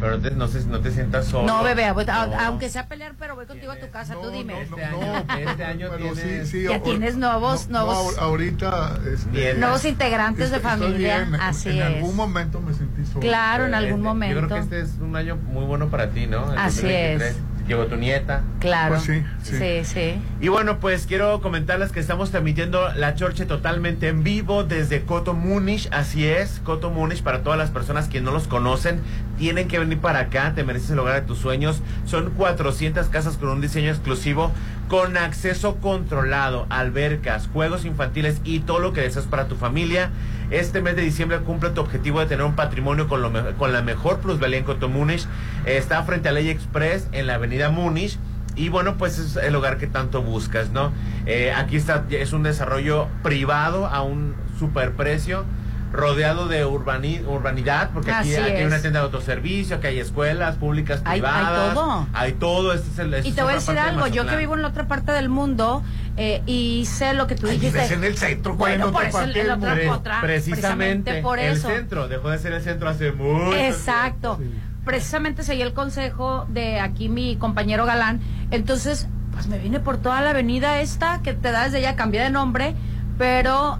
Pero te- no, se- no te sientas solo. No, bebé, voy- a- No. aunque sea pelear, pero voy contigo a tu casa, tú dime. no, Este año- este tienes- sí, sí, Ya ahor- tienes nuevos- nuevos- ahor- ahorita este. Nuevos integrantes de familia, bien. así en es. algún momento me sentí solo. Claro, en algún Este, momento. Yo creo que este es un año muy bueno para ti, ¿no? El Así 2023. es. Llegó tu nieta. Claro. Pues sí, sí. sí, sí. Y bueno, pues quiero comentarles que estamos transmitiendo la Chorche totalmente en vivo desde Coto Múnich. Así es, Coto Múnich, para todas las personas que no los conocen, tienen que venir para acá, te mereces el hogar de tus sueños. Son 400 casas con un diseño exclusivo, con acceso controlado, albercas, juegos infantiles y todo lo que deseas para tu familia. Este mes de diciembre cumple tu objetivo de tener un patrimonio con, lo con la mejor plusvalía en Coto Múnich. Eh, está frente a Ley Express en la avenida Múnich. Y bueno, pues es el hogar que tanto buscas, ¿no? Eh, aquí está, es un desarrollo privado a un superprecio, rodeado de urbani- urbanidad, porque aquí, hay es. una tienda de autoservicio, aquí hay escuelas públicas, Hay- hay privadas. todo. Hay todo. Este es el, esta Y es te voy a decir de algo, yo que vivo en la otra parte del mundo eh, y sé lo que tú Ay, dijiste. vives en el centro, ¿cuál Bueno, en por otra eso parte otra, precisamente, por el eso. centro dejó de ser el centro hace mucho Exacto. Sí. Precisamente seguí el consejo de aquí mi compañero Galán. Entonces, pues me vine por toda la avenida esta que te da desde ya, cambié de nombre, pero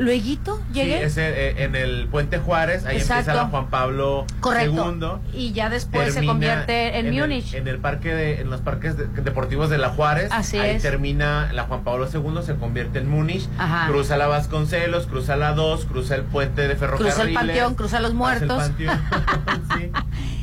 luego Sí, llegué. es eh, en el Puente Juárez, ahí Exacto. empieza la Juan Pablo Correcto. II. Y ya después se convierte en, el- Múnich. en el parque de, en los parques de- deportivos de la Juárez. Así ahí es. termina la Juan Pablo II, se convierte en Múnich. Ajá. Cruza la Vasconcelos, cruza la 2, cruza el puente de ferrocarriles. Cruza el panteón, cruza los el muertos. panteón. Sí.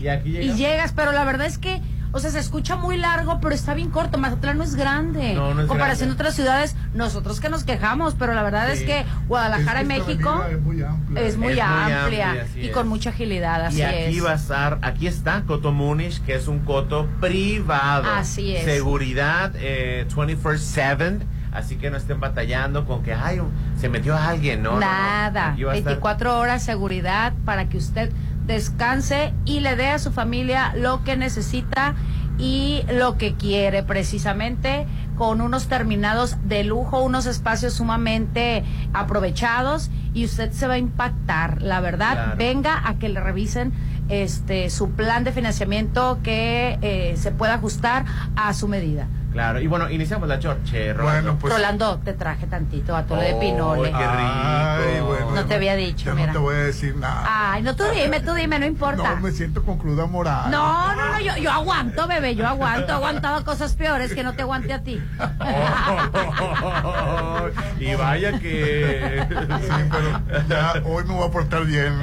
Y aquí llega. Y llegas, pero la verdad es que, o sea, se escucha muy largo, pero está bien corto. Mazatlán no es grande. No, no es Comparación grande. de otras ciudades, nosotros que nos quejamos, pero la verdad Sí. es que Guadalajara Es y que México Es muy amplia. es muy Es muy amplia, y es. con mucha agilidad, así y aquí es. va a estar, aquí está Coto Múnich, que es un coto privado. Así es. Seguridad eh, 24-7. Así que no estén batallando con que, ay, se metió alguien, ¿no? no, no. Nada, estar- 24 horas seguridad para que usted descanse y le dé a su familia lo que necesita y lo que quiere precisamente con unos terminados de lujo, unos espacios sumamente aprovechados y usted se va a impactar, la verdad, Claro. venga a que le revisen este su plan de financiamiento que eh, se pueda ajustar a su medida. Claro, y bueno, iniciamos la chorche, Rolando. Bueno, pues. Rolando, te traje tantito a tole de Oh, pinole. qué rico. Ay, bueno, No te había dicho, mira. no te voy a decir nada. Ay, no tú dime, tú dime, no importa. No, me siento con cruda moral. No, no, no, yo, yo aguanto, bebé, yo aguanto, he aguantado cosas peores que no te aguante a ti. y vaya que... Sí, pero ya hoy me voy a portar bien.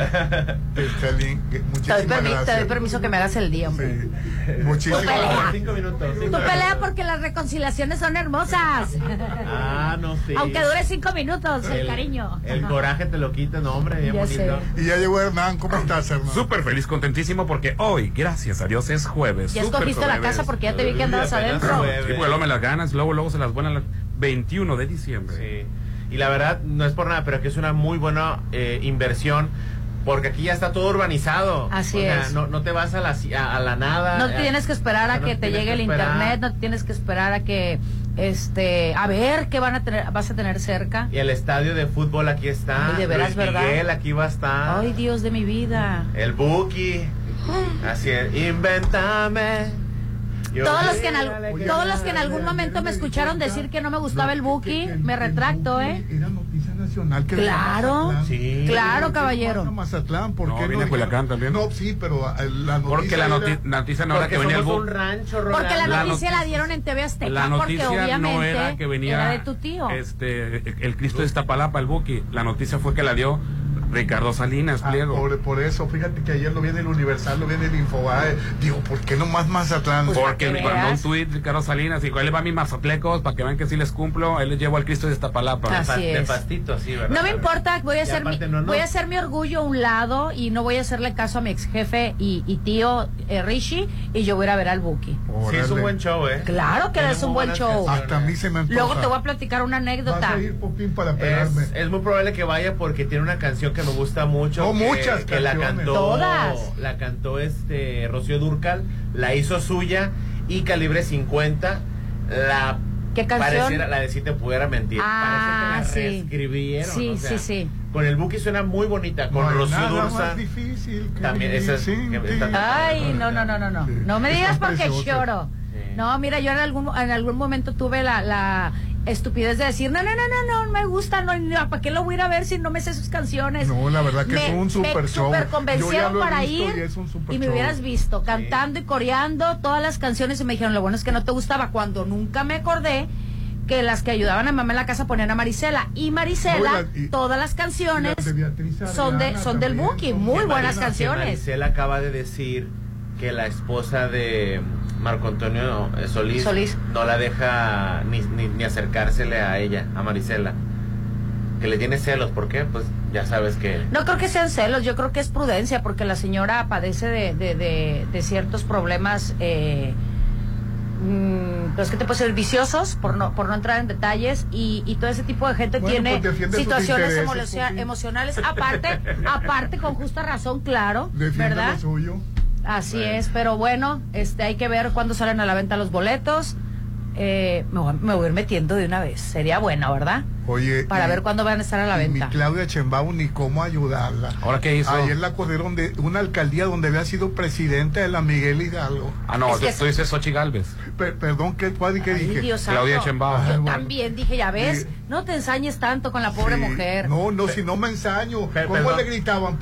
Que- Te doy, Muchísimas permi- te gracias. doy permiso que me hagas el día, hombre. Sí. Muchísimas gracias. Cinco minutos. cinco Tu pelea minutos. porque las reconciliaciones son hermosas. Ah, no sé. Aunque dure cinco minutos, el, cariño. El coraje te lo quita, no, hombre, bien Ya bonito. sé. Y ya llegó Hernán. ¿Cómo estás, Hernán? Súper feliz, contentísimo porque hoy, gracias a Dios, es jueves. Ya escogiste la jueves. casa porque ya te vi que andabas adentro. fue. Sí, porque luego me las ganas, luego, luego se las vuelan el 21 de diciembre. Sí. Y la verdad, no es por nada, pero que es una muy buena eh, inversión. Porque aquí ya está todo urbanizado. Así O sea, es. No, no te vas a la, ci- a, a la nada. No te tienes que esperar a no que te llegue que el esperar. internet, no te tienes que esperar a que, este, a ver qué van a tener, vas a tener cerca. Y el estadio de fútbol aquí está. Ay, de veras, Luis ¿verdad? Miguel aquí va a estar. Ay, Dios de mi vida. El Buki. Así es. Invéntame. Yo- Todos los que en, al- todos los que en algún momento me escucharon decir que no me gustaba el Buki, me retracto, ¿eh? Era nacional. Que Claro. era. Sí. Claro, ¿Por qué caballero. Mazatlán? ¿Por No, qué viene no Culiacán también. No, sí, pero eh, la noticia Porque la era- noti- noticia no era Porque que venía el somos bu- un rancho, Porque la Rolando. La noticia noti- la dieron en TV Azteca, La porque noticia obviamente no era que venía era de tu tío. este el Cristo de Iztapalapa, el Buki. La noticia fue que la dio Ricardo Salinas, Ah, pliego. por, por eso, fíjate que ayer lo vi en el Universal, lo vi en el Infobae. Digo, ¿por qué no más Mazatlán? Pues, Porque que mandó un tuit Ricardo Salinas y dijo, le va a mis mazatlecos para que vean que sí les cumplo, ahí les llevo al Cristo de Iztapalapa. Así Pa- De es. pastito, sí, ¿verdad? No me importa, voy a hacer mi, aparte no, no. voy a hacer mi orgullo a un lado y no voy a hacerle caso a mi ex jefe y, y tío eh, Rishi y yo voy a ir a ver al Buki. Sí, es un buen show, ¿eh? Claro que es un buen show. Hasta a mí se me antoja. Luego te voy a platicar una Vas anécdota. a ir, Popín, para pegarme. Es, es muy probable que vaya porque tiene una canción que me gusta mucho. No, que- muchas que la cantó, Todas. La cantó este Rocío Durcal, la hizo suya y Calibre 50 la ¿Qué canción? pareciera la de si te pudiera mentir. Ah, Parece que la sí. reescribieron. Sí, o sea, sí, sí. Con el Buki suena muy bonita. Con No Rocío que También esa es-. Ay, no, no, no, no, no. Sí, No me digas porque lloro. Sí. No, mira, yo en algún, en algún momento tuve la, la estupidez de decir, no, no, no, no, no, me gusta, no, no, ¿para qué lo voy a ir a ver si no me sé sus canciones? No, la verdad que me, es un super me show. super convencieron para ir y es un super y me show. hubieras visto cantando y coreando todas las canciones y me dijeron, lo bueno es que no te gustaba, cuando nunca me acordé que las que ayudaban a mamá en la casa ponían a Marisela y Marisela, No, y la- y- todas las canciones de son de son del Buki, muy buenas canciones. Maricela acaba de decir que la esposa de Marco Antonio eh, Solís, Solís. no la deja ni, ni, ni acercársele a ella, a Marisela. Que le tiene celos, ¿por qué? Pues ya sabes que... No creo que sean celos, yo creo que es prudencia, porque la señora padece de, de, de- de ciertos problemas, eh, mm, pues que te pueden ser viciosos, por no, por no entrar en detalles, y, y todo ese tipo de gente Bueno, tiene pues situaciones intereses, emocionales, aparte, aparte con justa razón, claro, Defiende ¿verdad? lo suyo. Así Bueno. es, pero bueno, este hay que ver cuándo salen a la venta los boletos. Eh, me, voy, me voy a ir metiendo de una vez, sería bueno, ¿verdad? Oye. Para ver cuándo van a estar a la venta. Mi Claudia Chembao ni cómo ayudarla. ¿Ahora qué hizo? Ayer la corrieron de una alcaldía donde había sido presidenta de la Miguel Hidalgo. Ah, no, Es que tú dices Xochitl Galvez. Per- perdón, ¿qué, cuál- qué Ay, dije? Dios. Claudia. Yo bueno. también dije, ya ves, no te ensañes tanto con la pobre Sí. mujer. No, no, si no me ensaño. Per- ¿Cómo perdón. le gritaban,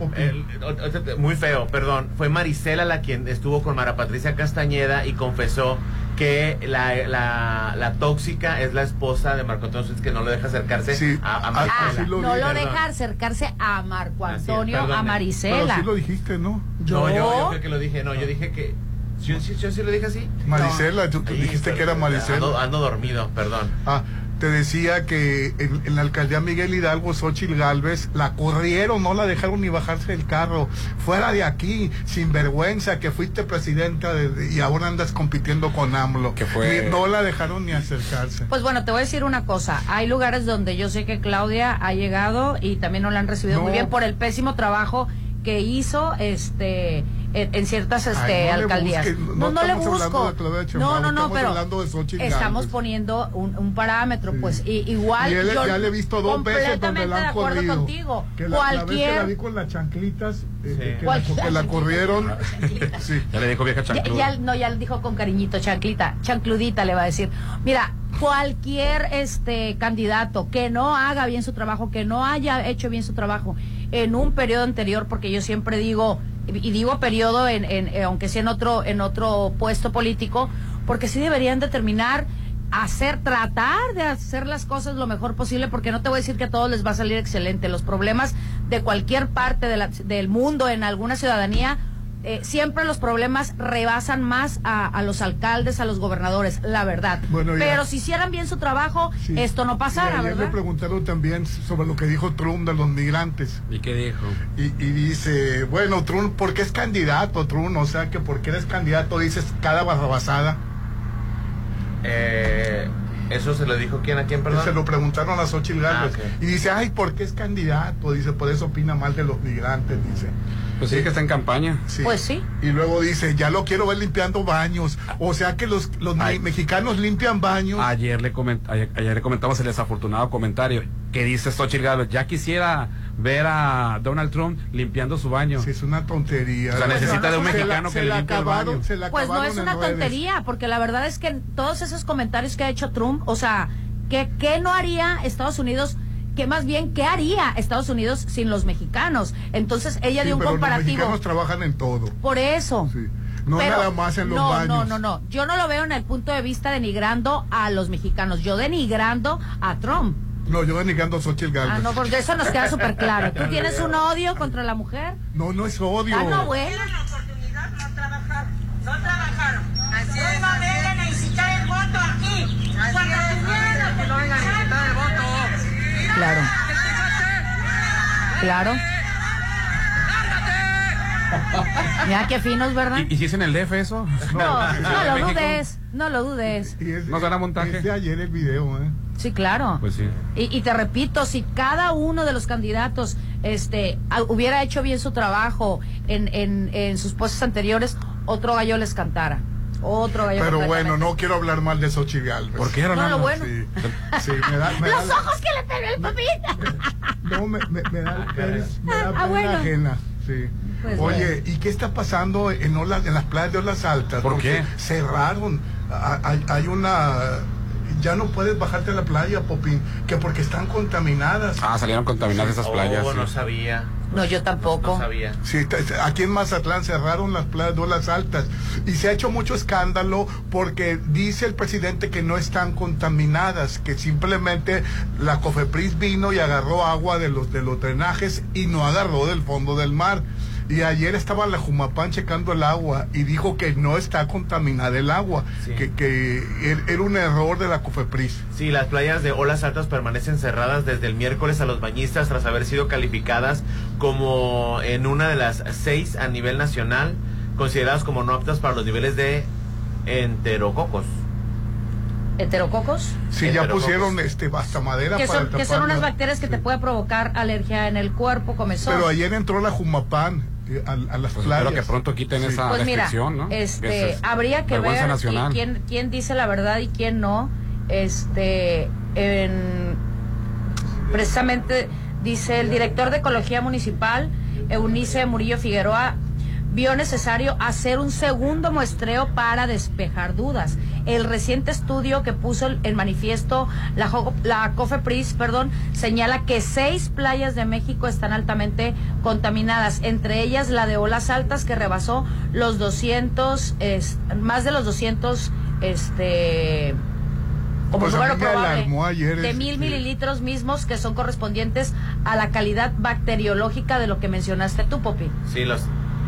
muy feo, perdón. Fue Marisela la quien estuvo con Mara Patricia Castañeda y confesó que la, la, la tóxica es la esposa de Marco Antonio Solís que no le deja acercarse Sí. a, a Ah, Marisela. así lo no vi, lo perdón. deja acercarse a Marco es, Antonio, perdone. a Pero Marisela. sí lo dijiste, ¿no? No, yo, yo Yo- creo que lo dije, no, yo dije que... Yo, yo- yo sí lo dije así. Marisela, tú, tú Ay, dijiste que era Marisela. Ando, ando dormido, perdón. Ah, te decía que en, en la alcaldía Miguel Hidalgo, Xochitl Galvez, la corrieron, no la dejaron ni bajarse del carro. Fuera de aquí, sin vergüenza, que fuiste presidenta de- de- y ahora andas compitiendo con AMLO. Que fue- Ni- no la dejaron ni acercarse. Pues bueno, te voy a decir una cosa. Hay lugares donde yo sé que Claudia ha llegado y también no la han recibido No. muy bien por el pésimo trabajo que hizo este en, en ciertas este Ay, no le alcaldías. no no, no le busco. de No, no, no, pero de estamos poniendo un, un parámetro, Sí. pues y, igual Y él- yo ya le he visto dos veces donde completamente la de han acuerdo corrido. contigo. Que la, la vez que la Cualquier vi con las chanclitas, eh, Sí. que, la, Cualquier- que la corrieron. sí. Ya le dijo vieja Ya, chancluda. ya- no, ya le dijo con cariñito, chanclita, chancludita le va a decir. Mira, cualquier este candidato que no haga bien su trabajo, que no haya hecho bien su trabajo en un periodo anterior, porque yo siempre digo, y digo periodo en, en- eh, aunque sea en otro, en otro puesto político, porque sí deberían determinar hacer, tratar de hacer las cosas lo mejor posible, porque no te voy a decir que a todos les va a salir excelente. Los problemas de cualquier parte de la- del mundo, en alguna ciudadanía, eh, siempre los problemas rebasan más a, a los alcaldes, a los gobernadores, la verdad. Bueno, ya. Pero si hicieran bien su trabajo, Sí. esto no pasara, ayer le ¿verdad? preguntaron también sobre lo que dijo Trump de los migrantes. ¿Y qué dijo? Y, y dice, bueno, Trump, ¿por qué es candidato, Trump? O sea, que porque eres candidato dices cada barrabasada. Eh, ¿Eso se lo dijo quién a quién, perdón? Se lo preguntaron a Xochitl Gálvez. Ah. Y dice, ay, ¿por qué es candidato? Dice, por eso opina mal de los migrantes, dice. Pues sí, que está en campaña. Sí. Pues sí. Y luego dice, ya lo quiero ver limpiando baños. O sea que los, los Ay. mexicanos limpian baños. Ayer le, coment- ayer, ayer le comentamos el desafortunado comentario que dice Xochitl Galvez. Ya quisiera ver a Donald Trump limpiando su baño. Sí, es una tontería. O sea, necesita de un la- mexicano que le limpie el acabaron- baño. se la Pues no es una redes. tontería, porque la verdad es que todos esos comentarios que ha hecho Trump, o sea, que ¿qué no haría Estados Unidos? Que más bien, ¿qué haría Estados Unidos sin los mexicanos? Entonces ella Sí, dio un pero Los comparativo. mexicanos trabajan en todo. Por eso. Sí. No Pero- nada más en los no, baños. No, no, no. Yo no lo veo en el punto de vista denigrando a los mexicanos. Yo denigrando a Trump. No, yo denigando a Xochitl Gálvez. Ah, no, porque eso nos queda súper claro. ¿Tú tienes un odio contra la mujer? no, no es odio. Ah, no, bueno. Tuvieron la oportunidad, no trabajaron. No trabajaron. Así es. No vengan a necesitar el voto aquí. Cuando tuvieran la oportunidad. No vengan a necesitar el voto. Claro. Claro. Mira qué finos, ¿verdad? ¿Y, y si es en el DF eso? No, no ¿En lo dudes, no lo dudes. Y ¿No será montaje? Ayer el video, ¿eh? Sí, claro. Pues sí. Y, y te repito, si cada uno de los candidatos este, a- hubiera hecho bien su trabajo en, en, en sus puestos anteriores, otro gallo les cantara. Otro gallo Pero bueno, no quiero hablar mal de Xochitl Gálvez. ¿Por qué, No, Rolando? lo bueno. Sí, sí, me da, me Los da- ojos que le pegó el papito. No, me, me, me da pena, me da Ah, pena bueno. ajena. Sí. Pues Oye, ¿y qué está pasando en, Olas- en las playas de Olas Altas? ¿Por Porque qué? Cerraron. Hay, hay una. Ya no puedes bajarte a la playa, Popín, que porque están contaminadas. Ah, salieron contaminadas esas playas. Oh, sí. no sabía. No, yo No tampoco. sabía. Sí, aquí en Mazatlán cerraron las playas de olas altas y se ha hecho mucho escándalo porque dice el presidente que no están contaminadas, que simplemente la COFEPRIS vino y agarró agua de los, de los drenajes y no agarró del fondo del mar. Y ayer estaba la Jumapán checando el agua y dijo que no está contaminada el agua, Sí. que, que er- era un error de la COFEPRIS. Sí, las playas de olas altas permanecen cerradas desde el miércoles a los bañistas tras haber sido calificadas como en una de las seis a nivel nacional, consideradas como no aptas para los niveles de enterococos. Heterococos. Sí, ya Enterococos. pusieron este hasta madera Que para son, que son unas bacterias que te sí. pueden provocar alergia en el cuerpo, comezón. Pero ayer entró la Jumapán a, a las Pues playas. espero que pronto quiten Sí. esa Pues mira, ¿no? este, es habría que ver y quién, quién dice la verdad y quién no. Este, en, precisamente dice el director de Ecología Municipal, Eunice Murillo Figueroa, vio necesario hacer un segundo muestreo para despejar dudas. El reciente estudio que puso en manifiesto la, la COFEPRIS, perdón, señala que seis playas de México están altamente contaminadas, entre ellas la de Olas Altas que rebasó los 200, es- más de los 200, este como Pues número probable, ayer de mil sí. mililitros mismos que son correspondientes a la calidad bacteriológica de lo que mencionaste tú, Popi. Sí, los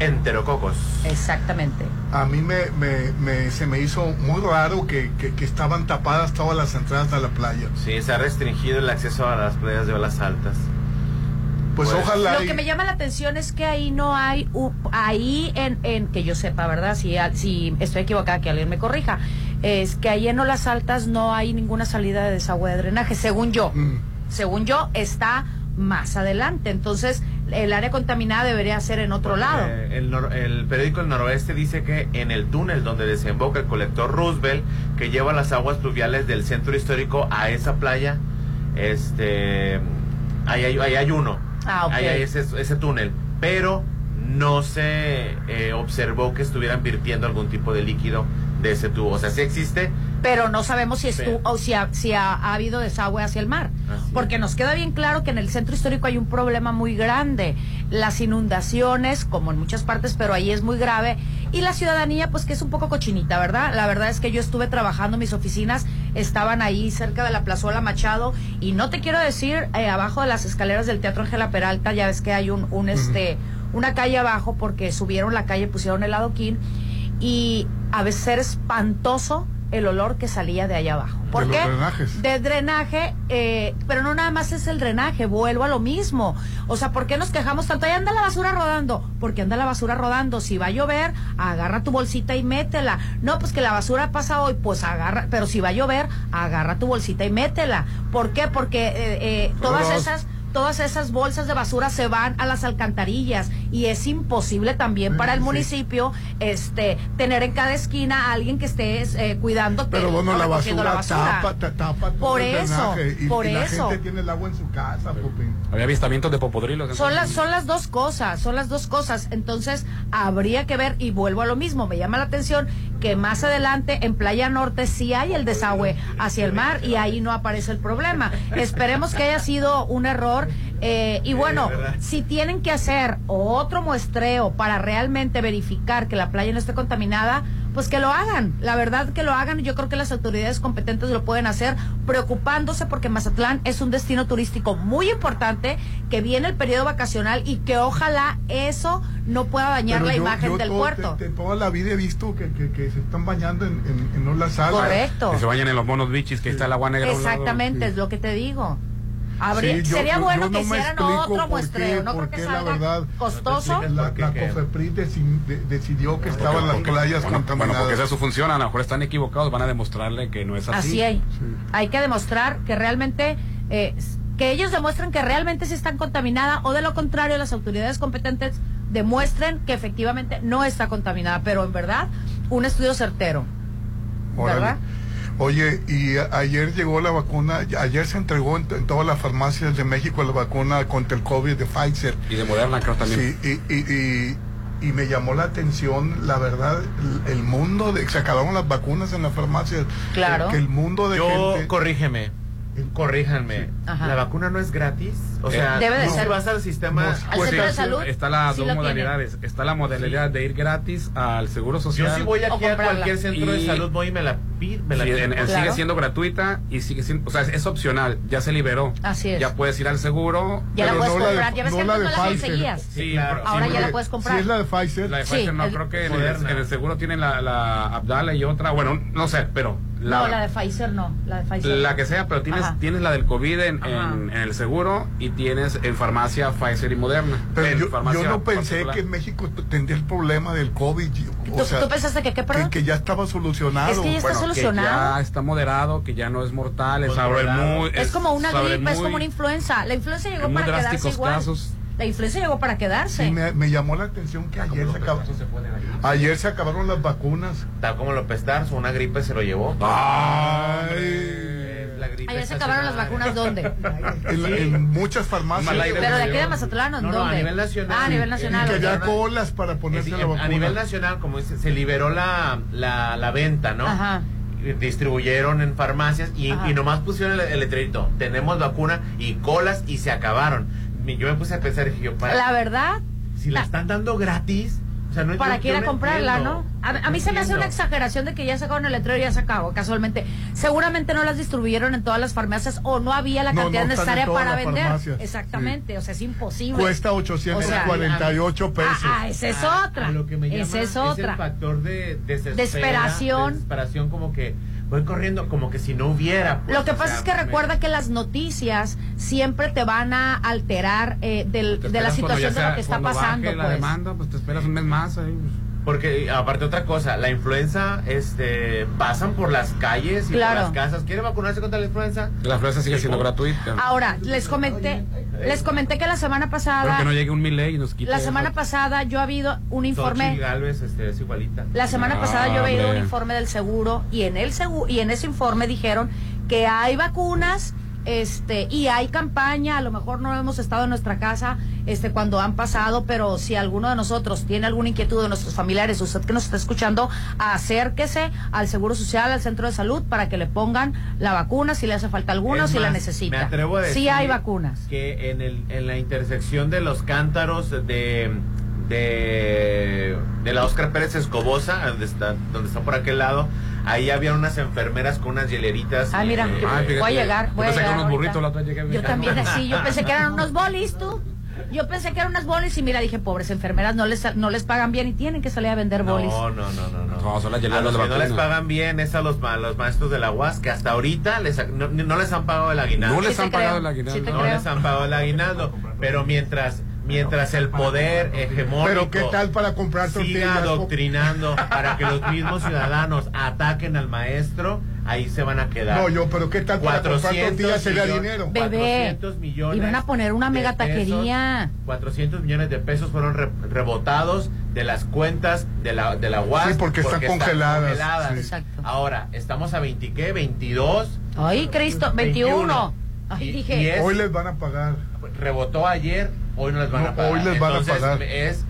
enterococos. Exactamente. A mí me, me- me- se me hizo muy raro que, que- que estaban tapadas todas las entradas a la playa. Sí, se ha restringido el acceso a las playas de olas altas. Pues, Pues, ojalá. Lo y- que me llama la atención es que ahí no hay, u- ahí en, en que yo sepa, ¿verdad? Si, al- si estoy equivocada, que alguien me corrija. Es que ahí en Olas Altas no hay ninguna salida de desagüe de drenaje, según yo. Mm. Según yo, está más adelante. Entonces, el área contaminada debería ser en otro lado. Eh, el, nor- el periódico El Noroeste dice que en el túnel donde desemboca el colector Roosevelt, que lleva las aguas pluviales del centro histórico a esa playa, este, ahí hay, ahí hay uno. Ah. Ahí hay ese, ese túnel. Pero no se eh, observó que estuvieran virtiendo algún tipo de líquido de ese tubo. O sea, sí existe. pero no sabemos si estuvo o si, ha, si ha, ha habido desagüe hacia el mar. Así Porque es. nos queda bien claro que en el centro histórico hay un problema muy grande. Las inundaciones, como en muchas partes, pero ahí es muy grave. Y la ciudadanía, pues que es un poco cochinita, ¿verdad? La verdad es que yo estuve trabajando, mis oficinas estaban ahí cerca de la Plazuela Machado. Y no te quiero decir, eh, abajo de las escaleras del Teatro Ángela Peralta, ya ves que hay un, un este, una calle abajo porque subieron la calle, pusieron el adoquín. Y a veces era espantoso el olor que salía de allá abajo. ¿Por De los qué? drenajes. De drenaje, eh, pero no nada más es el drenaje, vuelvo a lo mismo. O sea, ¿por qué nos quejamos tanto? Ahí anda la basura rodando. Porque anda la basura rodando. Si va a llover, agarra tu bolsita y métela. No, pues que la basura pasa hoy, pues agarra. Pero si va a llover, agarra tu bolsita y métela. ¿Por qué? Porque eh, eh, todas esas todas esas bolsas de basura se van a las alcantarillas y es imposible también para el Sí. municipio este tener en cada esquina a alguien que esté eh, cuidando Pero bueno, la recogiendo basura, tapa, ta- tapa todo Por el eso, y, por y la eso. gente tiene el agua en su casa, Popín. Había avistamientos de popodrilos. Son las, son las dos cosas, son las dos cosas. Entonces, habría que ver, y vuelvo a lo mismo, me llama la atención que más adelante en Playa Norte sí hay el desagüe hacia el mar y ahí no aparece el problema. Esperemos que haya sido un error. eh, y bueno, si tienen que hacer otro muestreo para realmente verificar que la playa no esté contaminada, pues que lo hagan. La verdad que lo hagan. Yo creo que las autoridades competentes lo pueden hacer preocupándose porque Mazatlán es un destino turístico muy importante, que viene el periodo vacacional y que ojalá eso no pueda dañar Pero la yo- imagen yo del todo- puerto. de- de toda la vida he visto que, que- que se están bañando en, en, en olas altas. Correcto. Que se bañan en los monos bichis, que está el agua negra. a un lado. Exactamente, sí. es lo que te digo. Habría- Sí, yo- sería yo- bueno yo no que hicieran otro muestreo. no creo que qué, la salga verdad, costoso. La, ¿Por la? COFEPRIS decidió que estaban las playas bueno, contaminadas. Bueno, porque esa es su función, a lo mejor están equivocados, van a demostrarle que no es así. Así hay. Sí. Hay que demostrar que realmente, eh, que ellos demuestren que realmente sí están contaminada o de lo contrario las autoridades competentes demuestren que efectivamente no está contaminada. Pero en verdad, un estudio certero. Órale. ¿Verdad? Oye, y ayer llegó la vacuna, ayer se entregó en, en todas las farmacias de México la vacuna contra el COVID de Pfizer. Y de Moderna creo también. Sí, y, y, y, y me llamó la atención, la verdad, el, el mundo de... Se acabaron las vacunas en las farmacias. Claro. Que el mundo de Yo, gente... corrígeme, corríjanme. Ajá. ¿La vacuna no es gratis? O Eh, sea, Debe de no ser. vas al sistema... No, Al Pues centro sí, de salud. Está las sí dos lo tiene. modalidades. Está la modalidad de ir gratis al Seguro Social. Yo si voy aquí a cualquier centro de Y- salud, voy y me la pido. Me la Sí, en-. Claro. Sigue siendo gratuita y sigue siendo, o sea, es, es opcional, ya se liberó. Así es. Ya puedes ir al seguro. Ya la puedes no la de- comprar. ya ves no que la de no la Pfizer. conseguías. Sí, claro. Ahora Sí, ya la puedes comprar. Si es la de Pfizer, La de Sí, Pfizer no, creo que en el, Moderna. en el seguro tienen la, la Abdala y otra, bueno, no sé, pero no, la de Pfizer no. La de Pfizer. la que sea, pero tienes, Ajá. tienes la del COVID en, Ajá. en- en el seguro y tienes en farmacia Pfizer y Moderna. Pero yo, no pensé particular. que en México tendría el problema del COVID. O ¿Tú, sea, tú pensaste que qué, perdón? que ya estaba solucionado. Es que ya está Bueno, solucionado. Que ya está moderado, que ya no es mortal, es sobre el Controlado. muy. Es como una gripe, es como una influenza. La influenza llegó en muy para quedarse drásticos igual. casos. La influenza llegó para quedarse. Sí, me, me llamó la atención que ayer se, acab- ayer se acabaron las vacunas. Tal como López Tarso, una gripe se lo llevó. Ay. Ayer se acabaron las vacunas, ¿dónde? En, la- en muchas farmacias. Pero de aquí de Mazatlán, ¿en No, no, dónde? a nivel nacional. Ah, a nivel nacional. que ok. colas para ponerse Sí, la vacuna. a nivel nacional, como dice, se liberó la, la, la venta, ¿no? Ajá. Distribuyeron en farmacias y, y nomás pusieron el, el letrerito, tenemos vacuna y colas y se acabaron. Yo me puse a pensar, dije yo, para, La verdad, si la están dando gratis, o sea, no para que ir a no comprarla, entiendo. ¿no? A, a mí se me hace una exageración de que ya sacaron el letrero y ya se acabó, casualmente. Seguramente no las distribuyeron en todas las farmacias o no había la No, cantidad no necesaria todas para las vender. farmacias, Exactamente, o sea, es imposible. Cuesta O 848 pesos. Ah, ah, esa es A- otra. a lo que me llama Esa es el otra. factor de desespera- Desesperación. de desesperación, como que voy corriendo, como que si no hubiera. pues, Lo que pasa sea, es que me- recuerda que las noticias siempre te van a alterar eh, del- de la situación de lo que está pasando. baje la pues. demanda, pues te esperas un mes más. ahí, pues. Porque aparte otra cosa, la influenza, este, pasan por las calles y Claro. por las casas. ¿Quiere vacunarse contra la influenza? La influenza sigue Sí, siendo gratuita. Ahora, les comenté, les comenté que la semana Pero pasada, que no llegue un miley y nos quite. la eso. semana pasada yo ha habido un informe. Galvez, este, es igualita. La semana Ah, pasada yo había ido a un informe del seguro y en el seguro y en ese informe dijeron que hay vacunas este y hay campaña, a lo mejor no hemos estado en nuestra casa este cuando han pasado, pero si alguno de nosotros tiene alguna inquietud de nuestros familiares, usted que nos está escuchando, acérquese al Seguro Social, al centro de salud para que le pongan la vacuna si le hace falta alguna o si la necesita. Me atrevo a decir sí hay vacunas. Que en, el, en la intersección de los cántaros de, de, de la Oscar Pérez Escobosa, donde está, donde está por aquel lado, ahí había unas enfermeras con unas hieleritas. Ah, mira, eh, Ay, fíjate, voy a llegar, yo voy a pensé que llegar unos ahorita. burritos la otra llegué Yo también así, yo pensé que eran unos bolis, tú. Yo pensé que eran unas bolis y mira, dije, pobres enfermeras, no les, no les pagan bien y tienen que salir a vender bolis. No, no, no, no, no. No, son las a los de que no les pagan bien es a los, ma- los maestros de la UAS, que hasta ahorita les, no, no les han pagado el aguinaldo. No les Sí han pagado creo, el aguinaldo. sí no creo. les han pagado el aguinaldo. Pero mientras, mientras el poder hegemónico Pero qué tal para comprar siga adoctrinando para que los mismos ciudadanos ataquen al maestro, ahí se van a quedar. No, yo, pero qué tal para comprar 400 tortillas sería dinero. Bebé, 400 millones iban a poner una mega taquería. pesos, 400 millones de pesos fueron re- rebotados de las cuentas de la, de la UAS. Sí, porque están congeladas, sí. Exacto. Ahora, estamos a 20, ¿qué? 22. Ay, Cristo, 21. Ay, Y- dije, y es- Hoy les van a pagar. Rebotó ayer, hoy no les van No, a pagar. hoy les van a pagar. Es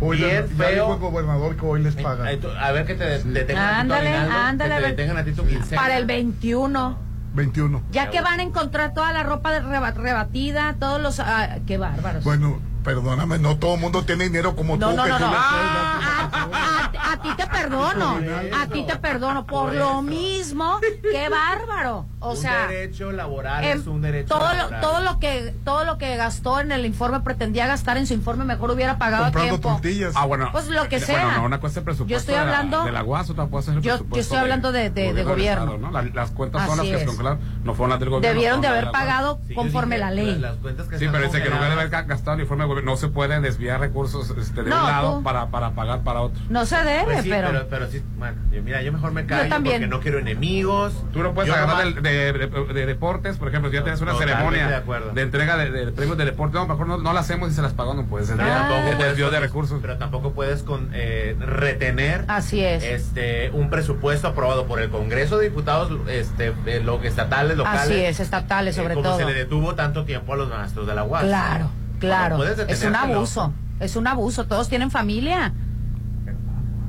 Hoy Bien les, ya feo. dijo el gobernador que hoy les pagan. A ver que te de- detengan a ti tu Ándale, ándale, Que te ver. detengan a ti tu quincena. para el 21. 21. Ya que van a encontrar toda la ropa de reba- rebatida, todos los... ah, qué bárbaros. Bueno, perdóname, no todo el mundo tiene dinero como No, tú. no, que no, tú no. Ah, a, a- a ti te perdono. A ti te perdono. Por lo mismo, qué bárbaro. O un sea, derecho laboral es un derecho todo lo, laboral. todo lo que todo lo que gastó en el informe pretendía gastar en su informe mejor hubiera pagado Comprando tiempo. tortillas. Ah, bueno. Pues lo que Bueno, sea. no, una cosa es presupuesto Yo estoy de la- hablando- De la UAS, otra cosa es el Yo- yo estoy hablando de- de- de del gobierno. Estado, ¿no? La- las cuentas son Así las que se congelaron, no fueron las del gobierno. Debieron de haber las de pagado Sí, conforme dije, la ley. Las cuentas que Sí, pero dice que en lugar de haber ga- gastado el informe de gobierno, no se puede desviar recursos este, de No, un lado tú- para, para pagar para otro. No se debe, Pues sí, pero... pero, pero sí, bueno, mira, yo mejor me callo porque no quiero enemigos. Tú no puedes agarrar del- de, de- de deportes, por ejemplo, si ya tienes una ceremonia de entrega de, de premios de deporte, no, mejor no, no la hacemos y se las pagamos, pues. Es Pero Ah. tampoco de puedes desvío de recursos. Pero tampoco puedes con, eh, retener Así es. este un presupuesto aprobado por el Congreso de Diputados este eh, lo estatales locales Así es, estatales eh, sobre como todo. se le detuvo tanto tiempo a los maestros de la UAS Claro, claro. Es un abuso. Es un abuso. Todos tienen familia.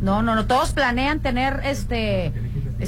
No, no, no. Todos planean tener este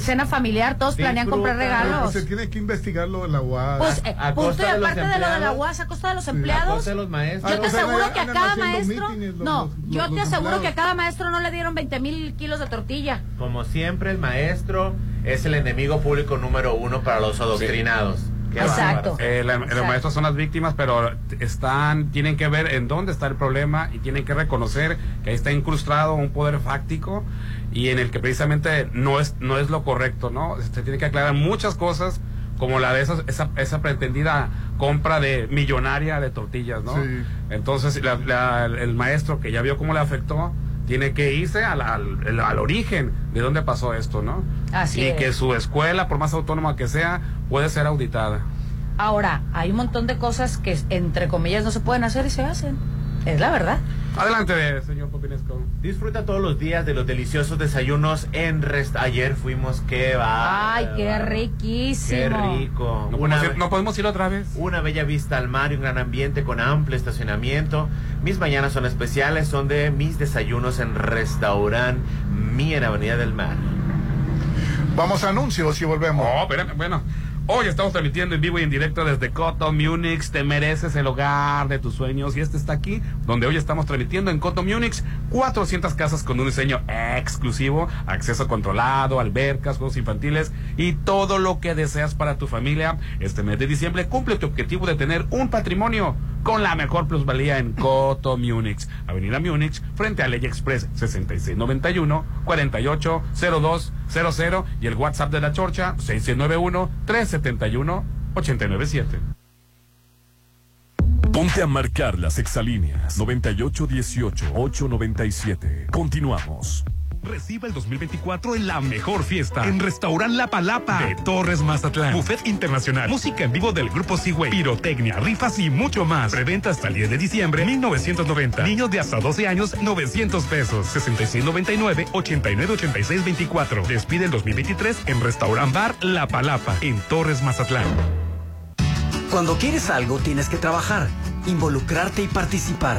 cena familiar. Todos planean comprar regalos. pues, se tiene que investigar lo de la UAS. Pues, A- eh, a punto y costa de los aparte de lo de la empleados. UAS, a costa de los empleados. costa de los maestros Yo Ah, te sea, aseguro que a cada maestro, mítines los- no, los- yo los te aseguro que a cada maestro no le dieron 20 mil kilos de tortilla. como siempre el maestro es el enemigo público número uno para los adoctrinados Exacto. Eh, la- los maestros son las víctimas, pero están, tienen que ver en dónde está el problema y tienen que reconocer que ahí está incrustado un poder fáctico y en el que precisamente no es, no es lo correcto, ¿no? Se tiene que aclarar muchas cosas como la de esas- esa, esa pretendida compra de millonaria de tortillas, ¿no? Sí. Entonces la- la- el maestro que ya vio cómo le afectó tiene que irse al, al- al- origen de dónde pasó esto, ¿no? Así y es. que su escuela, por más autónoma que sea, puede ser auditada. Ahora, hay un montón de cosas que entre comillas no se pueden hacer y se hacen. Es la verdad. Adelante, señor Popinesco. Disfruta todos los días de los deliciosos desayunos en rest. Ayer fuimos, qué va. Ay, qué riquísimo. Qué rico. ¿No, Una, podemos ir, no podemos ir otra vez? una bella vista al mar y un gran ambiente con amplio estacionamiento. Mis mañanas son especiales, son de mis desayunos en restaurante Mi en Avenida del Mar. Vamos a anuncios y volvemos. Oh, espérame, bueno. Hoy estamos transmitiendo en vivo y en directo desde Coto, Múnich. Te mereces el hogar de tus sueños. Y este está aquí, donde hoy estamos transmitiendo en Coto, Múnich. 400 casas con un diseño exclusivo, acceso controlado, albercas, juegos infantiles y todo lo que deseas para tu familia. Este mes de diciembre cumple tu objetivo de tener un patrimonio con la mejor plusvalía en Coto, Múnich. Avenida Múnich, frente a Ley Express 6691 480200 y el WhatsApp de la Chorcha 6691 371 897. Ponte a marcar las exalíneas 9818-897. Continuamos. Reciba el 2024 en la mejor fiesta. En Restaurant La Palapa de Torres Mazatlán. Buffet internacional. Música en vivo del grupo Seaway. Pirotecnia, rifas y mucho más. Preventa hasta el 10 de diciembre 1990. Niños de hasta 12 años 900 pesos. 6699 8986 24. Despide el 2023 en Restaurant Bar La Palapa en Torres Mazatlán. Cuando quieres algo, tienes que trabajar, involucrarte y participar.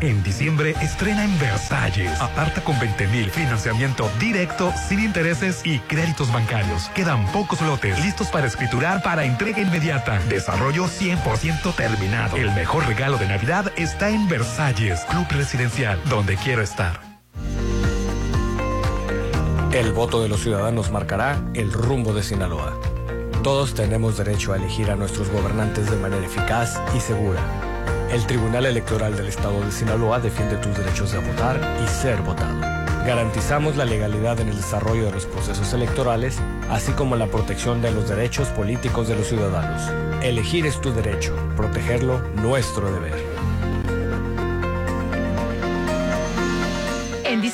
En diciembre estrena en Versalles. Aparta con 20 mil financiamiento directo, sin intereses y créditos bancarios. Quedan pocos lotes listos para escriturar para entrega inmediata. Desarrollo 100% terminado. El mejor regalo de Navidad está en Versalles, Club Residencial, donde quiero estar. El voto de los ciudadanos marcará el rumbo de Sinaloa. Todos tenemos derecho a elegir a nuestros gobernantes de manera eficaz y segura. El Tribunal Electoral del Estado de Sinaloa defiende tus derechos de votar y ser votado. Garantizamos la legalidad en el desarrollo de los procesos electorales, así como la protección de los derechos políticos de los ciudadanos. Elegir es tu derecho, protegerlo nuestro deber.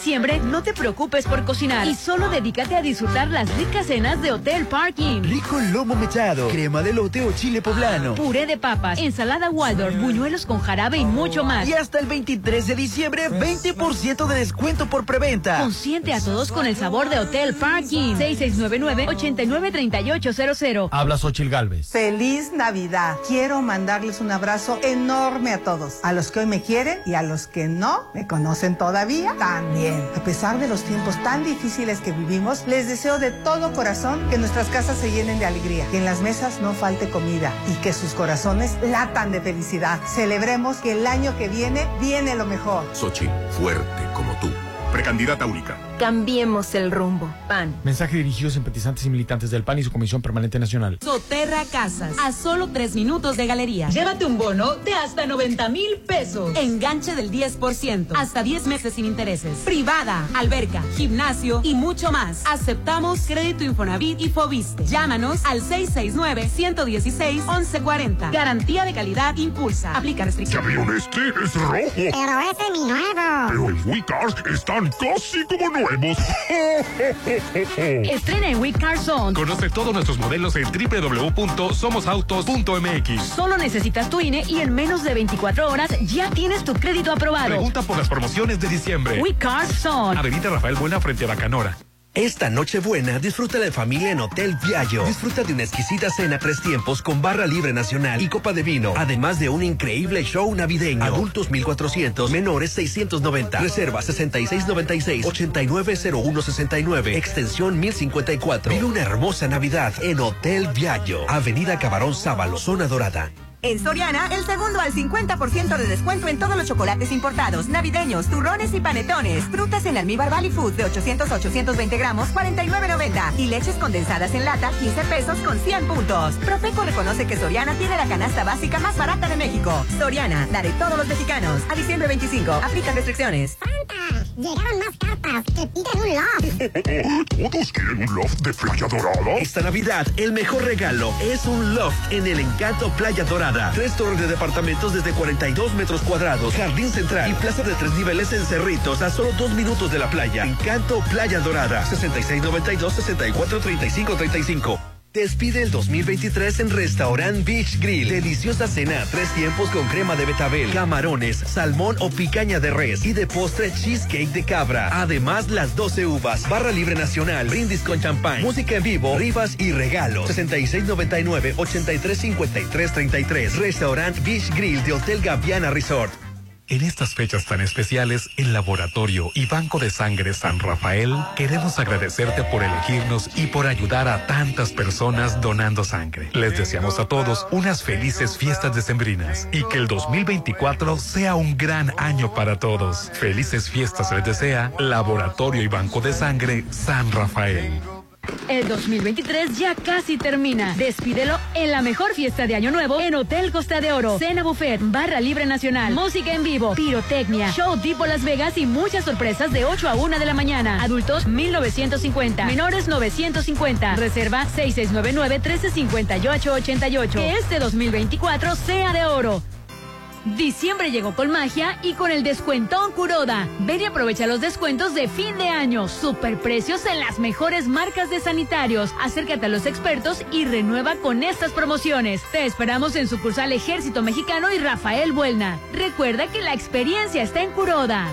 Diciembre, no te preocupes por cocinar y solo dedícate a disfrutar las ricas cenas de Hotel Parking. Rico lomo mechado, crema de lote o chile poblano. Puré de papas, ensalada Waldorf, buñuelos con jarabe y mucho más. Y hasta el 23 de diciembre, 20% de descuento por preventa. Consiente a todos con el sabor de Hotel Parking. 6699-893800. Habla Xochil Galvez. Feliz Navidad. Quiero mandarles un abrazo enorme a todos. A los que hoy me quieren y a los que no me conocen todavía, también. A pesar de los tiempos tan difíciles que vivimos, les deseo de todo corazón que nuestras casas se llenen de alegría, que en las mesas no falte comida y que sus corazones latan de felicidad. Celebremos que el año que viene viene lo mejor. Xochitl, fuerte como tú. precandidata única. Cambiemos el rumbo. PAN. Mensaje dirigido a simpatizantes y militantes del PAN y su Comisión Permanente Nacional. Soterra Casas, a solo tres minutos de galería. Llévate un bono de hasta 90 mil pesos. Enganche del 10%, hasta 10 meses sin intereses. Privada, alberca, gimnasio y mucho más. Aceptamos crédito Infonavit y Fobiste. Llámanos al 669-116-1140. Garantía de calidad impulsa. Aplica restricciones. ¿Ya vieron este? Es rojo. Pero ese es mi nuevo. Pero en WeCars están casi como nuevos. Estrena en We Car Zone. Conoce todos nuestros modelos en www.somosautos.mx. Solo necesitas tu INE y en menos de 24 horas ya tienes tu crédito aprobado. Pregunta por las promociones de diciembre. We Car Zone. Avenida Rafael Buena frente a Bacanora. Esta Nochebuena disfruta de familia en Hotel Viallo. Disfruta de una exquisita cena tres tiempos con barra libre nacional y copa de vino, además de un increíble show navideño. Adultos 1400, menores 690. Reserva 6696 890169, extensión 1054. Vive una hermosa Navidad en Hotel Viallo, Avenida Cabarón Sábalo, zona dorada. En Soriana, el segundo al 50% de descuento en todos los chocolates importados, navideños, turrones y panetones. Frutas en almíbar Valley Food de 800 a 820 gramos, 49.90. Y leches condensadas en lata, 15 pesos con 100 puntos. Profeco reconoce que Soriana tiene la canasta básica más barata de México. Soriana, la de todos los mexicanos. A diciembre 25, aplica restricciones. Llegaron más cartas que piden un loft. ¿Todos quieren un loft de Playa Dorada? Esta Navidad, el mejor regalo es un loft en el Encanto Playa Dorada. Tres torres de departamentos desde 42 metros cuadrados, jardín central y plaza de tres niveles en Cerritos a solo dos minutos de la playa. Encanto Playa Dorada. 6692-643535. Despide el 2023 en Restaurant Beach Grill. Deliciosa cena, tres tiempos con crema de betabel, camarones, salmón o picaña de res y de postre cheesecake de cabra. Además, las 12 uvas, barra libre nacional, brindis con champán, música en vivo, rifas y regalos. 6699-835333. Restaurant Beach Grill de Hotel Gaviana Resort. En estas fechas tan especiales, el Laboratorio y Banco de Sangre San Rafael queremos agradecerte por elegirnos y por ayudar a tantas personas donando sangre. Les deseamos a todos unas felices fiestas decembrinas y que el 2024 sea un gran año para todos. Felices fiestas les desea Laboratorio y Banco de Sangre San Rafael. El 2023 ya casi termina. Despídelo en la mejor fiesta de Año Nuevo en Hotel Costa de Oro. Cena buffet, barra libre nacional, música en vivo, pirotecnia, show tipo Las Vegas y muchas sorpresas de 8 a 1 de la mañana. Adultos 1950, menores 950. Reserva 6699-1358-88. Que este 2024 sea de oro. Diciembre llegó con magia y con el descuentón Curoda. Ven y aprovecha los descuentos de fin de año. Superprecios en las mejores marcas de sanitarios. Acércate a los expertos y renueva con estas promociones. Te esperamos en sucursal Ejército Mexicano y Rafael Buelna. Recuerda que la experiencia está en Curoda.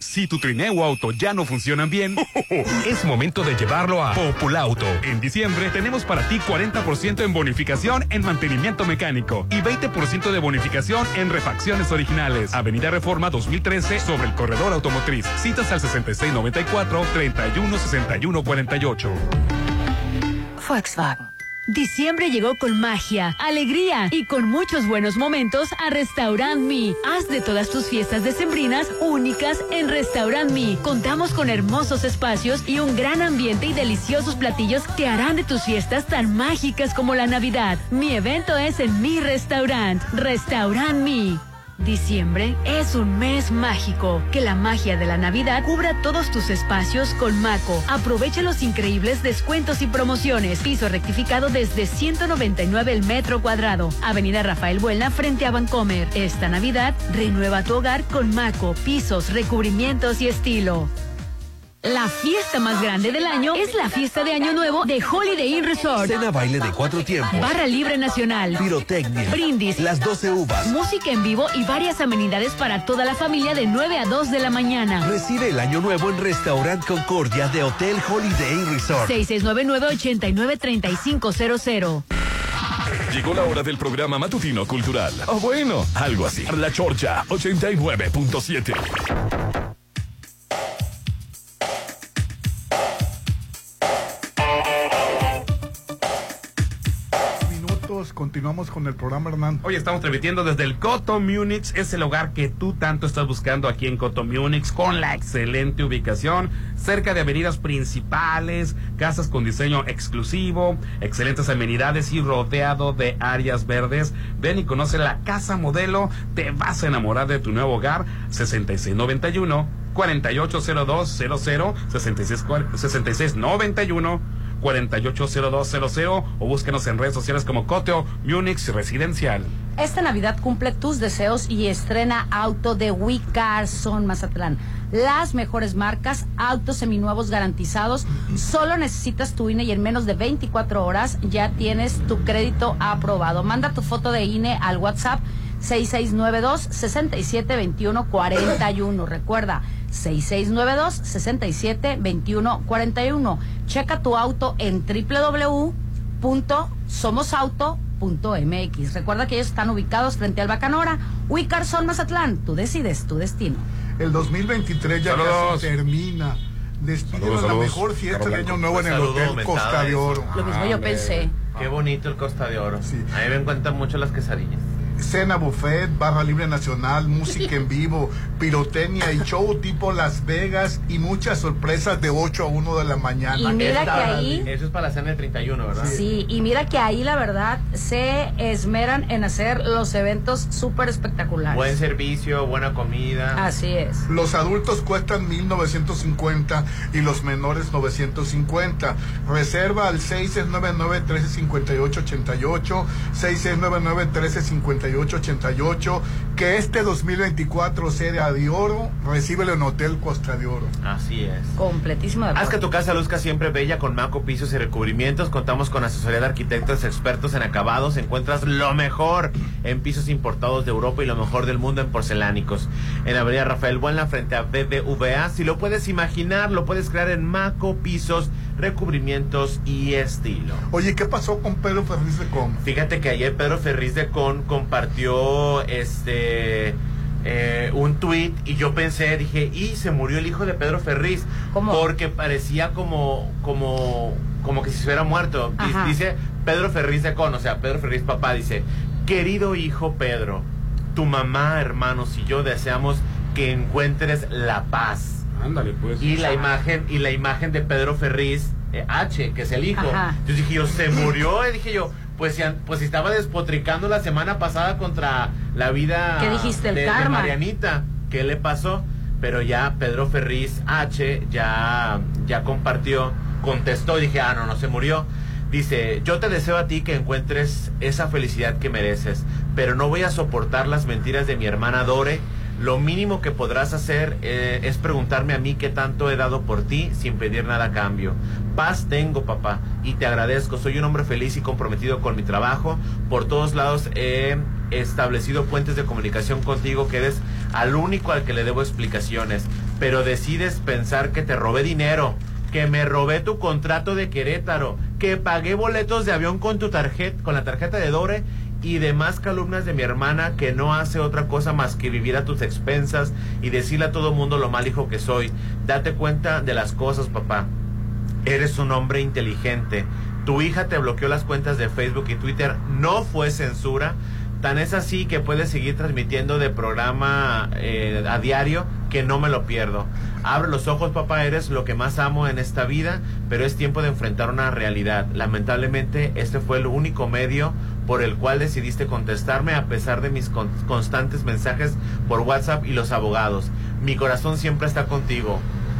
Si tu trineo auto ya no funcionan bien, es momento de llevarlo a Populauto. En diciembre tenemos para ti 40% en bonificación en mantenimiento mecánico y 20% de bonificación en refacciones originales. Avenida Reforma 2013 sobre el corredor automotriz. Citas al 6694-316148. Volkswagen. Diciembre llegó con magia, alegría y con muchos buenos momentos a Restaurant Me. Haz de todas tus fiestas decembrinas únicas en Restaurant Me. Contamos con hermosos espacios y un gran ambiente y deliciosos platillos que harán de tus fiestas tan mágicas como la Navidad. Mi evento es en mi restaurant, Restaurant Me. Diciembre es un mes mágico. Que la magia de la Navidad cubra todos tus espacios con Maco. Aprovecha los increíbles descuentos y promociones. Piso rectificado desde 199 el metro cuadrado. Avenida Rafael Buelna frente a Vancomer. Esta Navidad renueva tu hogar con Maco, pisos, recubrimientos y estilo. La fiesta más grande del año es la fiesta de Año Nuevo de Holiday Inn Resort. Cena baile de cuatro tiempos. Barra libre nacional. Pirotecnia. Brindis. Las 12 uvas. Música en vivo y varias amenidades para toda la familia de 9 a 2 de la mañana. Recibe el año nuevo en Restaurant Concordia de Hotel Holiday Inn Resort. 6699-893500. Llegó la hora del programa matutino cultural. O bueno, algo así. La Chorcha 89.7. continuamos con el programa, Hernán. Hoy estamos transmitiendo desde el Coto Múnich, es el hogar que tú tanto estás buscando aquí en Coto Múnich, con la excelente ubicación, cerca de avenidas principales, casas con diseño exclusivo, excelentes amenidades y rodeado de áreas verdes. Ven y conoce la casa modelo, te vas a enamorar de tu nuevo hogar, 6691 480200 66 6691 480200 o búsquenos en redes sociales como Coteo Munich Residencial. Esta Navidad cumple tus deseos y estrena auto de We Carson Mazatlán. Las mejores marcas, autos seminuevos garantizados. Solo necesitas tu INE y en menos de 24 horas ya tienes tu crédito aprobado. Manda tu foto de INE al WhatsApp 6692-672141. Recuerda, 6692-672141. Checa tu auto en www.somosauto.mx. Recuerda que ellos están ubicados frente al Bacanora. Son Mazatlán. Tú decides tu destino. El 2023 ya casi termina. A la mejor fiesta Carlos de Año. Nuevo en el Saludo Hotel Costa de. Oro. Lo mismo yo pensé. Qué bonito el Costa de Oro. A mí me encuentran mucho las quesadillas. Cena buffet, barra libre nacional, música en vivo, pirotecnia y show tipo Las Vegas y muchas sorpresas de 8 a 1 de la mañana. Y mira que ahí- Eso es para la cena del 31, ¿verdad? Sí, y mira que ahí la verdad se esmeran en hacer los eventos súper espectaculares. Buen servicio, buena comida. Así es. Los adultos cuestan 1950 y los menores 950. Reserva al 6699-1358-88, 6699-1358-88. Que este 2024 sea de oro, recíbelo en Hotel Costa de Oro. Así es. Completísimo de Haz que tu casa luzca siempre bella con Maco Pisos y Recubrimientos. Contamos con asesoría de arquitectos expertos en acabados. Encuentras lo mejor en pisos importados de Europa y lo mejor del mundo en porcelánicos. En Avenida Rafael Buena frente a BBVA. Si lo puedes imaginar, lo puedes crear en Maco Pisos, Recubrimientos y Estilo. Oye, ¿qué pasó con Pedro Ferriz de Con? Fíjate que ayer Pedro Ferriz de Con compartió este eh, un tuit y yo pensé, dije, y se murió el hijo de Pedro Ferriz. Porque parecía como, como, como que si se hubiera muerto. Ajá. Dice Pedro Ferriz de Con, o sea, Pedro Ferriz papá, dice, querido hijo Pedro, tu mamá, hermanos y yo deseamos que encuentres la paz. Ándale, pues. Y la imagen, y la imagen de Pedro Ferriz, eh, H, que es el hijo. Ajá. Entonces dije yo, se murió, y dije yo, pues si, pues si estaba despotricando la semana pasada contra la vida ¿Qué dijiste? El de. Marianita. ¿Qué le pasó? Pero ya Pedro Ferriz H ya, ya compartió, contestó y dije, ah, no, no se murió. Dice, yo te deseo a ti que encuentres esa felicidad que mereces, pero no voy a soportar las mentiras de mi hermana Dore. Lo mínimo que podrás hacer eh, es preguntarme a mí qué tanto he dado por ti sin pedir nada a cambio. Paz tengo, papá, y te agradezco. Soy un hombre feliz y comprometido con mi trabajo. Por todos lados he establecido puentes de comunicación contigo que eres al único al que le debo explicaciones. Pero decides pensar que te robé dinero, que me robé tu contrato de Querétaro, que pagué boletos de avión con tu tarjeta, con la tarjeta de Dore y demás calumnias de mi hermana que no hace otra cosa más que vivir a tus expensas y decirle a todo mundo lo mal hijo que soy. Date cuenta de las cosas, papá. Eres un hombre inteligente. Tu hija te bloqueó las cuentas de Facebook y Twitter. No fue censura. Tan es así que puedes seguir transmitiendo de programa eh, a diario que no me lo pierdo. Abre los ojos, papá, eres lo que más amo en esta vida, pero es tiempo de enfrentar una realidad. Lamentablemente, este fue el único medio por el cual decidiste contestarme a pesar de mis con- constantes mensajes por WhatsApp y los abogados. Mi corazón siempre está contigo.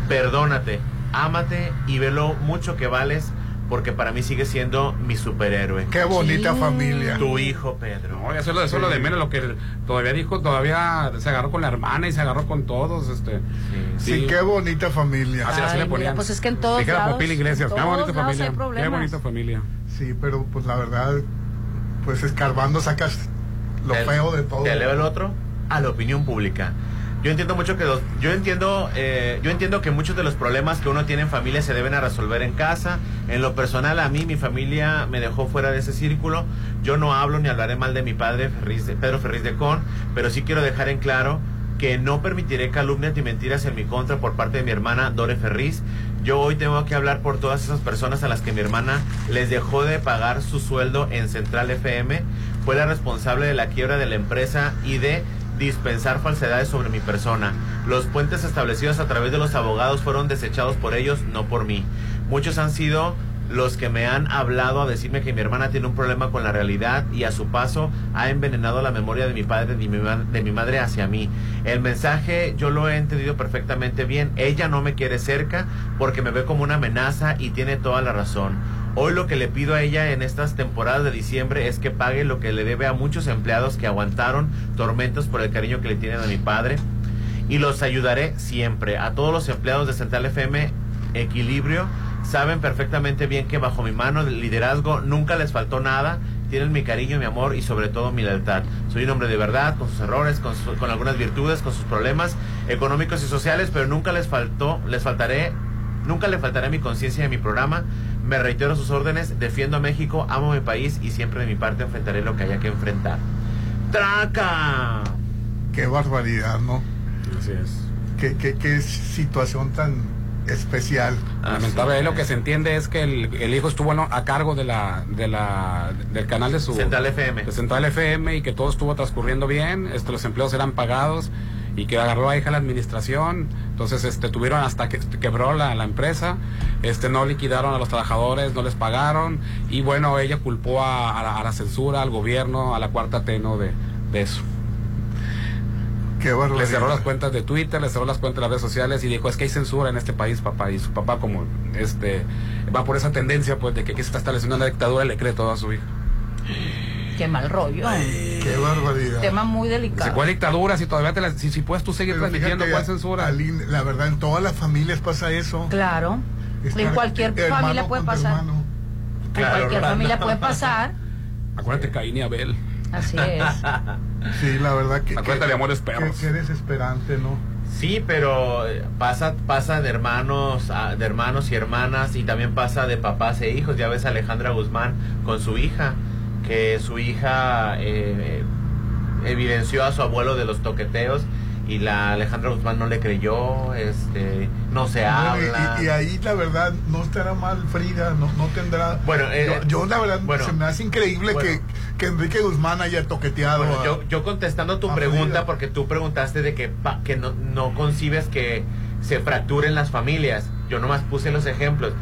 Perdónate, ámate y ve lo mucho que vales porque para mí sigue siendo mi superhéroe. Qué bonita familia. Tu hijo, Pedro. No, eso es lo, eso es lo de menos, lo que todavía dijo, todavía se agarró con la hermana y se agarró con todos, este. Sí, qué bonita familia. Así, así le mira, ponían. pues es que en todos lados- Popil Iglesias, en qué todos bonita lados familia. hay Qué bonita familia. Sí, pero pues la verdad, pues escarbando sacas lo feo de todo. Te leo el otro a la opinión pública. Yo entiendo mucho que los, yo entiendo, eh, yo entiendo que muchos de los problemas que uno tiene en familia se deben a resolver en casa. En lo personal, a mí mi familia me dejó fuera de ese círculo. Yo no hablo ni hablaré mal de mi padre Ferriz de- Pedro Ferriz de Con, pero sí quiero dejar en claro que no permitiré calumnias ni mentiras en mi contra por parte de mi hermana Dore Ferriz. Yo hoy tengo que hablar por todas esas personas a las que mi hermana les dejó de pagar su sueldo en Central FM. Fue la responsable de la quiebra de la empresa y de dispensar falsedades sobre mi persona. Los puentes establecidos a través de los abogados fueron desechados por ellos, no por mí. Muchos han sido los que me han hablado a decirme que mi hermana tiene un problema con la realidad y a su paso ha envenenado la memoria de mi padre y de mi, madre hacia mí. El mensaje yo lo he entendido perfectamente bien. Ella no me quiere cerca porque me ve como una amenaza y tiene toda la razón. Hoy lo que le pido a ella en estas temporadas de diciembre es que pague lo que le debe a muchos empleados que aguantaron tormentos por el cariño que le tienen a mi padre y los ayudaré siempre. A todos los empleados de Central FM Equilibrio saben perfectamente bien que bajo mi mano de liderazgo nunca les faltó nada. Tienen mi cariño, mi amor y sobre todo mi lealtad. Soy un hombre de verdad, con sus errores, con, su- con algunas virtudes, con sus problemas económicos y sociales, pero nunca les faltó, les faltaré, nunca le faltaré mi conciencia y a mi programa. Me reitero sus órdenes, defiendo a México, amo a mi país y siempre de mi parte enfrentaré lo que haya que enfrentar. ¡Traca! Qué barbaridad, ¿no? Así es. Qué, qué, qué situación tan especial. Lamentable, ahí lo que se entiende es que el, el hijo estuvo ¿no? a cargo de la, de la, del canal de su... Central FM. De Central FM y que todo estuvo transcurriendo bien, este, los empleos eran pagados y que agarró a hija la administración, entonces este, tuvieron hasta que quebró la, la empresa, este, no liquidaron a los trabajadores, no les pagaron y bueno, ella culpó a, a la, a la censura, al gobierno, a la cuarta T, ¿no? de, de eso. Qué. Le cerró las cuentas de Twitter, le cerró las cuentas de las redes sociales y dijo, es que hay censura en este país, papá. Y su papá como este va por esa tendencia pues de que aquí se está estableciendo una dictadura y le cree todo a su hijo. Qué mal rollo. Qué barbaridad. Tema muy delicado. ¿cuál dictadura? Si todavía te la- si, si puedes tú seguir Pero transmitiendo, fíjate, ¿cuál censura? Aline, la verdad, en todas las familias pasa eso. Claro. Estar en cualquier familia puede pasar. hermano. En cualquier familia puede pasar. Acuérdate, Caín y Abel. Así es. Sí, la verdad que. Acuérdate de amores perros. Que, que desesperante, ¿no? Sí, pero eh, pasa pasa de hermanos a- de hermanos y hermanas y también pasa de papás e hijos. Ya ves a Alejandra Guzmán con su hija, que su hija eh, evidenció a su abuelo de los toqueteos y la Alejandra Guzmán no le creyó, este, no se Bueno, habla. y, y ahí la verdad no estará mal Frida, no, no tendrá. Bueno, eh, yo, yo, la verdad bueno. se me hace increíble Bueno. que, que Enrique Guzmán haya toqueteado. Bueno, a- yo, yo contestando tu pregunta, porque tú preguntaste de que, pa- que no, no concibes que se fracturen las familias. Yo nomás puse los ejemplos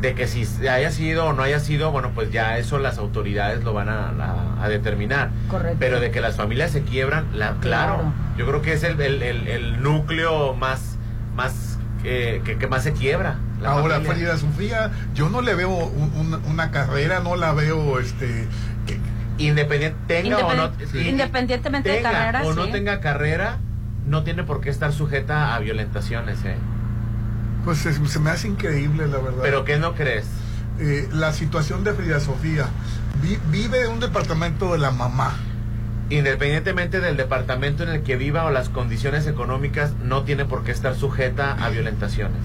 de que si haya sido o no haya sido, bueno, pues ya eso las autoridades lo van a, a- a determinar. Correcto. Pero de que las familias se quiebran, la, claro. Claro. Yo creo que es el, el- el- el núcleo más, más eh, que, que más se quiebra. la Ahora, familia. Frida Sofía, yo no le veo un- un- una carrera, no la veo este Independiente, tenga o no, sí, Independientemente de tenga carrera, o no sí. tenga carrera, no tiene por qué estar sujeta a violentaciones, ¿eh? pues es- se me hace increíble, la verdad. ¿Pero qué no crees? Eh, la situación de Frida Sofía. Vi- vive en un departamento de la mamá. Independientemente del departamento en el que viva o las condiciones económicas, no tiene por qué estar sujeta a violentaciones.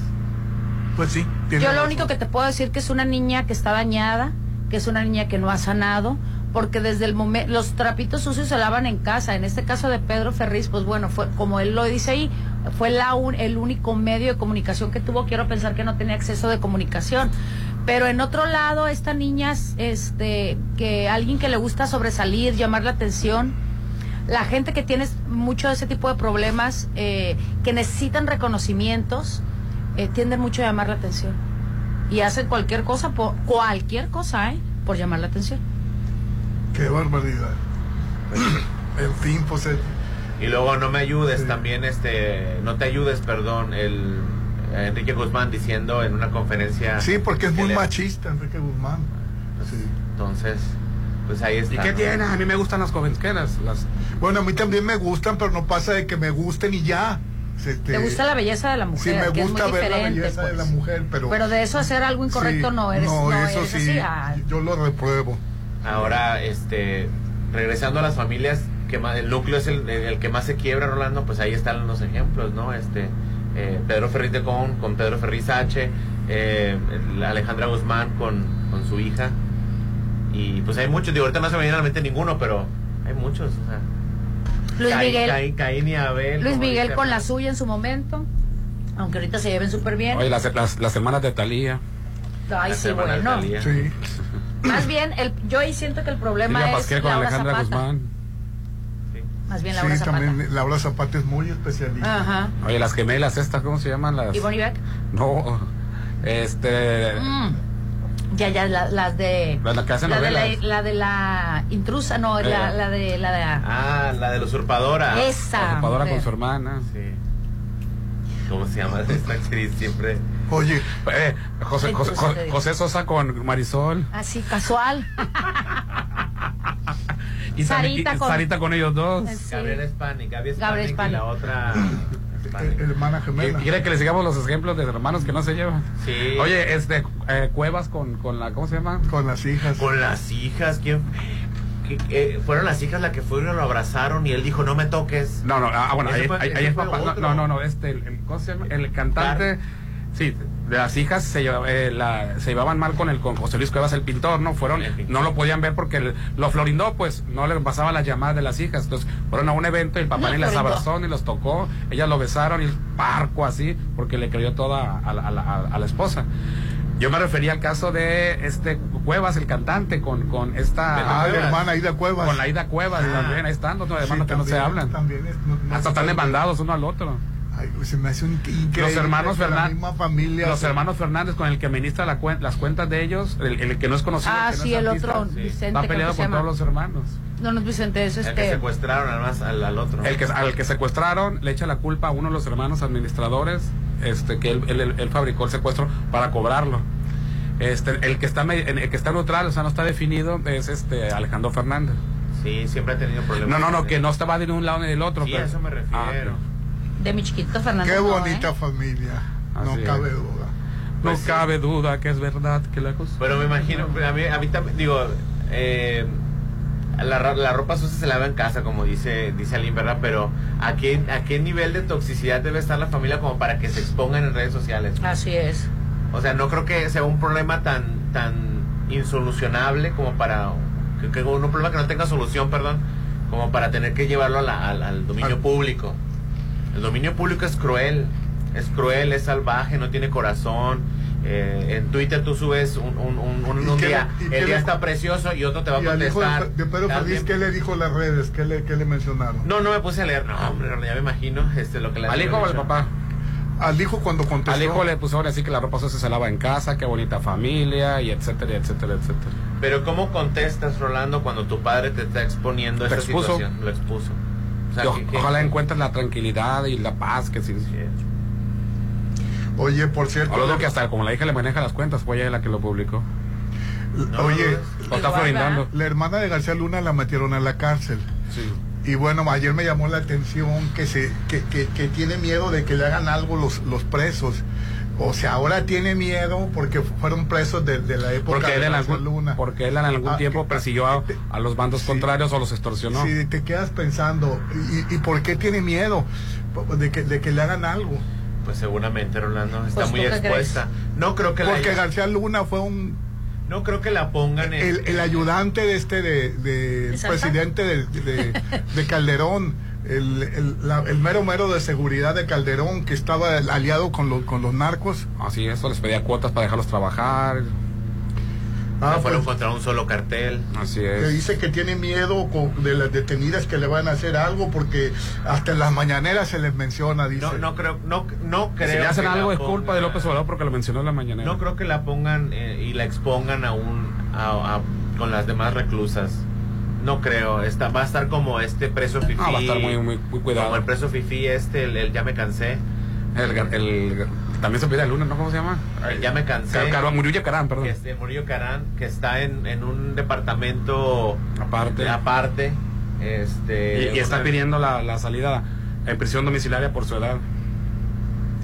Pues sí. tiene Yo lo razón. único que te puedo decir que es una niña que está dañada, que es una niña que no ha sanado, porque desde el momento los trapitos sucios se lavan en casa. En este caso de Pedro Ferriz, pues bueno, fue como él lo dice ahí, fue la un- el único medio de comunicación que tuvo. Quiero pensar que no tenía acceso de comunicación. Pero en otro lado, esta niña, este, que alguien que le gusta sobresalir, llamar la atención, la gente que tiene mucho de ese tipo de problemas, eh, que necesitan reconocimientos, eh, tienden mucho a llamar la atención. Y hacen cualquier cosa, por, cualquier cosa, ¿eh? Por llamar la atención. Qué barbaridad. en fin, pues Y luego no me ayudes también, este, no te ayudes, perdón, el eh, Enrique Guzmán diciendo en una conferencia. sí, porque es muy le- machista Enrique Guzmán. Sí. Entonces, pues ahí está. ¿Y qué ¿no? tiene? A mí me gustan las jóvenes, ¿qué? Las. Bueno, a mí también me gustan, pero no pasa de que me gusten y ya. Este, Te gusta la belleza de la Sí, mujer, me que es muy gusta ver la belleza de pues. la mujer, pero... Pero de eso hacer algo incorrecto Sí, no eres. No, no eso eres sí, así, ah, yo lo repruebo. Ahora, este, regresando a las familias, que más, el núcleo es el, el que más se quiebra, Rolando, pues ahí están los ejemplos, ¿no? Este, eh, Pedro Ferriz de Con, con Pedro Ferriz H, eh, Alejandra Guzmán con, con su hija. Y pues hay muchos, digo, ahorita no se me viene a la mente ninguno, pero hay muchos. O sea, Luis Caín- Miguel. Caín- Caín y Abel. Luis Miguel con la suya en su momento. Aunque ahorita se lleven súper bien. Oye, las, las, las hermanas de Talía. Ay, Las sí, bueno. Thalía. Sí. Más bien, el, yo ahí siento que el problema Silvia es con Laura Alejandra Zapata. Guzmán. Más bien Laura Sí, Zapata. también Laura Zapata es muy especialista. Ajá. Oye, las gemelas estas, ¿cómo se llaman? Las... ¿Y Bonnie Beck? No, este... Mm. Ya, ya, la- las de... Las que hacen la de la, novelas. la de la intrusa, no, la, Eh. la de la de... Ah, la de la usurpadora. Esa. La ocupadora mujer. con su hermana. Sí. ¿Cómo se llama esta actriz? Siempre. Oye, Eh, José, José, José. José Sosa con Marisol. Así, casual. Y también- Sarita y con- Sarita con ellos dos. Sí. Gabriela Spanik, Gabriela Spanik y la otra. Spanik. eh, hermana gemela. ¿Quiere que le sigamos los ejemplos de hermanos que no se llevan? Sí. Oye, este, eh, Cuevas con, con la, ¿cómo se llama? Con las hijas. Con las hijas, ¿quién? que- que fueron las hijas las que fueron y lo abrazaron y él dijo, no me toques. No, no, ah, bueno, Ese ahí, fue- ahí- ese ahí es papá. No, no, no, no, este, el, el- ¿cómo se llama? El cantante, sí, de las hijas se, lleva- eh, la- se llevaban mal con el con José Luis Cuevas, el pintor, ¿no? Fueron, no lo podían ver porque el- lo florindó, pues, no le pasaba las llamadas de las hijas. Entonces, fueron a un evento y el papá No, ni las abrazó ni los tocó. Ellas lo besaron y el parco así, porque le creyó toda a, la- a la- a- a la esposa. Yo me refería al caso de este Cuevas, el cantante, con, con esta... Ah, la hermana Ida Cuevas. Con la Ida Cuevas, Ah. también, ahí están dos Sí, hermanos que no se hablan. También es, no- no Hasta están demandados uno al otro. Ay, se me hace un increíble. Los hermanos Fernández. misma familia. Los hermanos Fernández con el que administra la cuen- las cuentas de ellos, el, el que no es conocido. Ah, el que no sí, es el artista, otro, sí. Vicente, Va creo peleado con todos los hermanos. No, no es Vicente, es El que este... secuestraron además al, al otro. El que, al que secuestraron le echa la culpa a uno de los hermanos administradores, este, que él, él- él- él fabricó el secuestro para cobrarlo. Este, el que está el que está neutral, o sea, no está definido, es este Alejandro Fernández. Sí, siempre ha tenido problemas. No, no, no, que no estaba de un lado ni del otro. Sí, pero- a eso me refiero. Ah, De mi chiquito Fernando. Qué bonita ¿eh? familia. No es. cabe duda. no Pues sí. cabe duda que es verdad que la cosa. Pero me imagino, a mí, a mí también, digo, eh, la, la ropa sucia se lava en casa, como dice, dice Aline, ¿verdad? Pero ¿a qué, ¿a qué nivel de toxicidad debe estar la familia como para que se expongan en redes sociales? Así es. O sea, no creo que sea un problema tan, tan insolucionable como para, que, que un problema que no tenga solución, perdón, como para tener que llevarlo a la- al, al dominio Al- público. El dominio público es cruel, es cruel, es salvaje, no tiene corazón. Eh, en Twitter tú subes un, un, un, un- ¿Y un qué día, le- el día le- está precioso y otro te va a contestar. de, de Pedro. ¿qué le dijo las redes? ¿Qué le, qué le mencionaron? No, no me puse a leer, no, hombre, ya me imagino este, lo que le ¿Al hijo o al papá? Al hijo cuando contestó. Al hijo le pusieron así que la ropa se lava en casa, qué bonita familia, y etcétera, etcétera, etcétera. Pero ¿cómo contestas, Rolando, cuando tu padre te está exponiendo Te esa expuso. situación? Lo expuso. O sea, Y o- que- que- ojalá encuentres la tranquilidad y la paz que sí. Oye, por cierto. O lo digo que hasta como la hija le maneja las cuentas, fue ella la que lo publicó. Oye, O está florindando. la hermana de García Luna la metieron a la cárcel. Sí. Y bueno, ayer me llamó la atención que se que, que, que tiene miedo de que le hagan algo los, los presos. O sea, ahora tiene miedo porque fueron presos de, de la época Porque él, de en algún, Luna. porque él en algún Ah, tiempo que- persiguió a, a los bandos contrarios o los extorsionó. Sí, te quedas pensando, ¿y, y por qué tiene miedo de que, de que le hagan algo? Pues seguramente, Rolando, está Pues, muy ¿tú qué expuesta. No creo que la Porque haya- García Luna fue un no creo que la pongan en el, el ayudante de este de, de- presidente de, de- de Calderón el, el, la- el mero mero de seguridad de Calderón que estaba aliado con los con los narcos Así eso, les pedía cuotas para dejarlos trabajar. Ah, no fueron pues, contra un solo cartel. Así que es. dice que tiene miedo de las detenidas que le van a hacer algo porque hasta en las mañaneras se les menciona dice No, no creo, no, no creo. si le hacen que algo la es culpa de pongan- López Obrador porque lo mencionó en la mañana. No creo que la pongan eh, y la expongan a un a- a- con las demás reclusas. No creo. Está, va a estar como este preso fifí. Ah, va a estar muy, muy, muy cuidado. Como el preso fifí este, el, el ya me cansé. El, el- también se pide el lunes, ¿no? ¿Cómo se llama? El ya me cansé. Car- Carón, Murillo Carán, perdón. que este Murillo Carán, que está en, en un departamento Aparte. aparte. Este, Y, y está pidiendo la, la salida en prisión domiciliaria por su edad.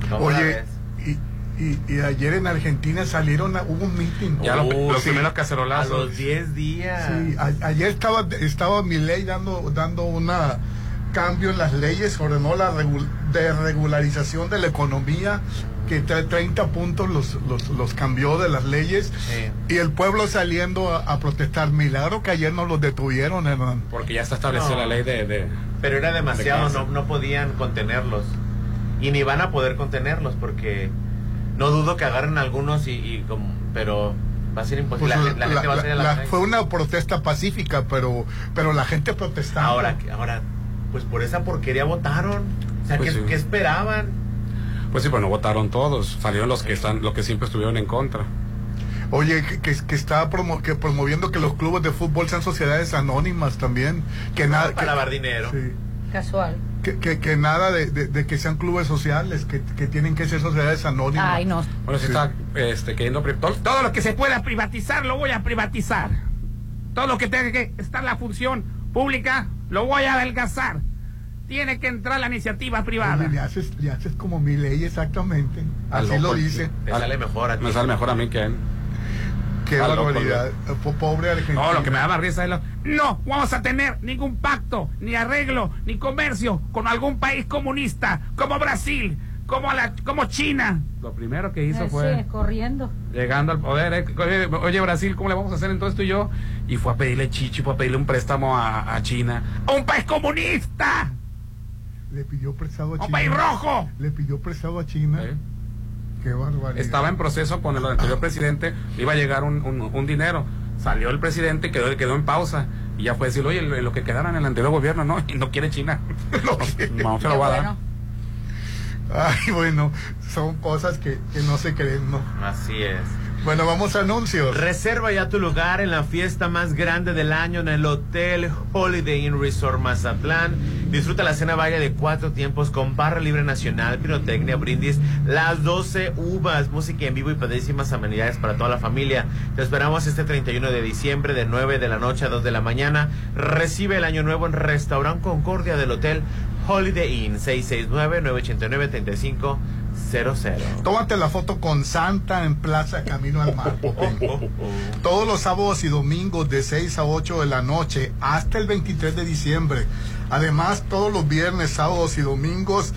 ¿Cómo la oye? Y, ayer en Argentina salieron, a- hubo un meeting. Ya los- Oh, los sí. primeros cacerolazos. A los 10 días. Sí, a- ayer estaba, estaba Milei dando, dando una cambio en las leyes, ordenó la regu- desregularización de la economía, que tre- 30 puntos los, los, los cambió de las leyes, y el pueblo saliendo a, a protestar. Milagro que ayer no los detuvieron, hermano. Porque ya está establecida No. la ley de... de- Pero era demasiado, de no, no podían contenerlos. Y ni van a poder contenerlos porque no dudo que agarren algunos y, y como, pero va a ser imposible. Pues la, la gente va a salir a la, la- calle. fue una protesta pacífica, pero, pero la gente protestaba. Ahora, ahora, pues por esa porquería votaron. O sea, Pues ¿qué, sí. qué esperaban? Pues sí, pero no votaron todos. Salieron los que están, los que siempre estuvieron en contra. Oye, que, que, que está promo- que promoviendo que los clubes de fútbol sean sociedades anónimas también. Que nada. para que- lavar dinero. sí. Casual. Que, que, que nada de, de- de que sean clubes sociales, que, que tienen que ser sociedades anónimas. Ay, no. Bueno, se Sí. está este, queriendo... Todo, todo lo que se pueda privatizar, lo voy a privatizar. Todo lo que tenga que estar en la función pública, lo voy a adelgazar. Tiene que entrar la iniciativa privada. Oye, le haces, le haces como mi ley exactamente. Así lo dice. Te sale mejor a ti. Me sale mejor a mí que a él. Barbaridad. Po- Pobre Argentina. No, lo que me da más risa es lo... No vamos a tener ningún pacto, ni arreglo, ni comercio con algún país comunista, como Brasil, como, la, como China. Lo primero que hizo Eh, fue... sí, corriendo. llegando al poder, eh, oye, oye, Brasil, ¿cómo le vamos a hacer entonces tú y yo? Y fue a pedirle chichi, fue a pedirle un préstamo a, a China. ¡A un país comunista! Le pidió prestado a ¡Un China. país rojo! Le pidió prestado a China. Qué barbaridad. Estaba en proceso con el anterior presidente, iba a llegar un, un- un dinero. Salió el presidente, quedó, quedó en pausa. Y ya fue decir, oye, lo, lo que quedara en el anterior gobierno, no, y no quiere China. no, no se lo va a dar. Ay, bueno, son cosas que, que no se creen, ¿no? Así es. Bueno, vamos a anuncios. Reserva ya tu lugar en la fiesta más grande del año en el Hotel Holiday Inn Resort Mazatlán. Disfruta la cena varia de cuatro tiempos con barra libre nacional, pirotecnia, brindis, las 12 uvas, música en vivo y padrísimas amenidades para toda la familia. Te esperamos este 31 de diciembre de 9 de la noche a 2 de la mañana. Recibe el año nuevo en Restaurant Concordia del Hotel Holiday Inn 669-989-3500. Tómate la foto con Santa en Plaza Camino al Mar. Todos los sábados y domingos de 6 a 8 de la noche hasta el 23 de diciembre. Además, todos los viernes, sábados y domingos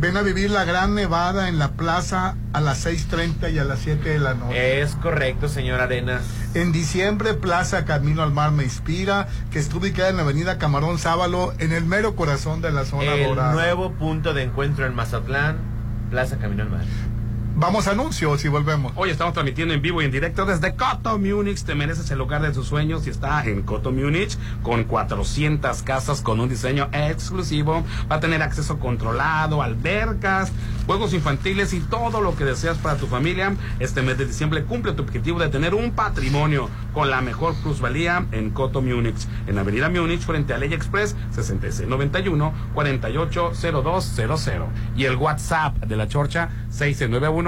ven a vivir la gran nevada en la plaza a las 6.30 y a las 7 de la noche. Es correcto, señor Arenas. En diciembre, Plaza Camino al Mar me inspira, que está ubicada en la avenida Camarón Sábalo, en el mero corazón de la zona El dorada. nuevo punto de encuentro en Mazatlán, Plaza Camino al Mar. Vamos a anuncios y volvemos. Hoy estamos transmitiendo en vivo y en directo desde Coto Múnich. Te mereces el lugar de tus sueños y está en Coto Múnich con 400 casas con un diseño exclusivo. Va a tener acceso controlado, albercas, juegos infantiles y todo lo que deseas para tu familia. Este mes de diciembre cumple tu objetivo de tener un patrimonio con la mejor plusvalía en Coto Múnich. En Avenida Múnich frente a Ley Express 6691 480200. Y el WhatsApp de la Chorcha 691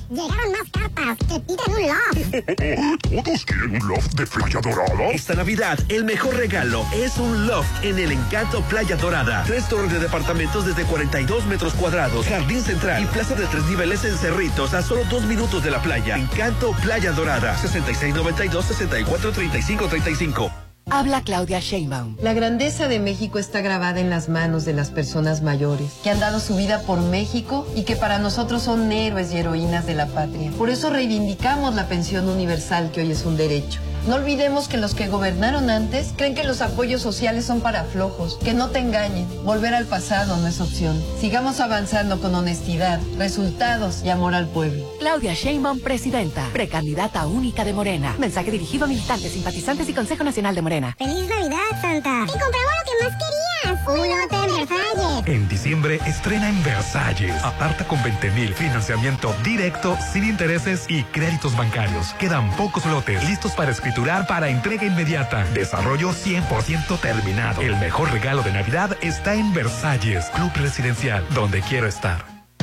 Llegaron más cartas que piden un loft. ¿Todos quieren un loft de Playa Dorada? Esta Navidad, el mejor regalo es un loft en el Encanto Playa Dorada. Tres torres de departamentos desde 42 metros cuadrados, jardín central y plaza de tres niveles en Cerritos a solo dos minutos de la playa. Encanto Playa Dorada. 6692-643535. Habla Claudia Sheinbaum. La grandeza de México está grabada en las manos de las personas mayores, que han dado su vida por México y que para nosotros son héroes y heroínas de la patria. Por eso reivindicamos la pensión universal que hoy es un derecho. No olvidemos que los que gobernaron antes creen que los apoyos sociales son para flojos. Que no te engañen. Volver al pasado no es opción. Sigamos avanzando con honestidad, resultados y amor al pueblo. Claudia Sheinbaum, presidenta, precandidata única de Morena. Mensaje dirigido a militantes, simpatizantes y Consejo Nacional de Morena. ¡Feliz Navidad, Santa! ¡Te compramos lo que más querías! En diciembre estrena en Versalles. Aparta con 20 mil. Financiamiento directo, sin intereses y créditos bancarios. Quedan pocos lotes listos para escriturar para entrega inmediata. Desarrollo 100% terminado. El mejor regalo de Navidad está en Versalles, Club Residencial, donde quiero estar.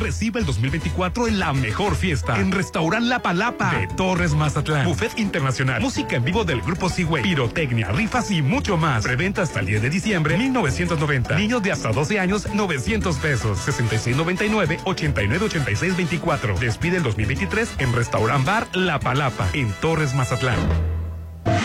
Recibe el 2024 en la mejor fiesta en Restaurant La Palapa de Torres Mazatlán. Buffet internacional, música en vivo del grupo Seaway, pirotecnia, rifas y mucho más. Preventa hasta el 10 de diciembre 1990. Niños de hasta 12 años 900 pesos. 6699 8986 24. Despide el 2023 en Restaurant Bar La Palapa en Torres Mazatlán.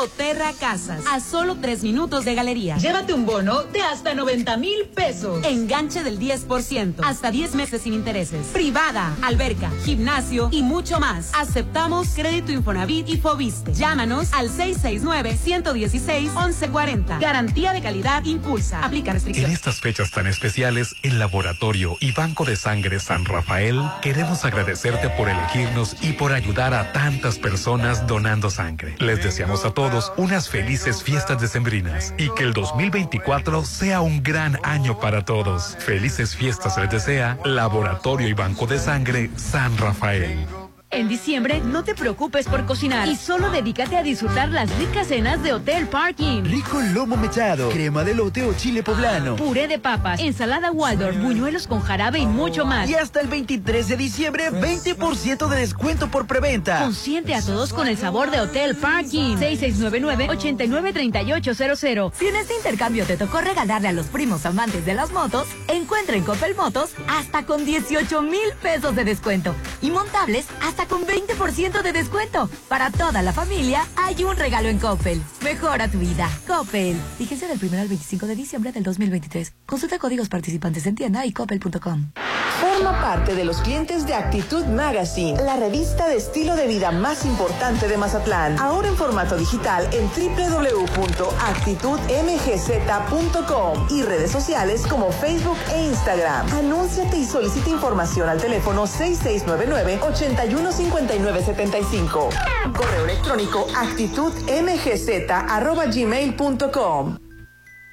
Soterra Casas, a solo tres minutos de galería. Llévate un bono de hasta 90 mil pesos. Enganche del 10%, hasta 10 meses sin intereses. Privada, alberca, gimnasio y mucho más. Aceptamos crédito Infonavit y Fobiste. Llámanos al 669-116-1140. Garantía de calidad impulsa. Aplica En restricciones. estas fechas tan especiales, el Laboratorio y Banco de Sangre San Rafael queremos agradecerte por elegirnos y por ayudar a tantas personas donando sangre. Les deseamos a todos unas felices fiestas decembrinas y que el 2024 sea un gran año para todos. Felices fiestas les desea Laboratorio y Banco de Sangre San Rafael. En diciembre, no te preocupes por cocinar y solo dedícate a disfrutar las ricas cenas de Hotel Parking. Rico lomo mechado, crema de lote o chile poblano. Puré de papas, ensalada Waldorf, buñuelos con jarabe y mucho más. Y hasta el 23 de diciembre, 20% de descuento por preventa. Consiente a todos con el sabor de Hotel Parking. 6699-893800. Si en este intercambio te tocó regalarle a los primos amantes de las motos, encuentra en Coppel Motos hasta con 18 mil pesos de descuento y montables hasta con 20% de descuento. Para toda la familia hay un regalo en Coppel. Mejora tu vida. Coppel. Fíjense del 1 al 25 de diciembre del 2023. Consulta códigos participantes en tienda y coppel.com. Forma parte de los clientes de Actitud Magazine, la revista de estilo de vida más importante de Mazatlán. Ahora en formato digital en www.actitudmgz.com y redes sociales como Facebook e Instagram. Anúnciate y solicita información al teléfono 6699-815975. Correo electrónico actitudmgz.gmail.com.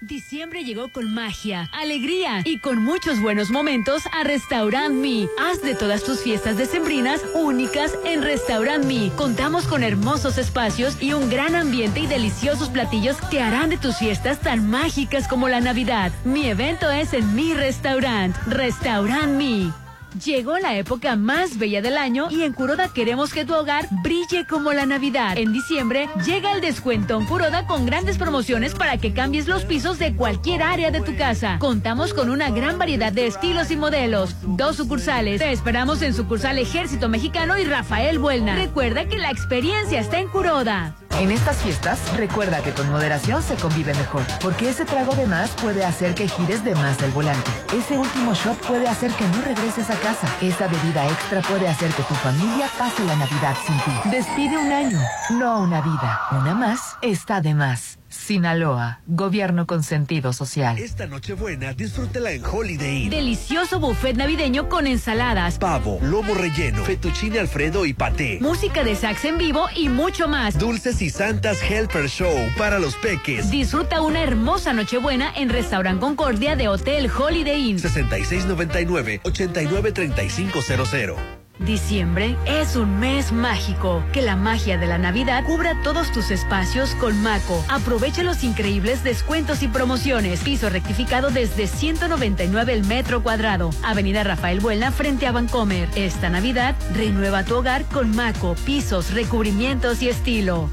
Diciembre llegó con magia, alegría y con muchos buenos momentos a Restaurant Me. Haz de todas tus fiestas decembrinas únicas en Restaurant Me. Contamos con hermosos espacios y un gran ambiente y deliciosos platillos que harán de tus fiestas tan mágicas como la Navidad. Mi evento es en mi restaurant, Restaurant. Llegó la época más bella del año y en Curoda queremos que tu hogar brille como la Navidad. En diciembre llega el descuento en Curoda con grandes promociones para que cambies los pisos de cualquier área de tu casa. Contamos con una gran variedad de estilos y modelos. Dos sucursales. Te esperamos en sucursal Ejército Mexicano y Rafael Buelna. Recuerda que la experiencia está en Curoda. En estas fiestas, recuerda que con moderación se convive mejor, porque ese trago de más puede hacer que gires de más el volante. Ese último shot puede hacer que no regreses a casa. Esa bebida extra puede hacer que tu familia pase la Navidad sin ti. Despide un año, no una vida. Una más está de más. Sinaloa, gobierno con sentido social. Esta Nochebuena disfrútela en Holiday Inn. Delicioso buffet navideño con ensaladas, Pavo, lomo relleno, fettuccine alfredo y paté. música de sax en vivo y mucho más. Dulces y santas Helper Show para los peques. Disfruta una hermosa Nochebuena en Restaurant Concordia de Hotel Holiday Inn. 6699-893500. Diciembre es un mes mágico. Que la magia de la Navidad cubra todos tus espacios con Maco. Aprovecha los increíbles descuentos y promociones. Piso rectificado desde 199 el metro cuadrado. Avenida Rafael Buelna frente a Vancomer. Esta Navidad renueva tu hogar con Maco, pisos, recubrimientos y estilo.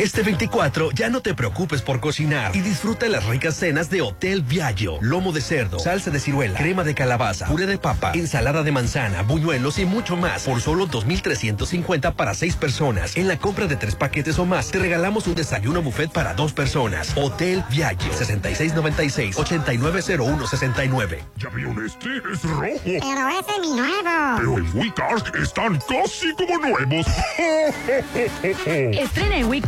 Este 24 ya no te preocupes por cocinar y disfruta las ricas cenas de Hotel Viallo. Lomo de cerdo, salsa de ciruela, crema de calabaza, puré de papa, ensalada de manzana, buñuelos y mucho más por solo 2.350 para seis personas. En la compra de tres paquetes o más te regalamos un desayuno buffet para dos personas. Hotel Viallo 6696-890169. ¿Ya vieron este? Es rojo. Pero ese es mi nuevo. Pero en WeCars están casi como nuevos. Estrena en We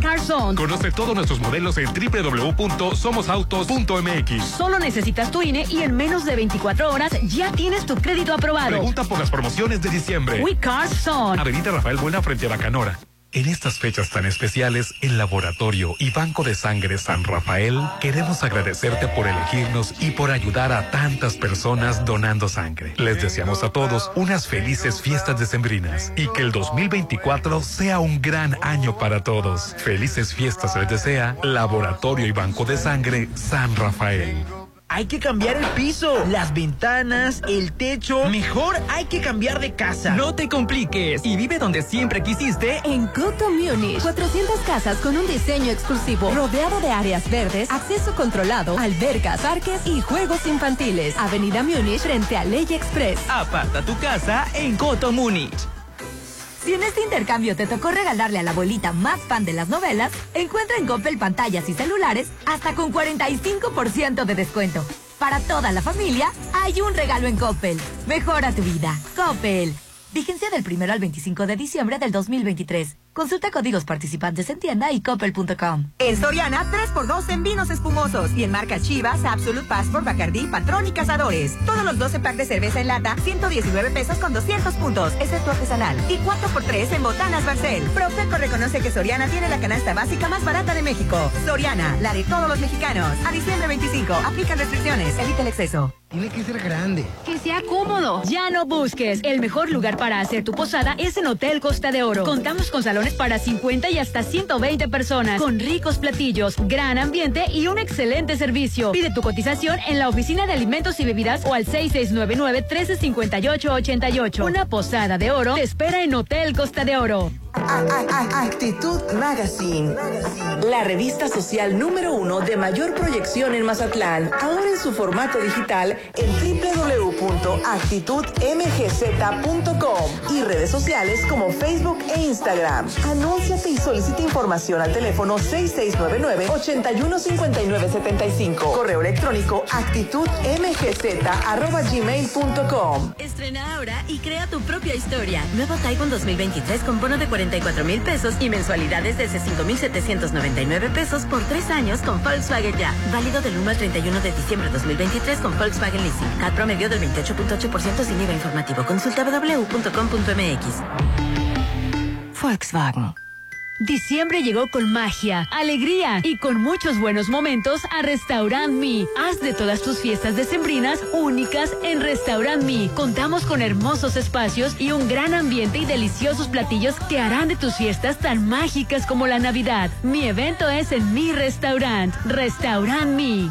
Conoce todos nuestros modelos en www.somosautos.mx. Solo necesitas tu INE y en menos de 24 horas ya tienes tu crédito aprobado. Pregunta por las promociones de diciembre. We Car Zone. Avenida Rafael Buena frente a Bacanora. En estas fechas tan especiales, el Laboratorio y Banco de Sangre San Rafael queremos agradecerte por elegirnos y por ayudar a tantas personas donando sangre. Les deseamos a todos unas felices fiestas decembrinas y que el 2024 sea un gran año para todos. Felices fiestas les desea Laboratorio y Banco de Sangre San Rafael. Hay que cambiar el piso, las ventanas, el techo. Mejor hay que cambiar de casa. No te compliques y vive donde siempre quisiste. En Coto Munich, 400 casas con un diseño exclusivo, rodeado de áreas verdes, acceso controlado, albercas, parques y juegos infantiles. Avenida Múnich frente a Ley Express. Aparta tu casa en Coto Múnich. Si en este intercambio te tocó regalarle a la abuelita más fan de las novelas, encuentra en Coppel pantallas y celulares hasta con 45% de descuento. Para toda la familia, hay un regalo en Coppel. Mejora tu vida. Coppel. Vigencia del 1 al 25 de diciembre del 2023. Consulta códigos participantes en tienda y coppel.com. En Soriana, 3x2 en vinos espumosos. Y en marcas Chivas, Absolute Passport, Bacardí, Patrón y Cazadores. Todos los 12 packs de cerveza en lata, 119 pesos con 200 puntos, excepto artesanal. Y 4x3 en botanas Barcel. Profeco reconoce que Soriana tiene la canasta básica más barata de México. Soriana, la de todos los mexicanos. A diciembre 25, aplican restricciones, evita el exceso. Tiene que ser grande. Que sea cómodo. Ya no busques. El mejor lugar para hacer tu posada es en Hotel Costa de Oro. Contamos con para 50 y hasta 120 personas, con ricos platillos, gran ambiente y un excelente servicio. Pide tu cotización en la oficina de alimentos y bebidas o al 6699-1358-88. Una posada de oro te espera en Hotel Costa de Oro. Actitud Magazine, la revista social número uno de mayor proyección en Mazatlán, ahora en su formato digital en www.actitudmgz.com y redes sociales como Facebook e Instagram. Anúnciate y solicita información al teléfono 6699-815975. Correo electrónico actitudmgz.gmail.com. Estrena ahora y crea tu propia historia. Nuevo Taiwan 2023 con bono de 44 mil pesos y mensualidades desde 5,799 pesos por tres años con Volkswagen Ya. Válido del 1 al 31 de diciembre de 2023 con Volkswagen Leasing. CAT promedio del 28.8% sin IVA informativo. Consulta www.com.mx. Volkswagen. Diciembre llegó con magia, alegría y con muchos buenos momentos a Restaurant Me. Haz de todas tus fiestas decembrinas únicas en Restaurant Me. Contamos con hermosos espacios y un gran ambiente y deliciosos platillos que harán de tus fiestas tan mágicas como la Navidad. Mi evento es en mi restaurant, Restaurant Me.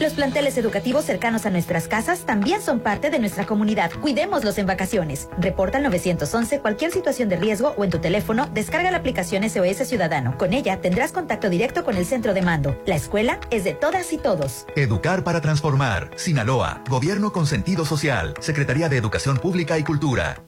Los planteles educativos cercanos a nuestras casas también son parte de nuestra comunidad. Cuidémoslos en vacaciones. Reporta al 911 cualquier situación de riesgo o en tu teléfono descarga la aplicación SOS Ciudadano. Con ella tendrás contacto directo con el centro de mando. La escuela es de todas y todos. Educar para transformar. Sinaloa. Gobierno con sentido social. Secretaría de Educación Pública y Cultura.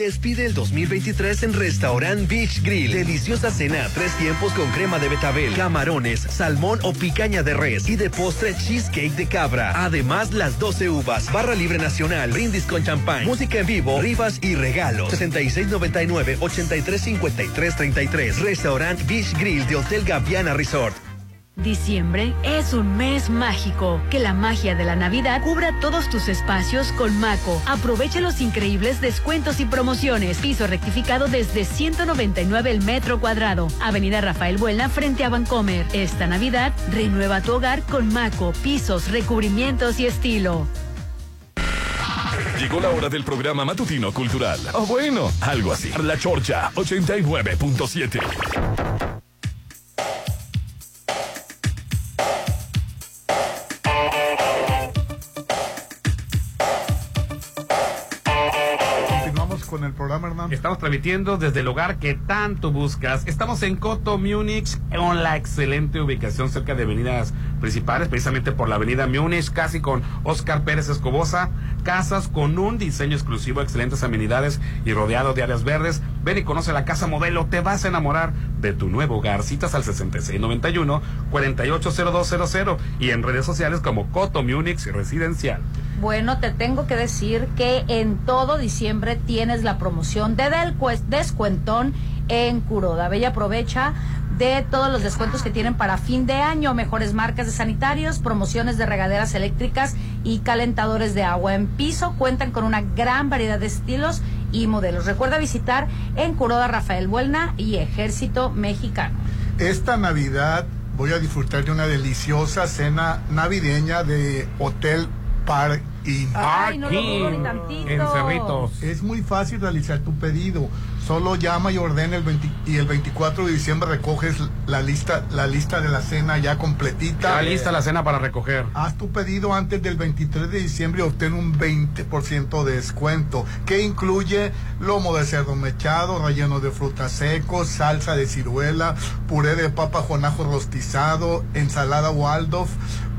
Despide el 2023 en Restaurant Beach Grill. Deliciosa cena, tres tiempos con crema de betabel, camarones, salmón o picaña de res y de postre cheesecake de cabra. Además, las 12 uvas, barra libre nacional, brindis con champán, música en vivo, rifas y regalos. 6699-835333. Restaurant Beach Grill de Hotel Gaviana Resort. Diciembre es un mes mágico. Que la magia de la Navidad cubra todos tus espacios con Maco. Aprovecha los increíbles descuentos y promociones. Piso rectificado desde 199 el metro cuadrado. Avenida Rafael Buelna frente a Vancomer. Esta Navidad renueva tu hogar con Maco, pisos, recubrimientos y estilo. Llegó la hora del programa matutino cultural. O bueno, algo así. La Chorcha 89.7. Estamos transmitiendo desde el hogar que tanto buscas. Estamos en Coto, Múnich, con la excelente ubicación cerca de avenidas principales, precisamente por la avenida Múnich, casi con Oscar Pérez Escobosa. Casas con un diseño exclusivo, excelentes amenidades y rodeado de áreas verdes. Ven y conoce la casa modelo. Te vas a enamorar de tu nuevo hogar. Citas al 6691-480200 y en redes sociales como Coto Múnich Residencial. Bueno, te tengo que decir que en todo diciembre tienes la promoción de del descuentón en Curoda. Bella aprovecha de todos los descuentos que tienen para fin de año, mejores marcas de sanitarios, promociones de regaderas eléctricas y calentadores de agua en piso. Cuentan con una gran variedad de estilos y modelos. Recuerda visitar en Curoda Rafael Buelna y Ejército Mexicano. Esta Navidad voy a disfrutar de una deliciosa cena navideña de Hotel Park Inn. Ay, no. En Cerritos. Es muy fácil realizar tu pedido. Solo llama y ordena el 20 y el 24 de diciembre recoges la lista la lista de la cena ya completita. Ya lista la cena para recoger. Haz tu pedido antes del 23 de diciembre y obtén un 20% de descuento, que incluye lomo de cerdo mechado, relleno de frutas secos, salsa de ciruela, puré de papa con ajo rostizado, ensalada Waldorf,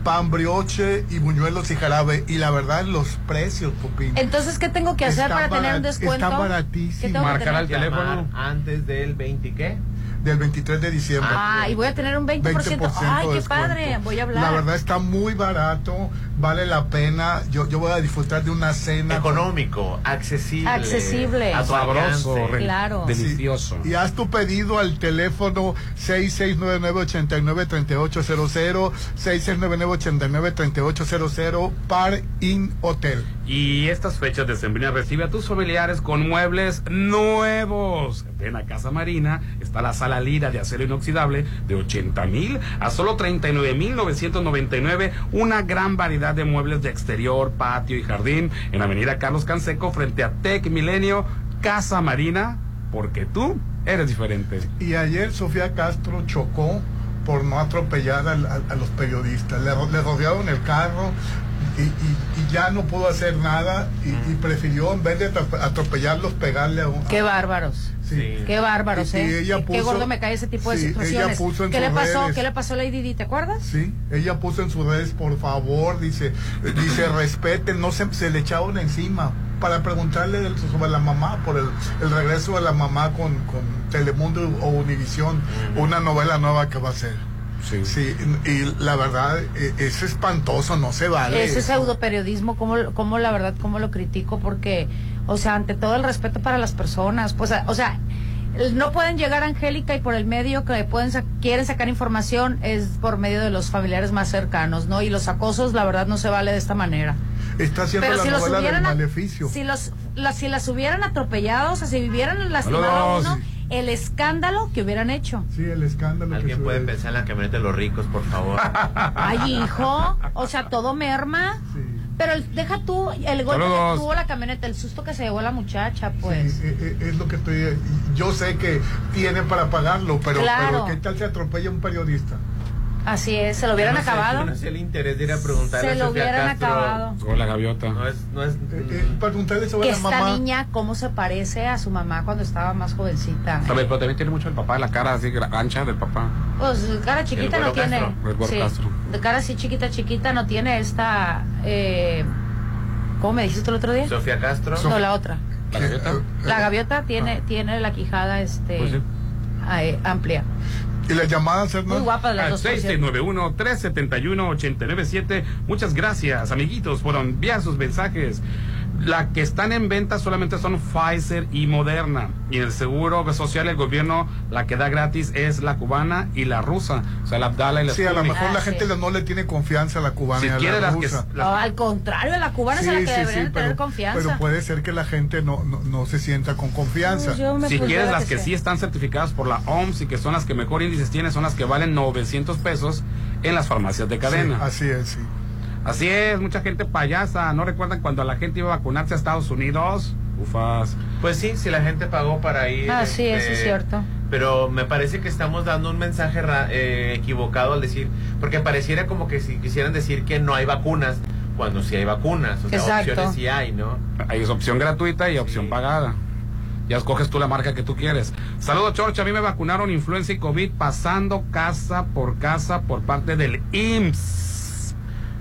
pan brioche y buñuelos y jarabe. Y la verdad, los precios, Pupín. Entonces, ¿qué tengo que hacer para tener un descuento? Están baratísimos. ¿Qué tengo que Marcar al teléfono. Antes del 20, ¿qué? Del 23 de diciembre. Ah, y voy a tener un 20%. 20% Ay, qué padre. Voy a hablar. La verdad está muy barato, vale la pena. Yo, yo voy a disfrutar de una cena. Económico, accesible. Accesible. A tu Sabroso, Claro. delicioso. Y haz tu pedido al teléfono 6699-893800, 6699-893800, Par In Hotel. Y estas fechas de sembrina recibe a tus familiares con muebles nuevos. Ven a Casa Marina, está la sala Lira de acero inoxidable de 80 mil a solo 39 mil 999. Una gran variedad de muebles de exterior, patio y jardín en Avenida Carlos Canseco frente a Tech Milenio. Casa Marina, porque tú eres diferente. Y ayer Sofía Castro chocó por no atropellar a, los periodistas. Le, ro- le rodearon el carro y, y- y ya no pudo hacer nada y, y prefirió en vez de atrope- atropellarlos pegarle a un... Qué bárbaros. Sí. Qué bárbaros, Y- y ¿eh? ella Qué puso- gordo me cae ese tipo de sí, ella situaciones. puso en ¿Qué le pasó? redes. ¿Qué le pasó a Lady Di? ¿Te acuerdas? Sí, ella puso en sus redes, por favor, dice, dice, respeten, no se, se le echaron encima para preguntarle del- sobre la mamá, por el, el regreso de la mamá con, con Telemundo o Univisión, una novela nueva que va a ser. Sí. y la verdad eh, es espantoso, no se vale. Ese eso. pseudoperiodismo, como, como la verdad, como lo critico, porque, o sea, ante todo el respeto para las personas, pues, o sea, el- no pueden llegar a Angélica y por el medio que pueden sa- quieren sacar información es por medio de los familiares más cercanos, ¿no? Y los acosos, la verdad, no se vale de esta manera. Está haciendo Pero la si los novela hubieran, a- maleficio. si los, las, si las hubieran atropellado, o sea, si hubieran lastimado a No, uno, el escándalo que hubieran hecho. Sí, el escándalo. Alguien puede pensar en la camioneta de los ricos, por favor. Ay, hijo, o sea, todo merma. Pero el- deja tú el golpe Saludos. que tuvo la camioneta, el susto que se llevó la muchacha, pues. Sí, eh, eh, es lo que estoy. Yo sé que tiene para pagarlo, pero, Claro. pero ¿qué tal se atropella un periodista? Así es, se lo hubieran no sé, acabado. no sé el interés de ir a preguntarle Se a lo hubieran Castro. acabado. Con la gaviota. No es, no es, preguntarle sobre Que la esta mamá. niña, cómo se parece a su mamá cuando estaba más jovencita. Pero también tiene mucho el papá, la cara así ancha del papá. Pues cara chiquita El no tiene. Sí, Castro. de cara así chiquita, chiquita no tiene esta. Eh, ¿Cómo me dijiste el otro día? Sofía Castro. No, la otra. ¿La gaviota? La gaviota tiene, tiene la quijada este, Pues sí. ah, eh, amplia. ¿Y las llamadas, Muy guapas las Al dos. por cierto. 6691-371-897. Muchas gracias, amiguitos, por enviar sus mensajes. La que están en venta solamente son Pfizer y Moderna. Y en el seguro social, el gobierno, la que da gratis es la cubana y la rusa. O sea, la Abdala y la Sí, a lo mejor la Ah, gente sí. no le tiene confianza a la cubana Si y a quiere la las que- rusa. No, al contrario, la cubana es a la que Sí, sí, deberían sí, tener pero- confianza. Pero puede ser que la gente no, no, no se sienta con confianza. Me Si quieres la las que sí. sí están certificadas por la OMS y que son las que mejor índices tienen, son las que valen 900 pesos en las farmacias de cadena. Sí, así es, sí. Así es, mucha gente payasa. ¿No recuerdan cuando la gente iba a vacunarse a Estados Unidos? Ufas. Pues sí, si la gente pagó para ir. Ah, sí, eso este, es cierto. Pero me parece que estamos dando un mensaje ra- eh, equivocado al decir, porque pareciera como que si quisieran decir que no hay vacunas, cuando sí hay vacunas, o sea, Exacto. opciones sí hay, ¿no? Hay opción gratuita y opción pagada. Ya escoges tú la marca que tú quieres. Saludos, Chorcha. A mí me vacunaron influenza y COVID pasando casa por casa por parte del IMSS.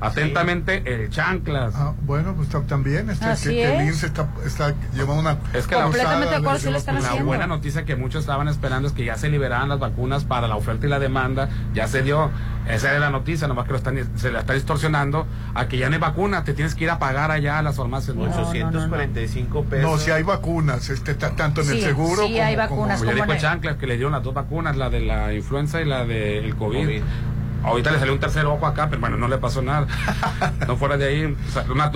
Atentamente, el Chanclas. Ah, bueno, pues ta- también este, Así que, que el es. IMSS está, está- lleva una Es que la- Completamente de acuerdo, de- sí lo están de- La buena noticia que muchos estaban esperando es que ya se liberaran las vacunas para la oferta y la demanda. Ya se dio. Esa era la noticia, nomás que lo están, se la está distorsionando a que ya no hay vacuna. Te tienes que ir a pagar allá a las farmacias. ¿no? 845 pesos. No, si hay vacunas, este, ta- tanto en el seguro sí como, hay como- vacunas, Como ya ¿cómo dijo el no? Chanclas que le dieron las dos vacunas, la de la influenza y la del COVID. COVID. Ahorita le salió un tercer ojo acá, pero bueno, no le pasó nada. no fuera de ahí, una,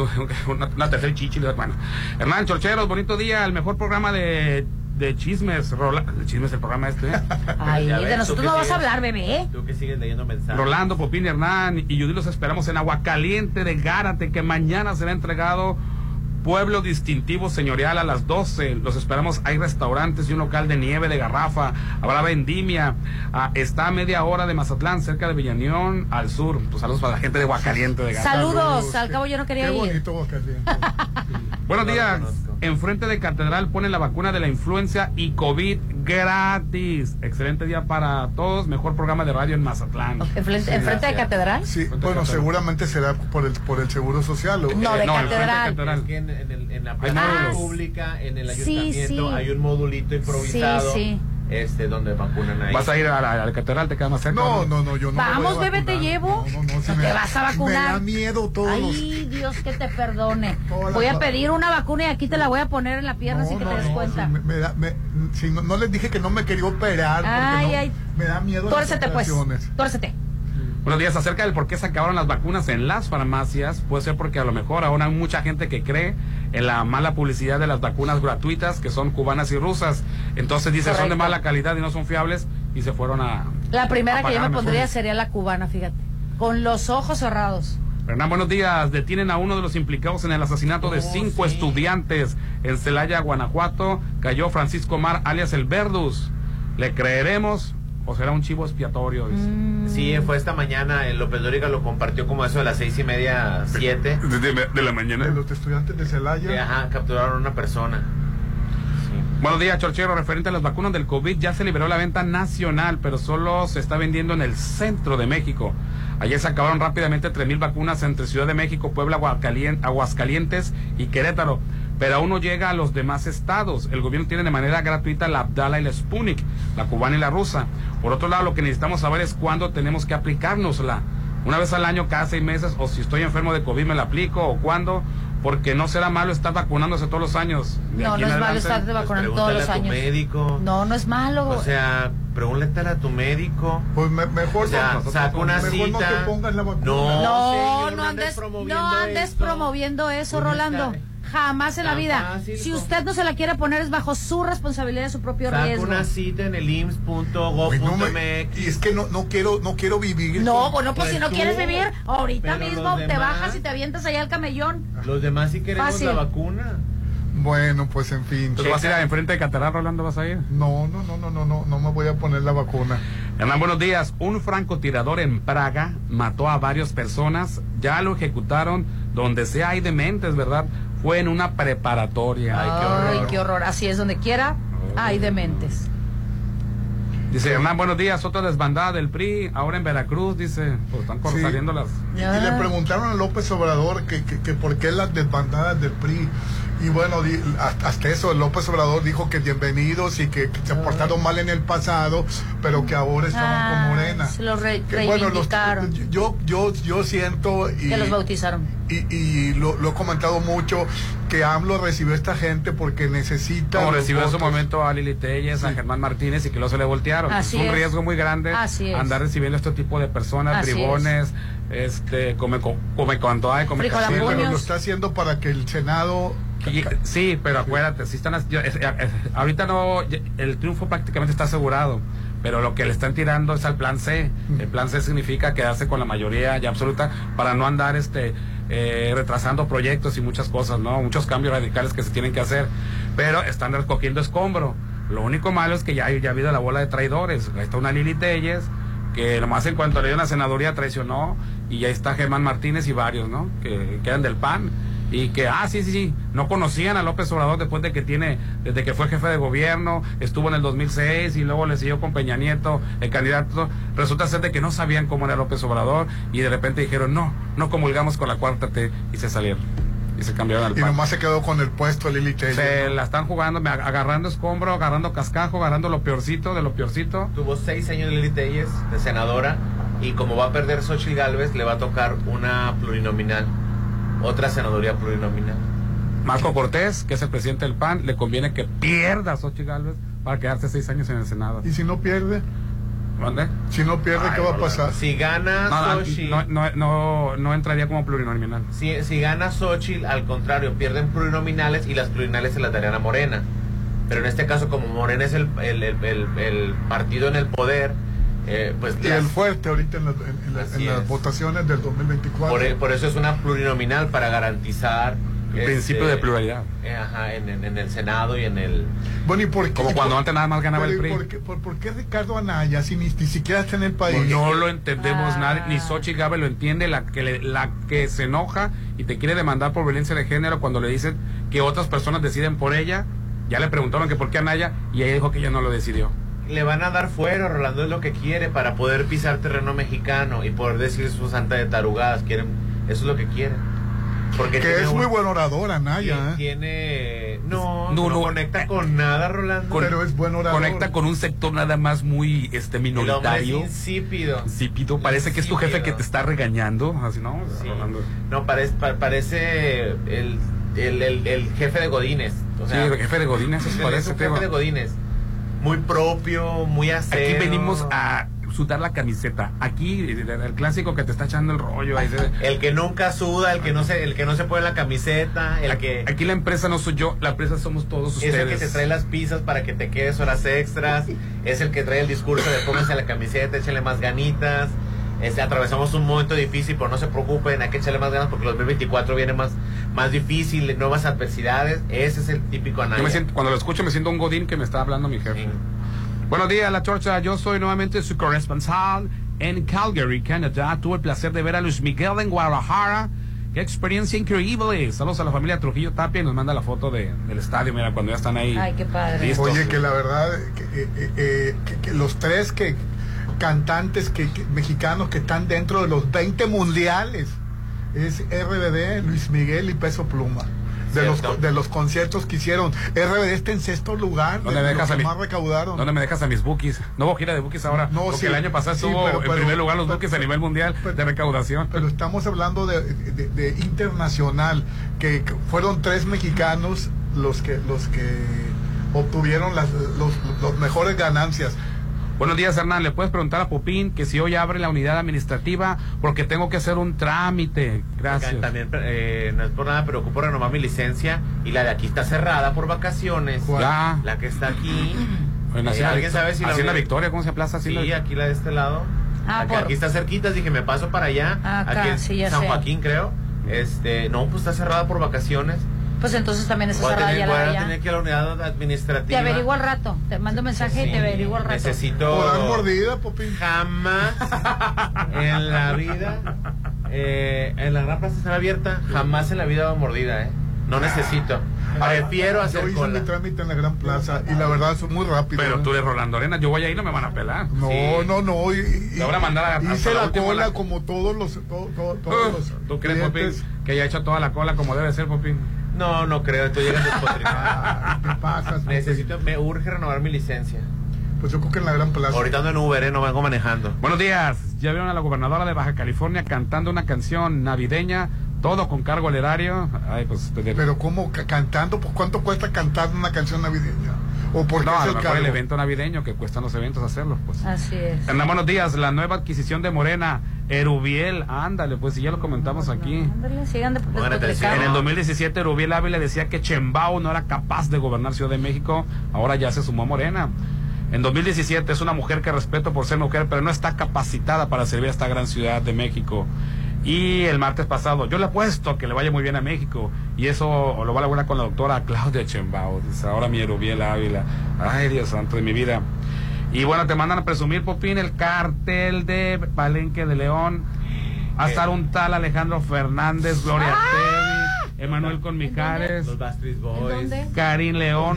una, una tercer chichi. Bueno, Hernán Chorcheros, bonito día, el mejor programa de, de chismes. Rola, de chismes el programa este. ¿eh? Ay, de ves, nosotros tú no vas a hablar, bebé. Tú que sigues leyendo mensajes. Rolando, Popín, Hernán y Judy los esperamos en Aguacaliente de Gárate, que mañana será entregado Pueblo Distintivo Señorial a las 12. Los esperamos. Hay restaurantes y un local de nieve de garrafa. Habrá vendimia. Ah, está a media hora de Mazatlán, cerca de Villañón, al sur. Pues saludos para la gente de Aguacaliente de Gárate. Saludos, al cabo yo no quería Qué ir. bonito. Buenos días. Enfrente de Catedral ponen la vacuna de la influencia y COVID gratis. Excelente día para todos. Mejor programa de radio en Mazatlán. ¿Enfrente, enfrente de catedral? Sí, bueno, Catedral. seguramente será por el, por el seguro social. ¿o? No, de no, enfrente de catedral. Catedral. Es que en, en el- en la Hay plaza módulos. pública, en el Sí, ayuntamiento, sí. hay un modulito improvisado. Sí, sí. Este, donde vacunan ahí. ¿Vas a ir a la, a la catedral? ¿Te quedas más cerca? No, no, no, yo no. Vamos, bebé, te llevo. No, no, no, si ¿Te me- vas a vacunar? Me da miedo todos. Ay, Dios que te perdone. Todas Voy a las- pedir una vacuna y aquí te la voy a poner en la pierna No, así que no, te des no, cuenta. si me- me da- me- si no, no les dije que no me quería operar Ay, no- ay. me da miedo las Tuércete, pues. Tuércete. Buenos días. Acerca del por qué se acabaron las vacunas en las farmacias, puede ser porque a lo mejor ahora hay mucha gente que cree en la mala publicidad de las vacunas gratuitas que son cubanas y rusas. Entonces dice, son de mala calidad y no son fiables y se fueron a... La primera a que yo me mejor. pondría sería la cubana, fíjate. Con los ojos cerrados. Hernán, buenos días. Detienen a uno de los implicados en el asesinato de Oh, cinco sí. estudiantes en Celaya, Guanajuato. Cayó Francisco Mar, alias el Verdus. ¿Le creeremos o será un chivo expiatorio? Dice. Mm. Sí, fue esta mañana, el López Dóriga lo compartió como eso de las seis y media, siete. De, de- de la mañana. De los estudiantes de Celaya. ajá, capturaron a una persona. Sí. Buenos días, Chorchero. Referente a las vacunas del COVID, ya se liberó la venta nacional, pero solo se está vendiendo en el centro de México. Ayer se acabaron rápidamente 3.000 vacunas entre Ciudad de México, Puebla, Aguascalientes y Querétaro. Pero aún no llega a los demás estados. El gobierno tiene de manera gratuita la Abdala y la Sputnik, la cubana y la rusa. Por otro lado, lo que necesitamos saber es cuándo tenemos que aplicárnosla. Una vez al año, cada seis meses, o si estoy enfermo de COVID me la aplico, o cuándo, porque no será malo estar vacunándose todos los años. De No, aquí no es malo estar Pues vacunando todos los a tu años. médico. No, no es malo. O sea, pregúntale a tu médico. Pues me- mejor O sea, no, saca una mejor no te pongas la vacuna. No, No, señor, no no andes andes, promoviendo no andes esto. promoviendo eso, Pues Rolando. está- Jamás en la vida. fácil si usted no se la quiere poner es bajo su responsabilidad y su propio Saca riesgo. una cita en el. Pues me- y es que no, no quiero no quiero vivir. No, bueno, pues Pues si no tú, quieres vivir, ahorita pero mismo te bajas y te avientas allá al camellón. Los demás sí queremos Fácil. la vacuna. Bueno, pues en fin. Entonces, ¿Vas a ir a enfrente de Catedral, Rolando? ¿Vas a ir? No, no, no, no, no, no, no me voy a poner la vacuna. Hernán, buenos días. Un francotirador en Praga mató a varias personas. Ya lo ejecutaron donde sea hay dementes, ¿verdad? Fue en una preparatoria. Ay, qué Ay, horror. qué horror. Así es, donde quiera hay dementes. Dice Hernán, buenos días. Otra desbandada del PRI. Ahora en Veracruz, dice. Pues están Sí. saliendo las. Y, y Ah. le preguntaron a López Obrador que, que, que por qué las desbandadas del PRI. Y bueno, di- hasta eso, López Obrador dijo que bienvenidos y que, que se portaron mal en el pasado, pero que ahora estaban Ah, con Morena. se los re- Que, bueno, los- reivindicaron. yo, yo, yo siento y, Que los bautizaron. Y, y lo, lo he comentado mucho, que AMLO recibió a esta gente porque necesita... Como los recibió en su momento a Lili Telles, a Germán Martínez y que luego se le voltearon. Así es un es. riesgo muy grande Así es. andar recibiendo este tipo de personas, Así bribones, este, come, co- come cuanto hay, come Sí, casi- pero lo está haciendo para que el Senado... Y- sí, pero acuérdate, si están, yo- es- es- ahorita no, el triunfo prácticamente está asegurado, pero lo que le están tirando es al plan C. El plan C significa quedarse con la mayoría ya absoluta para no andar este eh, retrasando proyectos y muchas cosas, ¿no? Muchos cambios radicales que se tienen que hacer, pero están recogiendo escombro. Lo único malo es que ya, ya ha habido la bola de traidores. Ahí está una Lili Telles, que nomás en cuanto le dio la senaduría traicionó, y ahí está Germán Martínez y varios, ¿no? Que quedan del PAN y que, ah, sí, sí, sí, no conocían a López Obrador después de que tiene, desde que fue jefe de gobierno, estuvo en el 2006 y luego le siguió con Peña Nieto, el candidato, resulta ser de que no sabían cómo era López Obrador y de repente dijeron, no, no comulgamos con la cuarta T y se salieron y se cambiaron al Y nomás se quedó con el puesto Lili Telles. Se la están jugando, agarrando escombro, agarrando cascajo, agarrando lo peorcito de lo peorcito. Tuvo seis años Lili Telles de senadora y como va a perder Xochitl Galvez, le va a tocar una plurinominal, otra senaduría plurinominal. Marco Cortés, que es el presidente del PAN, le conviene que pierda a Xochitl Gálvez para quedarse seis años en el Senado. ¿Y si no pierde? ¿Dónde? Si no pierde, ¿qué va a pasar? Si gana No, Xochitl, no, no, no, no entraría como plurinominal. si, si gana Xochitl, al contrario, pierden plurinominales y las plurinominales se las darían a Morena. Pero en este caso, como Morena es el, el, el- el- el partido en el poder, eh, pues Y las- el fuerte ahorita en, la- en- en la- en las es. votaciones del 2024. por, por eso es una plurinominal para garantizar El principio de pluralidad. eh, ajá, en, en- en el Senado y en el Bueno, ¿y por qué? Como cuando antes nada más ganaba Pero, el ¿y PRI. ¿por qué, por, por qué Ricardo Anaya, si ni, ni siquiera está en el país? Pues no lo entendemos Ah. nadie, ni Xochitl Gálvez lo entiende, la que, le- la que se enoja y te quiere demandar por violencia de género cuando le dicen que otras personas deciden por ella, ya le preguntaron que por qué Anaya y ella dijo que ella no lo decidió. Le van a dar fuero, Rolando es lo que quiere para poder pisar terreno mexicano y poder decir su santa de tarugadas, quieren, eso es lo que quieren. Porque que tiene es un- muy buen orador, Anaya. tiene, ¿eh? tiene- no, No, no, no, conecta con nada, Rolando. Con- Pero es buen orador. Conecta con un sector nada más muy este minoritario. insípido. Insípido, parece que es tu jefe que te está regañando, así no, Sí. Rolando. No, parece, pa- parece el, el, el- el jefe de Godínez. O sea, sí, el jefe de Godínez, eso es parece un tema. jefe de Godínez. Muy propio, muy acero. Aquí venimos a sudar la camiseta. Aquí el, el clásico que te está echando el rollo. ahí se- El que nunca suda, el que no se, el que no se pone la camiseta, el que Aquí la empresa no soy yo, la empresa somos todos es el que ustedes. te trae las pizzas para que te quedes horas extras, es el que trae el discurso de pónganse la camiseta, échale más ganitas. Este, atravesamos un momento difícil, pero no se preocupen, hay que echarle más ganas porque el 2024 viene más, más difícil, nuevas adversidades. Ese es el típico Anaya. Yo me siento, cuando lo escucho me siento un godín que me está hablando mi jefe. Buenos días, La Chorcha. Yo soy nuevamente su corresponsal en Calgary, Canadá. Tuve el placer de ver a Luis Miguel en Guadalajara. Qué experiencia increíble. Saludos a la familia Trujillo Tapia y nos manda la foto de, del estadio. Mira, cuando ya están ahí. Ay, qué padre. listos. Oye, que la verdad, que, eh, eh, eh, que- que los tres que cantantes que, que- mexicanos que están dentro de los 20 mundiales es RBD, Luis Miguel y Peso Pluma. De los, de los conciertos que hicieron. RBD está en sexto lugar. ¿Dónde de me los dejas a que mi- más recaudaron. ¿Dónde me dejas a mis bookies? No hubo gira de bookies ahora. No, porque sí, el año pasado sí, estuvo pero- en primer lugar los pero- bookies a nivel mundial de recaudación. Pero estamos hablando de, de- de internacional, que, que fueron tres mexicanos los que los que obtuvieron las los, los mejores ganancias. Buenos días, Hernán. ¿Le puedes preguntar a Popín que si hoy abre la unidad administrativa porque tengo que hacer un trámite? Gracias. También, eh, no es por nada, pero ocupo renovar mi licencia y la de aquí está cerrada por vacaciones. La que está aquí. Eh, ¿Alguien sabe si la unidad- Victoria, ¿cómo se aplaza? Sí, aquí la de este lado. Ah, aquí, por- aquí está cerquita, dije, me paso para allá. Acá, aquí en sí, ya San sé. Joaquín, creo. Este, no, pues está cerrada por vacaciones. Pues entonces también está Voy a cerrada tener, voy a de que ir a la unidad administrativa. Te averiguo al rato. Te mando mensaje y te averiguo al rato. Necesito. ¿O dan mordida, Popín? Jamás en la vida. eh, en la gran plaza estará abierta. Jamás en la vida va mordida, ¿eh? No necesito. Prefiero Yo hacer hice cola. mi trámite en la Gran Plaza y la verdad es muy rápido. Pero tú eres Rolando Arena, yo voy ahí y no me van a pelar. No, Sí. no, no. Y, y- van a mandar a- hice la cola la- como todos los. to- to- todos Uh, los ¿Tú crees, Popín, clientes. que haya hecho toda la cola como debe ser, Popín? No, no creo. Tú llegas despotricado. Ah, ¿Qué pasa? Necesito, me urge renovar mi licencia. Pues yo creo que en la Gran Plaza. Ahorita ando en Uber, ¿eh? No vengo manejando. Buenos días. Ya vieron a la gobernadora de Baja California cantando una canción navideña todo con cargo al erario. Ay, pues, Pero ¿cómo? Ca- ¿Cantando? ¿Por cuánto cuesta cantar una canción navideña? ¿O por qué no, es a lo el mejor el evento navideño que cuestan los eventos hacerlo, pues. Así es. Anda, buenos días, la nueva adquisición de Morena, Erubiel, ándale, pues si ya lo comentamos aquí. Ándale, sigan de, En el 2017 Erubiel Ávila decía que Chembao no era capaz de gobernar Ciudad de México, ahora ya se sumó a Morena. En 2017 es una mujer que respeto por ser mujer, pero no está capacitada para servir a esta gran ciudad de México. Y el martes pasado, yo le apuesto que le vaya muy bien a México. Y eso lo va a lograr con la doctora Claudia Chembao. Dice, ahora mi Erubiel Ávila. Ay, Dios santo de mi vida. Y bueno, te mandan a presumir, Popín, el cartel de Palenque de León. A estar un tal Alejandro Fernández, Gloria Trevi, Emanuel Conmijares, Los Backstreet Boys. León.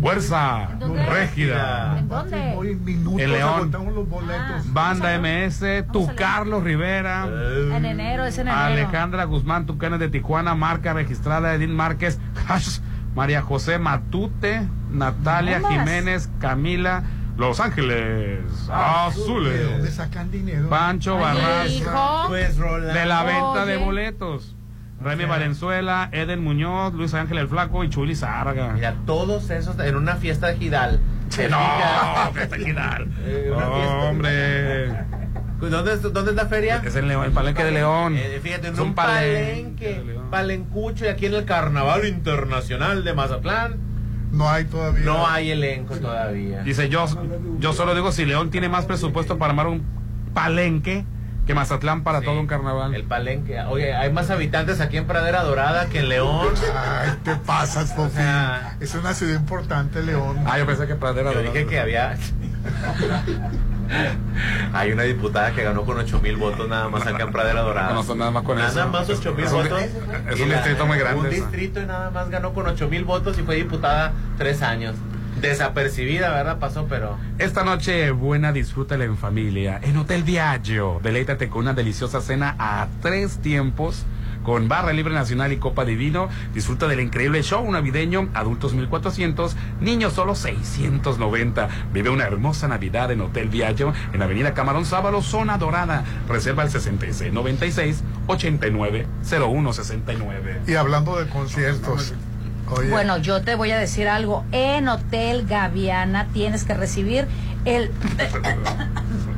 Fuerza? Régida, ¿En dónde? Hoy en minutos El León. los boletos. Banda MS, Tu Carlos Rivera, En enero, es en enero. Alejandra Guzmán, Tucanes de Tijuana, marca registrada Edith Márquez, Hash, María José Matute, Natalia. Jiménez, Camila, Los Ángeles ¿De Azules, dónde sacan dinero? Pancho hijo. Pues Rolando. de la venta de boletos. Remy Valenzuela, Eden Muñoz, Luis Ángel el Flaco y Chuli Zárraga. Mira, todos esos en una fiesta de Gidal. Sí, no, fiesta Gidal. Eh, una fiesta. Hombre. ¿Dónde, es- ¿Dónde es la feria? Es el, León, el palenque de León. Eh, fíjate, en Es un palenque de palencucho y aquí en el Carnaval Internacional de Mazatlán No hay todavía. no hay elenco todavía. Dice, yo, yo solo digo si León tiene más presupuesto para armar un palenque que Mazatlán para Sí, todo un carnaval. El palenque. Oye, hay más habitantes aquí en Pradera Dorada que en León. Ay, te pasas, Fofi. sea, Es una ciudad importante, León. Ah, yo pensé que Pradera Yo Dorada. dije que había. Hay una diputada que ganó con 8 mil votos nada más acá en Pradera Dorada. No, no, nada más con nada eso. más 8 mil votos. es un distrito muy grande Un distrito y nada más ganó con 8 mil votos y fue diputada tres años. Desapercibida, ¿verdad? Pasó, pero. Esta noche buena disfrútala en familia. En Hotel Viaggio. Deleítate con una deliciosa cena a tres tiempos. Con barra libre nacional y copa de vino. Disfruta del increíble show navideño. Adultos 1400, niños solo 690. Vive una hermosa Navidad en Hotel Viaggio. En Avenida Camarón Sábalo, zona dorada. Reserva el 6696 890169. Y hablando de conciertos. Oye, Bueno, yo te voy a decir algo. En Hotel Gaviana tienes que recibir el...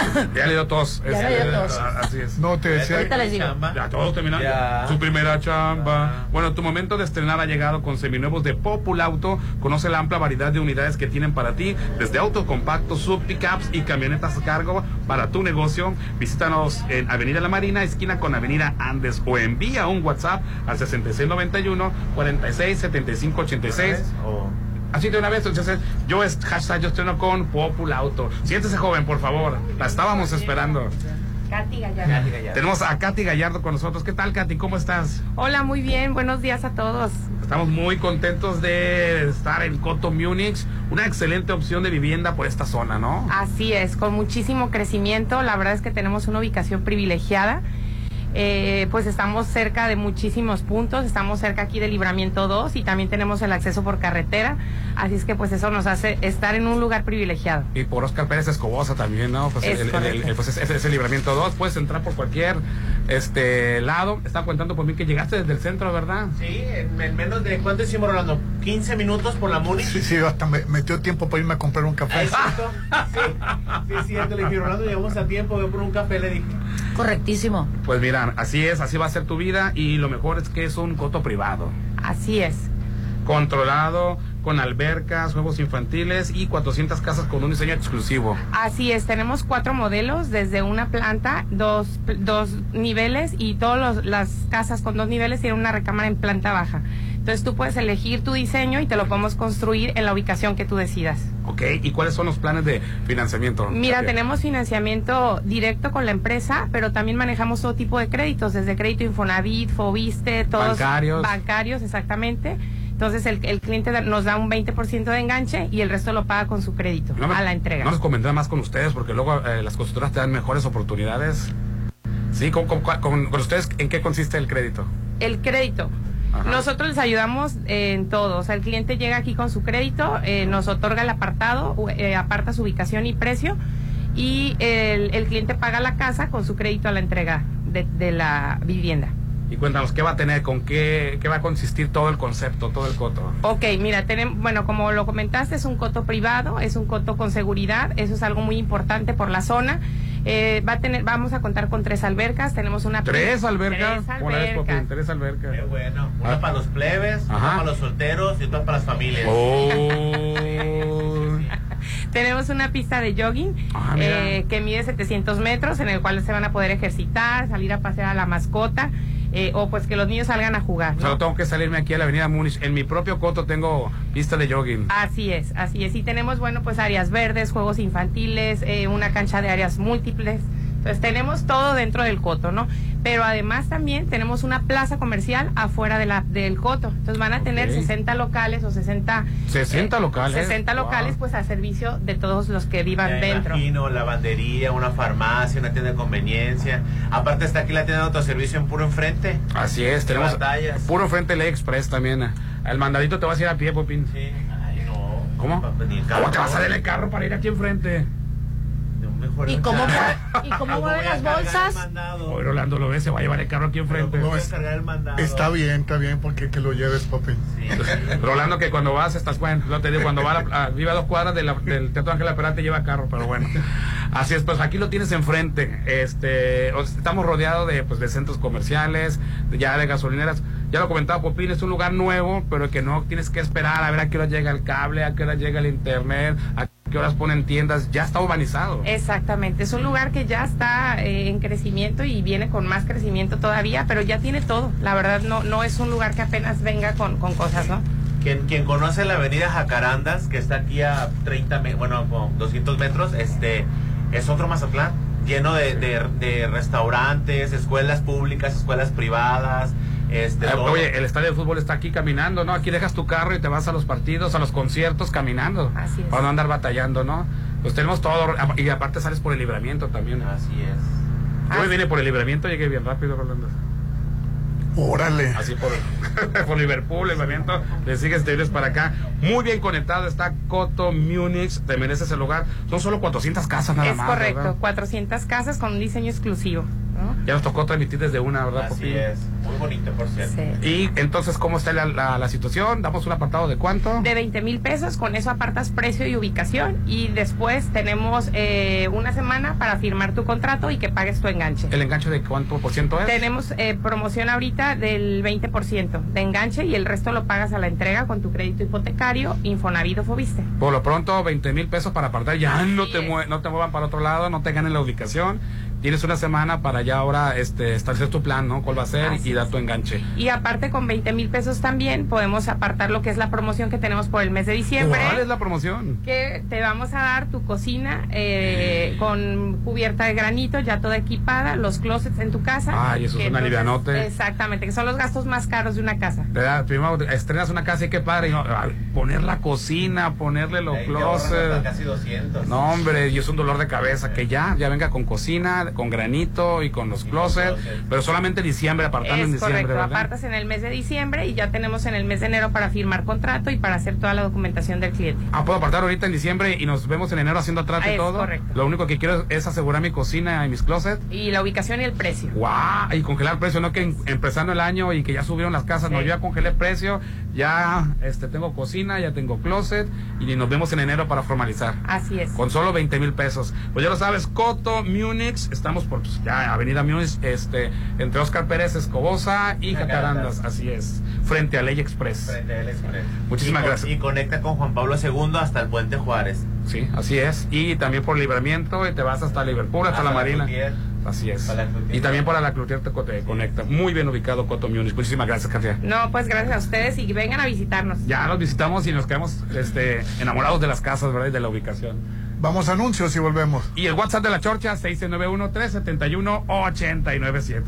Ya le dio tos. Ya le dio tos. Ah, Así es. no te decía. Ahorita les digo. Ya todos terminaron. Ya. Su primera chamba. Bueno, tu momento de estrenar ha llegado con seminuevos de Populauto. Conoce la amplia variedad de unidades que tienen para ti, desde autos compactos, sub pickups y camionetas a cargo para tu negocio. Visítanos en Avenida La Marina, esquina con Avenida Andes, o envía un WhatsApp al 6691 467586 O- Así de una vez, entonces yo es hashtag yo estreno con Populauto. Siéntese joven, por favor. La estábamos esperando. Katy Gallardo. Tenemos a Katy Gallardo con nosotros. ¿Qué tal, Katy? ¿Cómo estás? Hola, muy bien. Buenos días a todos. Estamos muy contentos de estar en Coto Múnich, una excelente opción de vivienda por esta zona, ¿no? Así es, con muchísimo crecimiento. La verdad es que tenemos una ubicación privilegiada. Eh, pues estamos cerca de muchísimos puntos. Estamos cerca aquí del Libramiento 2 y también tenemos el acceso por carretera. Así es que pues eso nos hace estar en un lugar privilegiado. Y por Oscar Pérez Escobosa también, ¿no? Pues, Es el, el- pues es, es el libramiento 2, puedes entrar por cualquier este lado. Está contando por mí que llegaste desde el centro, ¿verdad? Sí, en, en menos de. ¿Cuánto hicimos, Rolando? ¿15 minutos por la Muni? Sí, sí, hasta me metió tiempo para irme a comprar un café. ¿Es cierto? Sí, sí, es cierto. Le dije, Rolando, llegamos a tiempo, voy por un café, le dije. Correctísimo. Pues mira, así es, así va a ser tu vida y lo mejor es que es un coto privado. Así es. Controlado, con albercas, juegos infantiles y 400 casas con un diseño exclusivo. Así es, tenemos cuatro modelos, desde una planta, dos, dos niveles y todas las casas con dos niveles tienen una recámara en planta baja. Entonces tú puedes elegir tu diseño y te lo podemos construir en la ubicación que tú decidas. ¿Ok? ¿Y cuáles son los planes de financiamiento? Mira, tenemos financiamiento directo con la empresa, pero también manejamos todo tipo de créditos, desde crédito Infonavit, Fobiste, todos Bancarios. bancarios, exactamente. Entonces el, el cliente nos da un 20% de enganche y el resto lo paga con su crédito No me- a la entrega. No nos convendrá más con ustedes porque luego eh, las constructoras te dan mejores oportunidades. Sí, ¿con, con- con- con ustedes en qué consiste el crédito? El crédito. Ajá. Nosotros les ayudamos en todo. O sea, el cliente llega aquí con su crédito, eh, nos otorga el apartado, eh, aparta su ubicación y precio y el, el cliente paga la casa con su crédito a la entrega de, de la vivienda. Y cuéntanos, ¿qué va a tener? ¿Con qué, qué va a consistir todo el concepto, todo el coto? Ok, mira, tenemos, bueno, como lo comentaste, es un coto privado, es un coto con seguridad, eso es algo muy importante por la zona. Eh, va a tener, vamos a contar con tres albercas, tenemos una... ¿Tres albercas? Tres Una vez, albercas. Popín, tres albercas. Qué bueno. Una Ah. para los plebes, una Ajá. para los solteros y otra para las familias. Oh. Tenemos una pista de jogging Ah, eh, que mide 700 metros, en el cual se van a poder ejercitar, salir a pasear a la mascota, eh, o pues que los niños salgan a jugar. ¿no? Solo tengo que salirme aquí a la avenida Múnich. En mi propio coto tengo pista de jogging. Así es, así es. Y tenemos, bueno, pues áreas verdes, juegos infantiles, eh, una cancha de áreas múltiples. Entonces tenemos todo dentro del coto, ¿no? Pero además también tenemos una plaza comercial afuera de la, del coto. Entonces van a tener Ok. 60 locales o 60... 60 locales. 60 Wow. locales pues a servicio de todos los que vivan Me dentro. imagino, lavandería, una farmacia, una tienda de conveniencia. Aparte está aquí la tienda de autoservicio en puro enfrente. Así es, tenemos batallas. puro frente Ley Express también. El mandadito te vas a ir a pie, Popín. Sí. Ay, no. ¿Cómo? El ¿Cómo te vas a dar el carro para ir aquí enfrente? Mejor ¿Y cómo, mue- ¿y cómo ¿Cómo mueven voy a las bolsas? Hoy Rolando lo ve, se va a llevar el carro aquí enfrente. ¿Cómo No, voy a es- cargar el mandado? Está bien, está bien, porque que lo lleves, papi. Sí. Rolando que cuando vas estás bueno, no te digo, cuando va a, la- a- vive a dos cuadras de la- del Teatro Ángela Peralta lleva carro, pero bueno. Así es, pues aquí lo tienes enfrente. Este, estamos rodeados de pues de centros comerciales, ya de gasolineras. Ya lo comentaba Popín, es un lugar nuevo, pero que no tienes que esperar a ver a qué hora llega el cable, a qué hora llega el internet, a qué horas ponen tiendas, ya está urbanizado. Exactamente, es un lugar que ya está eh, en crecimiento y viene con más crecimiento todavía, pero ya tiene todo. La verdad no no es un lugar que apenas venga con, con cosas, ¿no? Quien, quien conoce la avenida Jacarandas, que está aquí a 30, me- bueno, como 200 metros, este, es otro Mazatlán, lleno de, de- de restaurantes, escuelas públicas, escuelas privadas, este, Eh, todo. Oye, el estadio de fútbol está aquí caminando, ¿no? Aquí dejas tu carro y te vas a los partidos, a los conciertos caminando. Así es. Para no andar batallando, ¿no? Pues tenemos todo. Y aparte sales por el libramiento también. Así es. Yo me vine por el libramiento, llegué bien rápido, Rolando. Órale. Así por, por Liverpool, libramiento. Le sigues, te vienes para acá. Muy bien conectado está Coto, Múnich. Te mereces el lugar. Son solo 400 casas nada es más. correcto, ¿verdad? 400 casas con un diseño exclusivo. ¿No? Ya nos tocó transmitir desde una, ¿verdad, Así Popín? es. Muy bonito, por cierto. Sí. Y entonces, ¿cómo está la, la- la situación? ¿Damos un apartado de cuánto? De 20 mil pesos, con eso apartas precio y ubicación y después tenemos eh, una semana para firmar tu contrato y que pagues tu enganche. ¿El enganche de cuánto por ciento es? Tenemos eh, promoción ahorita del 20% de enganche y el resto lo pagas a la entrega con tu crédito hipotecario, Infonavit o Fobiste. Por lo pronto, 20 mil pesos para apartar. Ya Así no te, no te muevan para otro lado, no te ganen la ubicación. Tienes una semana para ya ahora este, establecer tu plan, ¿no? ¿Cuál va a ser? Así y dar tu enganche. Y aparte con 20 mil pesos también podemos apartar lo que es la promoción que tenemos por el mes de diciembre. ¿Cuál es la promoción? que te vamos a dar tu cocina eh, con cubierta de granito, ya toda equipada, los closets en tu casa. Ay, eso es una alivianote. Exactamente, que son los gastos más caros de una casa. Te da- primero estrenas una casa y qué padre. y no, ay, poner la cocina, ponerle los closets. Casi 200. No, hombre, y es un dolor de cabeza. Que ya, ya venga con cocina, con granito y con los closets. Pero solamente en diciembre, apartando en es diciembre, correcto, ¿verdad? apartas en el mes de diciembre y ya tenemos en el mes de enero para firmar contrato y para hacer toda la documentación del cliente. Ah, puedo apartar ahorita en diciembre y nos vemos en enero haciendo trato Ah, y es todo. correcto. Lo único que quiero es asegurar mi cocina y mis closets. Y la ubicación y el precio. ¡Guau! Y congelar precio, no que en- empezando el año y que ya subieron las casas. No, yo ya congelé precio, ya este tengo cocina, ya tengo closet y nos vemos en enero para formalizar. Así es. Con solo 20 mil pesos. Pues ya lo sabes, Coto, Múnich, estamos por pues, ya Avenida Múnich, este, entre Oscar Pérez Escobosa y Jacarandas. Así es, frente a Ley Express. Frente al Express. Muchísimas Y con- gracias. Y conecta con Juan Pablo II hasta el Puente Juárez. Sí, así es. Y también por libramiento y te vas hasta Liverpool, hasta, la Marina. Cloutier. Así es. La. Y también para la Cloutier te, te conecta. Muy bien ubicado Coto Múnich. Muchísimas gracias, Katia. No, pues gracias a ustedes y vengan a visitarnos. Ya los visitamos y nos quedamos este, enamorados de las casas, ¿verdad? Y de la ubicación. Vamos a anuncios y volvemos. Y el WhatsApp de la Chorcha, 691-371-897.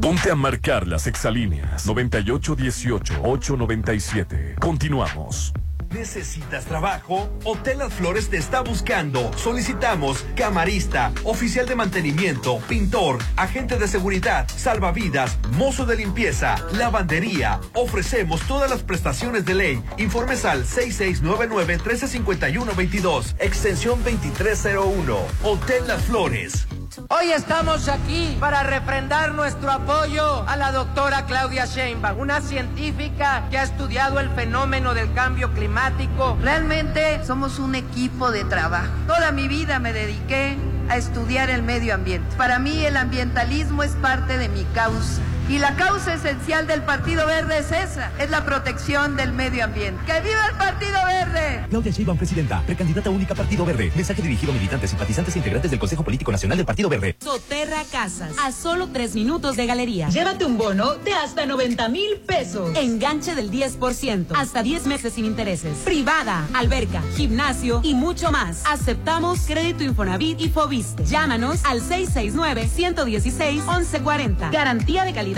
Ponte a marcar las exalíneas 9818-897. Continuamos. ¿Necesitas trabajo? Hotel Las Flores te está buscando. Solicitamos camarista, oficial de mantenimiento, pintor, agente de seguridad, salvavidas, mozo de limpieza, lavandería. Ofrecemos todas las prestaciones de ley. Informes al 6699-1351-22, extensión 2301. Hotel Las Flores. Hoy estamos aquí para refrendar nuestro apoyo a la doctora Claudia Sheinbaum, una científica que ha estudiado el fenómeno del cambio climático. Realmente somos un equipo de trabajo. Toda mi vida me dediqué a estudiar el medio ambiente. Para mí el ambientalismo es parte de mi causa. Y la causa esencial del Partido Verde es esa, es la protección del medio ambiente. ¡Que viva el Partido Verde! Claudia Sheinbaum, presidenta, precandidata única Partido Verde. Mensaje dirigido a militantes, simpatizantes e integrantes del Consejo Político Nacional del Partido Verde. Soterra Casas, a solo tres minutos de galería. Llévate un bono de hasta 90 mil pesos. Enganche del 10%, hasta 10 meses sin intereses. Privada, alberca, gimnasio y mucho más. Aceptamos crédito Infonavit y Fobiste. Llámanos al 669-116-1140. Garantía de calidad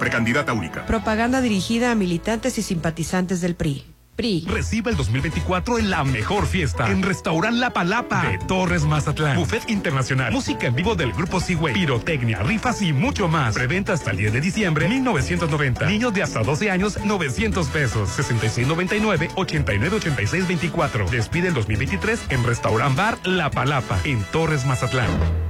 Precandidata única. Propaganda dirigida a militantes y simpatizantes del PRI. PRI. Reciba el 2024 en la mejor fiesta. En Restaurant La Palapa de Torres Mazatlán. Buffet internacional. Música en vivo del grupo Seaway. Pirotecnia, rifas y mucho más. Preventa hasta el 10 de diciembre 1990. Niños de hasta 12 años 900 pesos. 6699 898624. Despide el 2023 en Restaurant Bar La Palapa en Torres Mazatlán.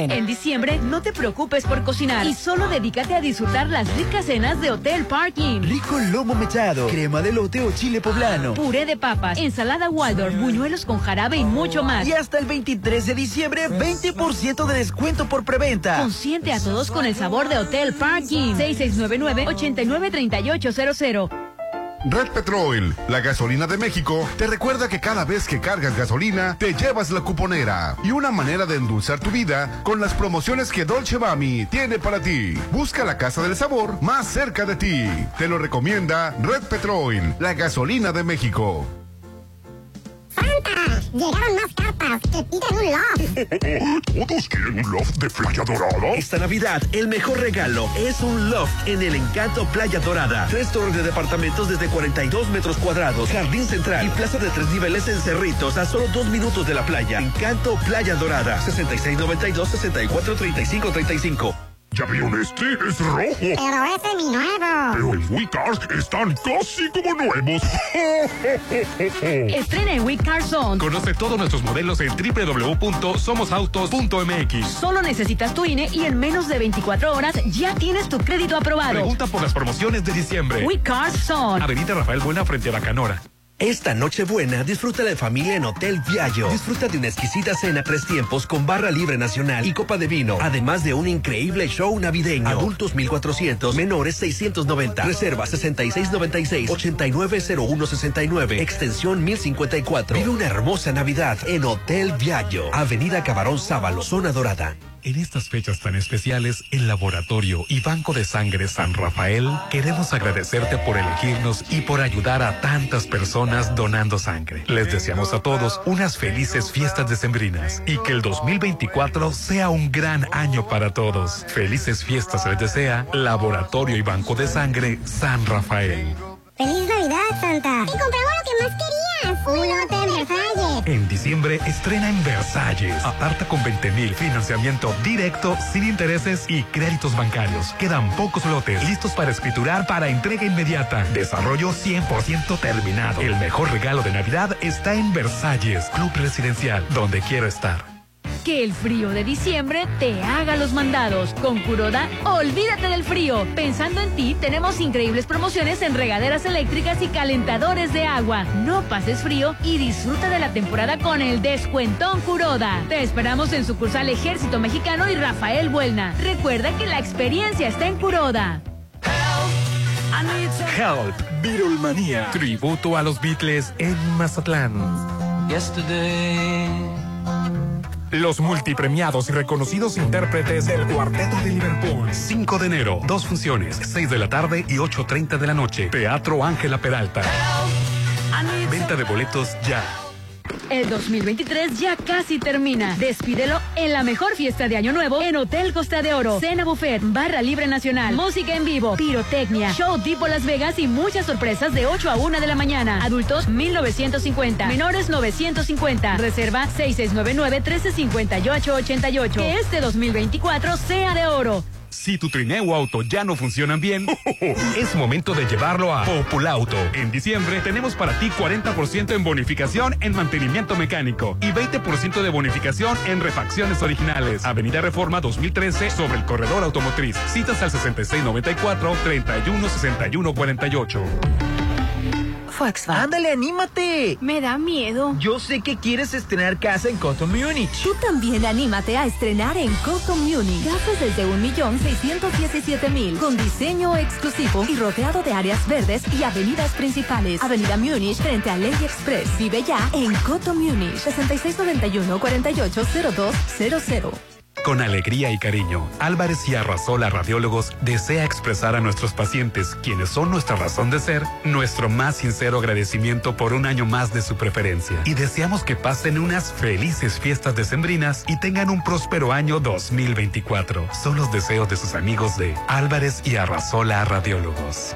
En diciembre, no te preocupes por cocinar y solo dedícate a disfrutar las ricas cenas de Hotel Parking. Rico lomo mechado, crema de lote o chile poblano. Puré de papas, ensalada Waldorf, buñuelos con jarabe y mucho más. Y hasta el 23 de diciembre, 20% de descuento por preventa. Consiente a todos con el sabor de Hotel Parking. 6699-893800. Red Petrol, la gasolina de México, te recuerda que cada vez que cargas gasolina, te llevas la cuponera y una manera de endulzar tu vida con las promociones que Dolce Bami tiene para ti. Busca la casa del sabor más cerca de ti. Te lo recomienda Red Petrol, la gasolina de México. ¡Santa! Llegaron más cartas que piden un loft. ¿Todos quieren un loft de Playa Dorada? Esta Navidad, el mejor regalo es un loft en el Encanto Playa Dorada. Tres torres de departamentos desde 42 metros cuadrados, jardín central y plaza de tres niveles en Cerritos a solo dos minutos de la playa. Encanto Playa Dorada. 6692-643535. ¿Ya vieron este? Es rojo. Pero ese es mi nuevo. Pero en WeCars están casi como nuevos. Estrena en WeCar Zone. Conoce todos nuestros modelos en www.somosautos.mx. Solo necesitas tu INE y en menos de 24 horas ya tienes tu crédito aprobado. Pregunta por las promociones de diciembre. WeCar Zone. Avenida Rafael Buena frente a la Canora. Esta Nochebuena disfruta de familia en Hotel Viallo. Disfruta de una exquisita cena tres tiempos con barra libre nacional y copa de vino, además de un increíble show navideño. Adultos 1400, menores 690. Reserva 6696-890169, extensión 1054. Vive una hermosa Navidad en Hotel Viallo, Avenida Cabarón Sábalo, Zona Dorada. En estas fechas tan especiales, el Laboratorio y Banco de Sangre San Rafael queremos agradecerte por elegirnos y por ayudar a tantas personas donando sangre. Les deseamos a todos unas felices fiestas decembrinas y que el 2024 sea un gran año para todos. Felices fiestas les desea Laboratorio y Banco de Sangre San Rafael. ¡Feliz Navidad, Santa! ¡Y compramos lo que más querías! ¡Un En diciembre estrena en Versalles. Aparta con 20 mil. Financiamiento directo, sin intereses y créditos bancarios. Quedan pocos lotes listos para escriturar para entrega inmediata. Desarrollo 100% terminado. El mejor regalo de Navidad está en Versalles, Club Residencial, donde quiero estar. Que el frío de diciembre te haga los mandados. Con Curoda, olvídate del frío. Pensando en ti, tenemos increíbles promociones en regaderas eléctricas y calentadores de agua. No pases frío y disfruta de la temporada con el descuentón Curoda. Te esperamos en sucursal Ejército Mexicano y Rafael Buelna. Recuerda que la experiencia está en Curoda. Help, Beatlemania. Tributo a los Beatles en Mazatlán. Los multipremiados y reconocidos intérpretes del Cuarteto de Liverpool. 5 de enero, dos funciones, 6 de la tarde y 8.30 de la noche. Teatro Ángela Peralta. Venta de boletos ya. El 2023 ya casi termina. Despídelo en la mejor fiesta de Año Nuevo en Hotel Costa de Oro. Cena buffet, barra libre nacional, música en vivo, pirotecnia, show tipo Las Vegas y muchas sorpresas de 8 a 1 de la mañana. Adultos 1950, menores 950. Reserva 6699-1358-88. Que este 2024 sea de oro. Si tu trineo o auto ya no funcionan bien, es momento de llevarlo a Populauto. En diciembre tenemos para ti 40% en bonificación en mantenimiento mecánico y 20% de bonificación en refacciones originales. Avenida Reforma 2013 sobre el corredor automotriz. Citas al 6694 316148. Volkswagen. Ándale, anímate. Me da miedo. Yo sé que quieres estrenar casa en Coto Múnich. Tú también anímate a estrenar en Coto Múnich. Gastos desde 1.617.000 con diseño exclusivo y rodeado de áreas verdes y avenidas principales. Avenida Múnich frente a Ley Express. Vive ya en Coto Múnich. 6691-480200. Con alegría y cariño, Álvarez y Arrasola Radiólogos desea expresar a nuestros pacientes, quienes son nuestra razón de ser, nuestro más sincero agradecimiento por un año más de su preferencia. Y deseamos que pasen unas felices fiestas decembrinas y tengan un próspero año 2024. Son los deseos de sus amigos de Álvarez y Arrasola Radiólogos.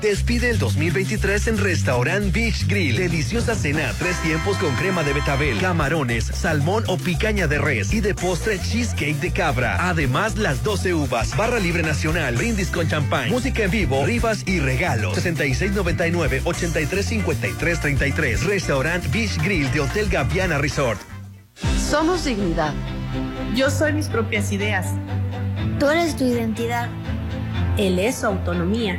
Despide el 2023 en Restaurant Beach Grill. Deliciosa cena, tres tiempos con crema de betabel, camarones, salmón o picaña de res y de postre cheesecake de cabra. Además, las 12 uvas, barra libre nacional, brindis con champán, música en vivo, rifas y regalos. 6699-835333. Restaurant Beach Grill de Hotel Gaviana Resort. Somos dignidad. Yo soy mis propias ideas. Tú eres tu identidad. Él es su autonomía.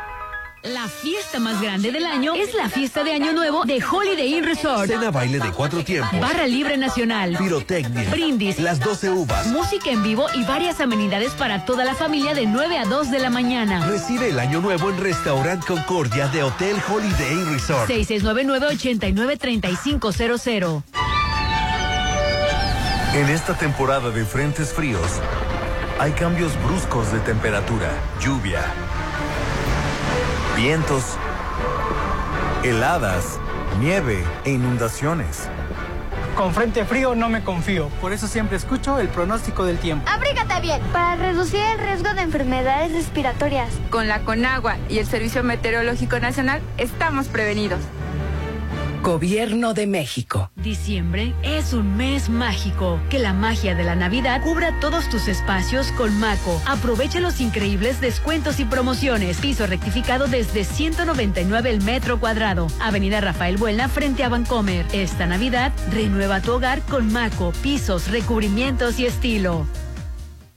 La fiesta más grande del año es la fiesta de Año Nuevo de Holiday Inn Resort. Cena baile de cuatro tiempos. Barra libre nacional. Pirotecnia. Brindis. Las 12 uvas. Música en vivo y varias amenidades para toda la familia de 9 a 2 de la mañana. Recibe el año nuevo en Restaurant Concordia de Hotel Holiday Inn Resort. 6699-893500. En esta temporada de frentes fríos, hay cambios bruscos de temperatura, lluvia, vientos, heladas, nieve e inundaciones. Con frente frío no me confío, por eso siempre escucho el pronóstico del tiempo. Abrígate bien para reducir el riesgo de enfermedades respiratorias. Con la Conagua y el Servicio Meteorológico Nacional estamos prevenidos. Gobierno de México. Diciembre es un mes mágico. Que la magia de la Navidad cubra todos tus espacios con Maco. Aprovecha los increíbles descuentos y promociones. Piso rectificado desde 199 el metro cuadrado. Avenida Rafael Buena frente a Vancomer. Esta Navidad renueva tu hogar con Maco. Pisos, recubrimientos y estilo.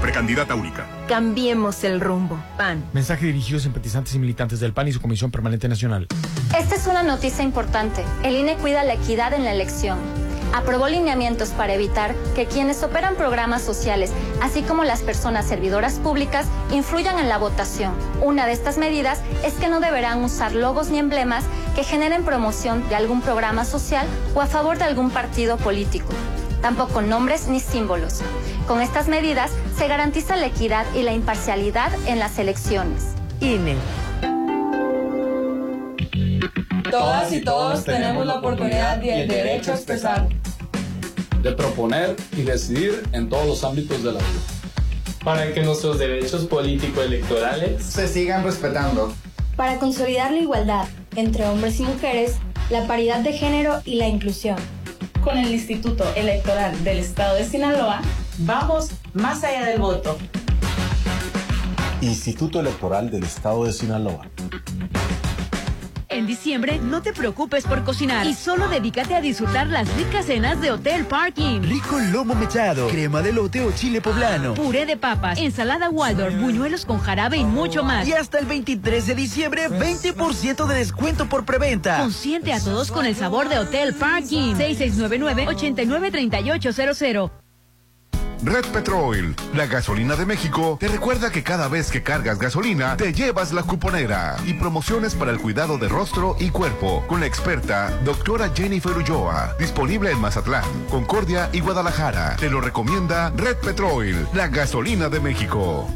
Precandidata única. Cambiemos el rumbo. PAN. Mensaje dirigido a simpatizantes y militantes del PAN y su Comisión Permanente Nacional. Esta es una noticia importante. El INE cuida la equidad en la elección. Aprobó lineamientos para evitar que quienes operan programas sociales, así como las personas servidoras públicas, influyan en la votación. Una de estas medidas es que no deberán usar logos ni emblemas que generen promoción de algún programa social o a favor de algún partido político tampoco nombres ni símbolos. Con estas medidas se garantiza la equidad y la imparcialidad en las elecciones. INE. Todas y todos tenemos la oportunidad y el derecho a expresar. De proponer y decidir en todos los ámbitos de la vida. para que nuestros derechos político-electorales se sigan respetando. Para consolidar la igualdad entre hombres y mujeres, la paridad de género y la inclusión. Con el Instituto Electoral del Estado de Sinaloa, vamos más allá del voto. Instituto Electoral del Estado de Sinaloa. En diciembre, no te preocupes por cocinar y solo dedícate a disfrutar las ricas cenas de Hotel Parking. Rico lomo mechado, crema de lote o chile poblano, puré de papas, ensalada Waldorf, buñuelos con jarabe y mucho más. Y hasta el 23 de diciembre, 20% de descuento por preventa. Consiente a todos con el sabor de Hotel Parking. 6699-893800. Red Petrol, la gasolina de México, te recuerda que cada vez que cargas gasolina, te llevas la cuponera y promociones para el cuidado de rostro y cuerpo con la experta doctora Jennifer Ulloa, disponible en Mazatlán, Concordia y Guadalajara. Te lo recomienda Red Petrol, la gasolina de México.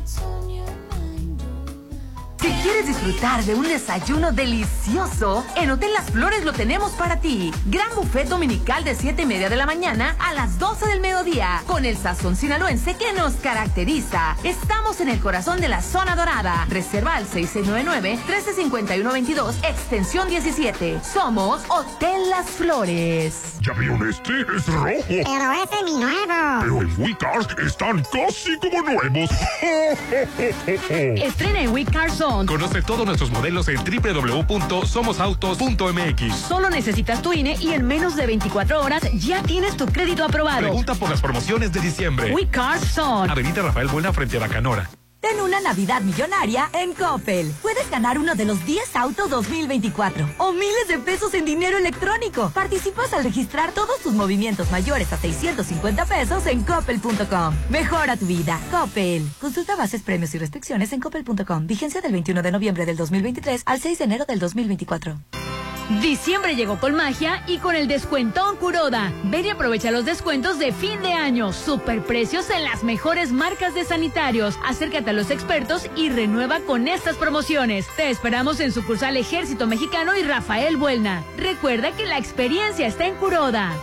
Si quieres disfrutar de un desayuno delicioso, en Hotel Las Flores lo tenemos para ti. Gran buffet dominical de 7 y media de la mañana a las 12 del mediodía, con el sazón sinaloense que nos caracteriza. Estamos en el corazón de la zona dorada. Reserva al 6699-135122, extensión 17. Somos Hotel Las Flores. Ya vieron este, es rojo. Pero ese es mi nuevo. Pero en WeCars están casi como nuevos. Estrena en WeCars Conoce todos nuestros modelos en www.somosautos.mx. Solo necesitas tu INE y en menos de 24 horas ya tienes tu crédito aprobado. Pregunta por las promociones de diciembre. We Cars Zone. Avenida Rafael Buena frente a Bacanora. Ten una Navidad millonaria en Coppel. Puedes ganar uno de los 10 autos 2024 o miles de pesos en dinero electrónico. Participas al registrar todos tus movimientos mayores a 650 pesos en coppel.com. Mejora tu vida. Coppel. Consulta bases, premios y restricciones en coppel.com. Vigencia del 21 de noviembre del 2023 al 6 de enero del 2024. Diciembre llegó con magia y con el descuentón Curoda. Ven y aprovecha los descuentos de fin de año. Superprecios en las mejores marcas de sanitarios. Acércate a los expertos y renueva con estas promociones. Te esperamos en sucursal Ejército Mexicano y Rafael Buelna. Recuerda que la experiencia está en Curoda.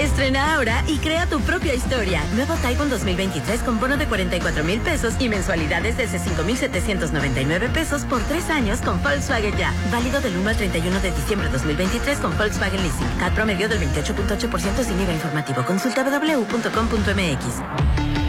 Estrena ahora y crea tu propia historia. Nuevo Taiwan 2023 con bono de 44 mil pesos y mensualidades desde 5,799 pesos por tres años con Volkswagen Ya. Válido del 1 al 31 de diciembre 2023 con Volkswagen Leasing. CAT promedio del 28.8% sin IVA informativo. Consulta www.com.mx.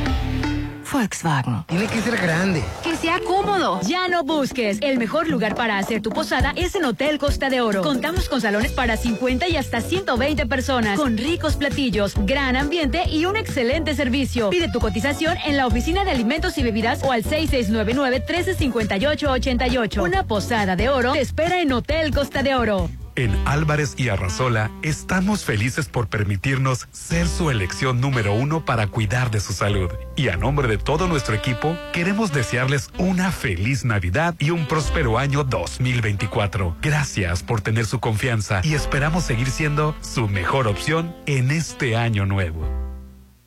Volkswagen. Tiene que ser grande. Que sea cómodo. Ya no busques. El mejor lugar para hacer tu posada es en Hotel Costa de Oro. Contamos con salones para 50 y hasta 120 personas, con ricos platillos, gran ambiente y un excelente servicio. Pide tu cotización en la oficina de alimentos y bebidas o al 6699-1358-88. Una posada de oro te espera en Hotel Costa de Oro. En Álvarez y Arrasola estamos felices por permitirnos ser su elección número uno para cuidar de su salud. Y a nombre de todo nuestro equipo, queremos desearles una feliz Navidad y un próspero año 2024. Gracias por tener su confianza y esperamos seguir siendo su mejor opción en este año nuevo.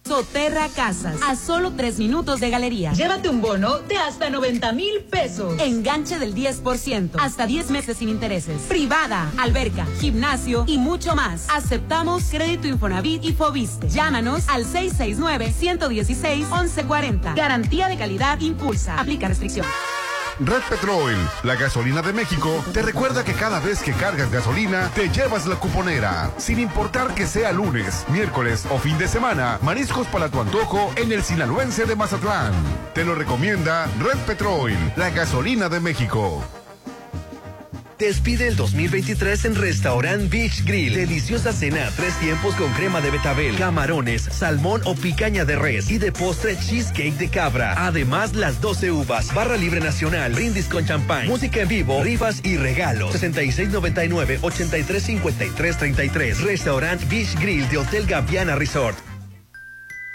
Soterra Casas, a solo tres minutos de galería. Llévate un bono de hasta 90 mil pesos. Enganche del 10%, hasta 10 meses sin intereses. Privada, alberca, gimnasio y mucho más. Aceptamos crédito Infonavit y Fobiste. Llámanos al 669-116-1140. Garantía de calidad impulsa. Aplica restricción. Red Petrol, la gasolina de México, te recuerda que cada vez que cargas gasolina, te llevas la cuponera. Sin importar que sea lunes, miércoles o fin de semana, mariscos para tu antojo en el sinaloense de Mazatlán. Te lo recomienda Red Petrol, la gasolina de México. Despide el 2023 en Restaurant Beach Grill. Deliciosa cena, tres tiempos con crema de betabel, camarones, salmón o picaña de res y de postre cheesecake de cabra. Además, las 12 uvas, barra libre nacional, brindis con champán, música en vivo, rifas y regalos. 6699-835333. Restaurant Beach Grill de Hotel Gaviana Resort.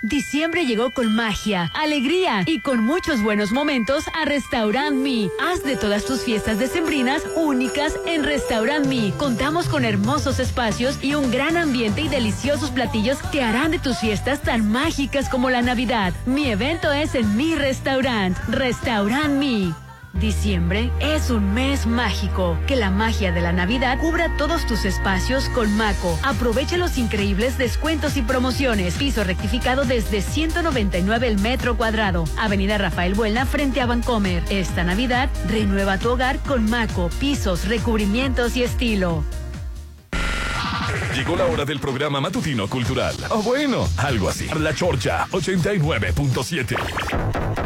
Diciembre llegó con magia, alegría y con muchos buenos momentos a Restaurant Me. Haz de todas tus fiestas decembrinas únicas en Restaurant Me. Contamos con hermosos espacios y un gran ambiente y deliciosos platillos que harán de tus fiestas tan mágicas como la Navidad. Mi evento es en mi restaurant, Restaurant Me. Diciembre es un mes mágico. Que la magia de la Navidad cubra todos tus espacios con Maco. Aprovecha los increíbles descuentos y promociones. Piso rectificado desde 199 el metro cuadrado. Avenida Rafael Buena frente a Vancomer. Esta Navidad renueva tu hogar con Maco, pisos, recubrimientos y estilo. Llegó la hora del programa matutino cultural. O bueno, algo así. La Chorcha 89.7.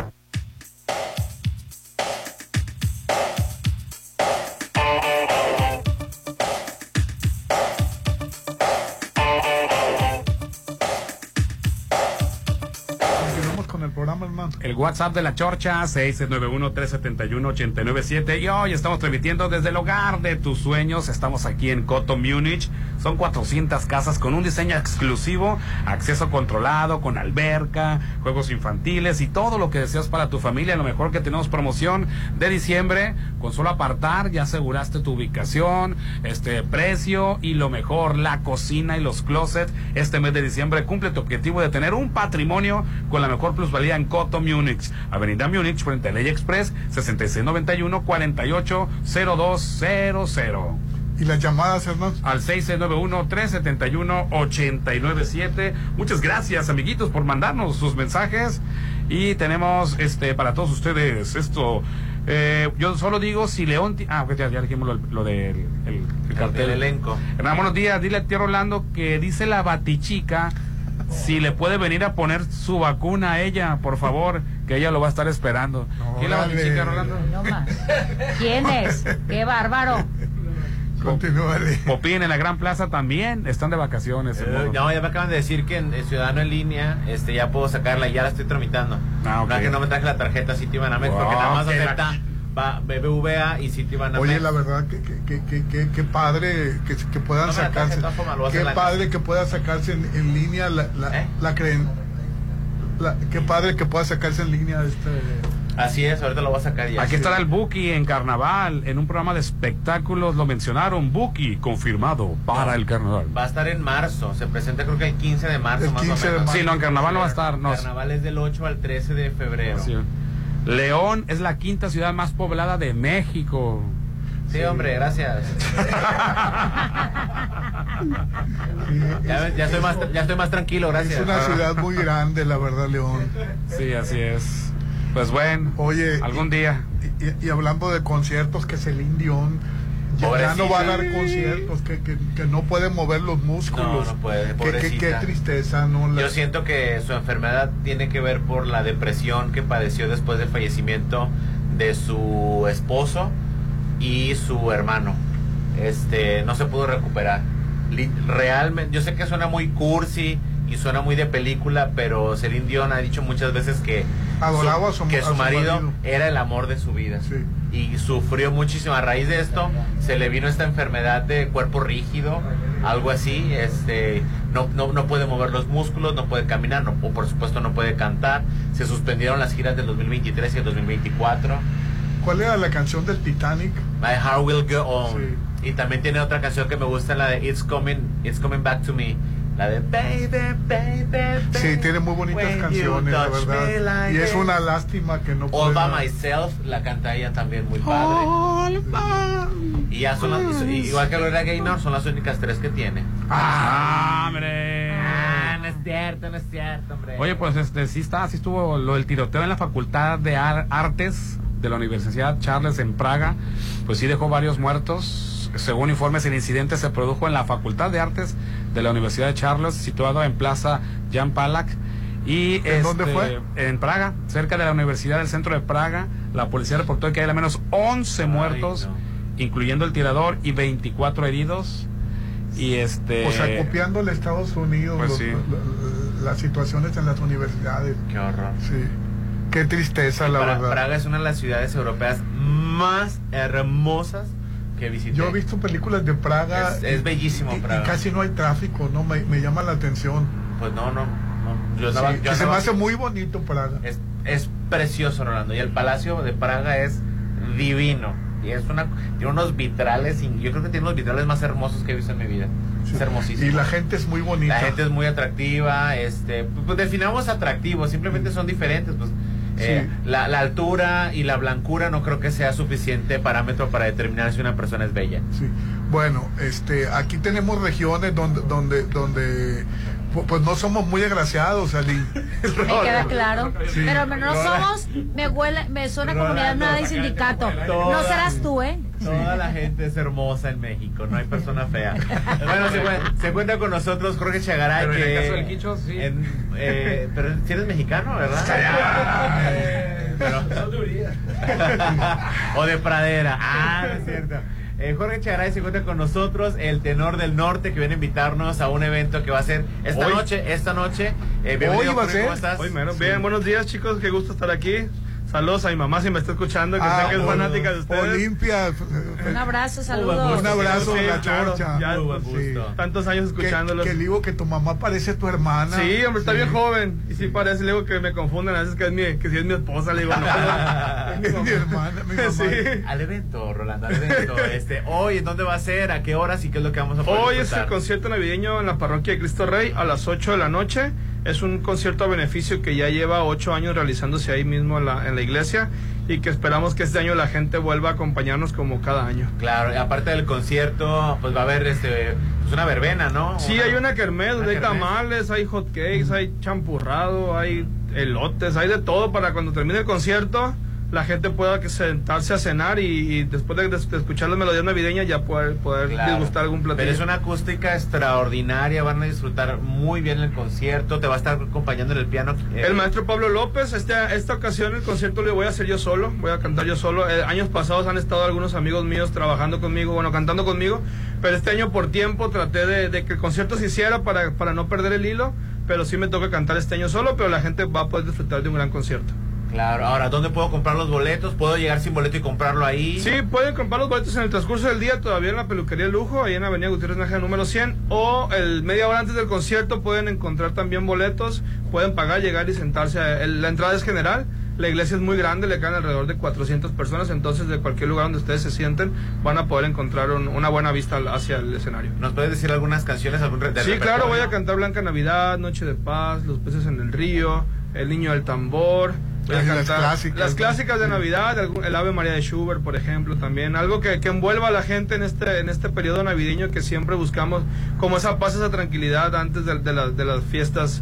El WhatsApp de la Chorcha, 691-371-897. Y hoy estamos transmitiendo desde el hogar de tus sueños. Estamos aquí en Coto, Múnich. Son 400 casas con un diseño exclusivo, acceso controlado, con alberca, juegos infantiles y todo lo que deseas para tu familia. Lo mejor que tenemos promoción de diciembre. Con solo apartar, ya aseguraste tu ubicación, este precio y lo mejor, la cocina y los closets. Este mes de diciembre cumple tu objetivo de tener un patrimonio con la mejor plusvalía en Coto, Múnich. Avenida Múnich, frente a Ley Express, 6691-480200. ¿Y las llamadas, hermanos? Al 6691-371-897. Muchas gracias, amiguitos, por mandarnos sus mensajes. Y tenemos este para todos ustedes esto. eh, yo solo digo si León. Ah, ya, ya dijimos lo, lo del el, el cartel. del elenco. Hernán, buenos días. Dile al tío Rolando que dice la batichica si le puede venir a poner su vacuna a ella, por favor, que ella lo va a estar esperando. ¿Quién es la batichica, Rolando? ¿Quién es? ¡Qué bárbaro! Continúale. Popín en la Gran Plaza también están de vacaciones. Eh, no, ya me acaban de decir que en, en Ciudadano en línea este, ya puedo sacarla, ya la estoy tramitando. Ah, ok. Nada que no me traje la tarjeta Citibanamex Wow, porque nada más acepta va, BBVA y Citibanamex. Oye, la verdad que, que, que, que, que- padre que, que puedan No la sacarse. Qué la- padre que pueda sacarse en, en línea la, la, la creen. la- qué padre que pueda sacarse en línea este. Así es, ahorita lo voy a sacar ya. Aquí estará el Buki en carnaval, en un programa de espectáculos, lo mencionaron, Buki confirmado para el carnaval. Va a estar en marzo, se presenta creo que el 15 de marzo más 15 o de menos. marzo. Sí, no, en carnaval no va a estar, no. Carnaval es del 8 al 13 de febrero. Es. León es la quinta ciudad más poblada de México. Sí, hombre, gracias. ya, ya estoy más, ya estoy más tranquilo, gracias. Es una ciudad muy grande, la verdad, León. Sí, así es. Pues bueno, Oye, algún día. Y, y hablando de conciertos, que Celine Dion ya, ya no va a dar conciertos, que, que, que no puede mover los músculos. No, no puede, Qué- qué, tristeza, ¿no? La- Yo siento que su enfermedad tiene que ver por la depresión que padeció después del fallecimiento de su esposo y su hermano. Este, no se pudo recuperar. Realmente, yo sé que suena muy cursi y suena muy de película, pero Celine Dion ha dicho muchas veces que Adoraba a su- que a su su marido, marido. era el amor de su vida. Y sufrió muchísimo. A raíz de esto, se le vino esta enfermedad de cuerpo rígido, algo así. Este, no, no, no puede mover los músculos, no puede caminar, no, o por supuesto no puede cantar. Se suspendieron las giras del 2023 y el 2024. ¿Cuál era la canción del Titanic? My Heart Will Go On. Y también tiene otra canción que me gusta, la de It's Coming, It's Coming Back to Me. La de Baby, Baby, Baby. Sí, tiene muy bonitas canciones, la verdad. like y es una lástima que no All pueda- by Myself, la canta ella también muy padre. Y ya son las, y- igual que Gloria Gaynor, son las únicas tres que tiene. ¡Ah, hombre! Ah, no es cierto, no es cierto, hombre. Oye, pues este sí está, sí estuvo lo del tiroteo en la Facultad de Ar- Artes de la Universidad Charles en Praga, pues sí dejó varios muertos. Según informes, el incidente se produjo en la Facultad de Artes de la Universidad de Charles, situado en Plaza Jan Palak. Y ¿En dónde este, fue? En Praga, cerca de la Universidad del Centro de Praga. La policía reportó que hay al menos 11 muertos, incluyendo el tirador, y 24 heridos. Y este. O sea, copiándole a Estados Unidos Pues los- sí. las situaciones en las universidades. Qué horror. Sí. Qué tristeza, la verdad. Praga es una de las ciudades europeas más hermosas que visité. Yo he visto películas de Praga. Es- es y- bellísimo y, y Praga. casi no hay tráfico, ¿no? Me, me llama la atención. Pues no, no. no. Yo Sí, yo se me hace muy bonito Praga. Es, es precioso, Rolando. Y el Palacio de Praga es divino. Y es una, tiene unos vitrales, y yo creo que tiene los vitrales más hermosos que he visto en mi vida. Es hermosísimo. Y la gente es muy bonita. La gente es muy atractiva, este, pues definamos atractivos, simplemente son diferentes, pues Eh, la, la altura y la blancura no creo que sea suficiente parámetro para determinar si una persona es bella. Sí. Bueno, este, aquí tenemos regiones donde, donde, donde pues no somos muy agraciados, Ali. Me queda claro. Sí. Pero no somos, me huele, me suena a comunidad nada y sindicato. No serás tú, ¿eh? Toda la gente es hermosa en México, no hay persona fea. bueno, se, cuen- se cuenta con nosotros Jorge Chagaray. Pero en el que caso del Quicho, sí. en- eh, pero si eres mexicano, ¿verdad? Pero- o de pradera. Ah, no es cierto. Eh, Jorge Chagaray se encuentra con nosotros, el tenor del norte, que viene a invitarnos a un evento que va a ser esta Hoy. noche. Esta noche. Eh, bienvenido, Jorge, ¿Cómo estás? Hoy mero. Sí. Bien, buenos días chicos, qué gusto estar aquí. Saludos a mi mamá si me está escuchando, que sé que es Ah, fanática de ustedes. Olimpia. Un abrazo, Un saludos. abrazo, Sí, la claro, chorcha. ya, Sí. gusto. Tantos años Que, escuchándolos. que le digo que tu mamá parece tu hermana. Sí, hombre, está Sí. bien joven. Y sí parece, le digo que me confunden a veces que es mi, que si es mi esposa, le digo, no, Es mi hermana, mi mamá. Sí. Al evento, Rolando, al evento. Este, hoy, ¿en dónde va a ser? ¿A qué horas y qué es lo que vamos a poder Hoy es el concierto navideño en la parroquia de Cristo Rey a las 8 de la noche. Es un concierto a beneficio que ya lleva 8 años realizándose ahí mismo en la, en la iglesia y que esperamos que este año la gente vuelva a acompañarnos como cada año. Claro, y aparte del concierto, pues va a haber este, pues una verbena, ¿no? Sí, hay una kermés, hay kermés. tamales, hay hot cakes, hay champurrado, hay elotes, hay de todo para cuando termine el concierto la gente pueda sentarse a cenar y, y después de, de escuchar las melodías navideñas ya poder, poder Claro. disgustar algún platillo. Pero es una acústica extraordinaria, van a disfrutar muy bien el concierto, te va a estar acompañando en el piano. eh, El maestro Pablo López, este, esta ocasión el concierto lo voy a hacer yo solo, voy a cantar yo solo. Eh, años pasados han estado algunos amigos míos trabajando conmigo, bueno, cantando conmigo, pero este año por tiempo traté de, de que el concierto se hiciera para, para no perder el hilo, pero sí me toca cantar este año solo, pero la gente va a poder disfrutar de un gran concierto. Claro, ahora, ¿dónde puedo comprar los boletos? ¿Puedo llegar sin boleto y comprarlo ahí? Sí, pueden comprar los boletos en el transcurso del día, todavía en la peluquería Lujo, ahí en Avenida Gutiérrez Nájera número 100, o el media hora antes del concierto pueden encontrar también boletos, pueden pagar, llegar y sentarse. El- la entrada es general, la iglesia es muy grande, le caen alrededor de 400 personas, entonces de cualquier lugar donde ustedes se sienten van a poder encontrar un- una buena vista hacia el escenario. ¿Nos puedes decir algunas canciones? Algún del Sí, claro, voy a cantar Blanca Navidad, Noche de Paz, Los peces en el río, El niño del tambor. Voy a Ay, las clásicas, las ¿no? clásicas de Navidad, el Ave María de Schubert, por ejemplo, también. Algo que, que envuelva a la gente en este, en este periodo navideño que siempre buscamos, como esa paz, esa tranquilidad antes de, de las- de las fiestas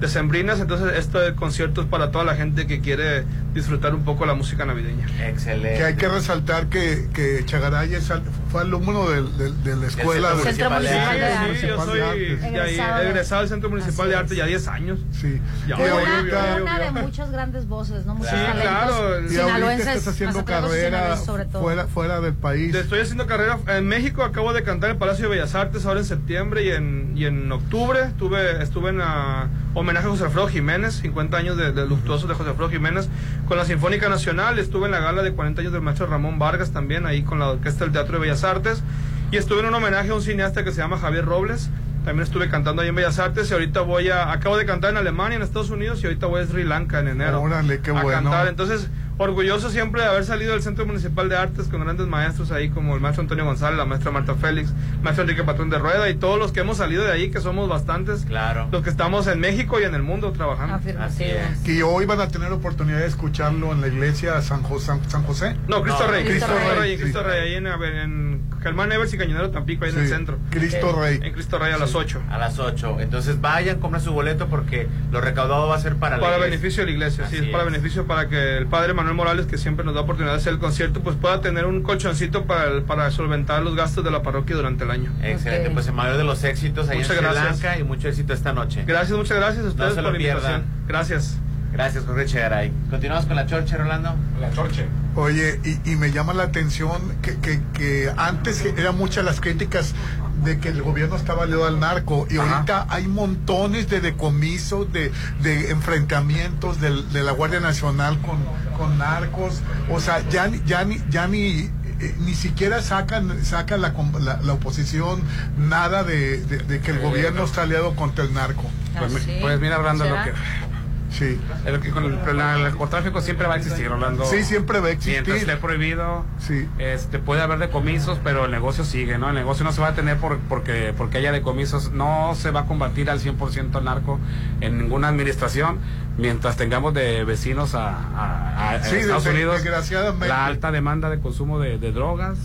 decembrinas. Entonces, este concierto es para toda la gente que quiere disfrutar un poco la música navideña. Excelente. Que hay que resaltar que, que Chagaray es al- fue alumno del- del- de la escuela. Centro del- Centro Municipal de Sí, Arte. sí, yo soy de de Egresado de- egresado del Centro Municipal Así de Arte es. ya 10 años. Sí. Ya, Y Una, ahorita- una de muchas grandes voces, ¿no? Muchos Sí, claro. Y ahorita estás haciendo carrera fuera, fuera del país. Estoy haciendo carrera en México, acabo de cantar en el Palacio de Bellas Artes ahora en septiembre y en, y en octubre tuve, estuve en ah, homenaje a José Alfredo Jiménez, 50 años de, de luctuosos de José Alfredo Jiménez, con la Sinfónica Nacional, estuve en la gala de 40 años del maestro Ramón Vargas también, ahí con la orquesta del Teatro de Bellas Artes, y estuve en un homenaje a un cineasta que se llama Javier Robles, también estuve cantando ahí en Bellas Artes y ahorita voy a, acabo de cantar en Alemania, en Estados Unidos y ahorita voy a Sri Lanka en enero. Órale, qué a bueno. cantar, entonces orgulloso siempre de haber salido del Centro Municipal de Artes con grandes maestros ahí como el maestro Antonio González, la maestra Marta Félix, el maestro Enrique Patrón de Rueda y todos los que hemos salido de ahí, que somos bastantes, Claro. los que estamos en México y en el mundo trabajando. Así es. Que hoy van a tener oportunidad de escucharlo en la iglesia San, Jo- San, San José. No, Cristo No, Rey, Cristo Cristo, Rey, Rey, en sí. Cristo Rey, ahí en, en Germán Evers y Cañonero Tampico, ahí en el centro. Cristo Rey. En Cristo Rey a las 8. A las 8. Entonces vayan, compren su boleto porque lo recaudado va a ser para la Para iglesia. beneficio de la iglesia, sí, es para beneficio para que el padre Manuel Morales, que siempre nos da oportunidad de hacer el concierto, pues pueda tener un colchoncito para, el- para solventar los gastos de la parroquia durante el año. Excelente, pues el mayor de los éxitos ahí Muchas en Sri gracias. Lanka y mucho éxito esta noche. Gracias, muchas gracias a ustedes se lo por la invitación. pierdan. Gracias. Gracias, Jorge Chegaray. Continuamos con la chorcha, Rolando. La chorche. Oye, y, y me llama la atención que, que, que antes eran muchas las críticas de que el gobierno estaba aliado al narco. Y ahorita hay montones de decomisos, de, de enfrentamientos del- de la Guardia Nacional con, con narcos. O sea, ya, ni- ya ni, ya ni, eh, ni siquiera sacan, saca la, com- la, la oposición nada de, de- de que el gobierno está aliado contra el narco. Pues, Ah, pues mira, hablando lo que... Sí. El, el, el narcotráfico siempre va a existir, Rolando. Sí, siempre va a existir. Mientras esté prohibido, sí. este, puede haber decomisos, pero el negocio sigue, ¿no? El negocio no se va a tener por, porque, porque haya decomisos. No se va a combatir al 100% el narco en ninguna administración mientras tengamos de vecinos a, a, a sí, Estados de, Unidos desgraciadamente. la alta demanda de consumo de, de drogas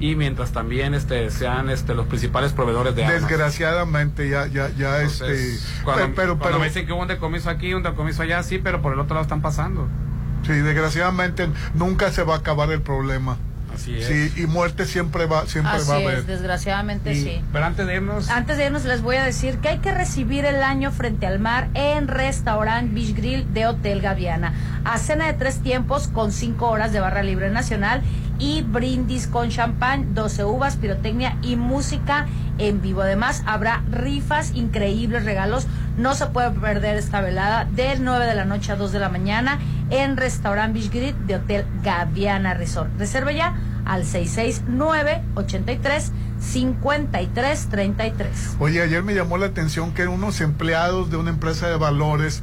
y mientras también este sean este los principales proveedores de armas. Desgraciadamente ya ya ya Entonces, este cuando, pero cuando pero me dicen que hubo un decomiso aquí, un decomiso allá, sí, pero por el otro lado están pasando. Sí, desgraciadamente nunca se va a acabar el problema. Así es. Sí, y muerte siempre va siempre Así va a haber. es, desgraciadamente Y- sí. Pero antes de irnos, Antes de irnos les voy a decir que hay que recibir el año frente al mar en Restaurant Beach Grill de Hotel Gaviana. A cena de tres tiempos con cinco horas de barra libre nacional y brindis con champán, 12 uvas, pirotecnia y música en vivo. Además habrá rifas, increíbles regalos. No se puede perder esta velada del 9 de la noche a 2 de la mañana en Restaurant Beach Grill de Hotel Gaviana Resort. Reserve ya al 669 83 53 33. Oye, ayer me llamó la atención que unos empleados de una empresa de valores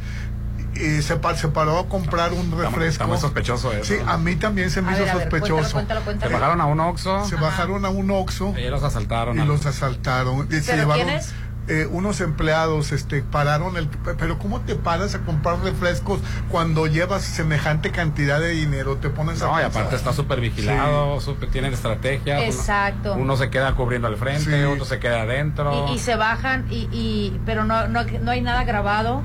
eh, se, pa- se paró a comprar un refresco. está muy sospechoso eso. Sí, a mí también se me A hizo ver, sospechoso. cuéntalo, cuéntalo, cuéntalo. se bajaron a un Oxxo Se bajaron a un Oxxo y los asaltaron. y los asaltaron. Y se ¿Pero llevaron, quiénes? eh, unos empleados este pararon el pero cómo te paras a comprar refrescos cuando llevas semejante cantidad de dinero te pones a No, y aparte está súper vigilado, súper- tienen estrategia. uno- Exacto. Uno, se queda cubriendo al frente, Sí. otro se queda adentro. Y, y se bajan, y, y pero no, no, no hay nada grabado.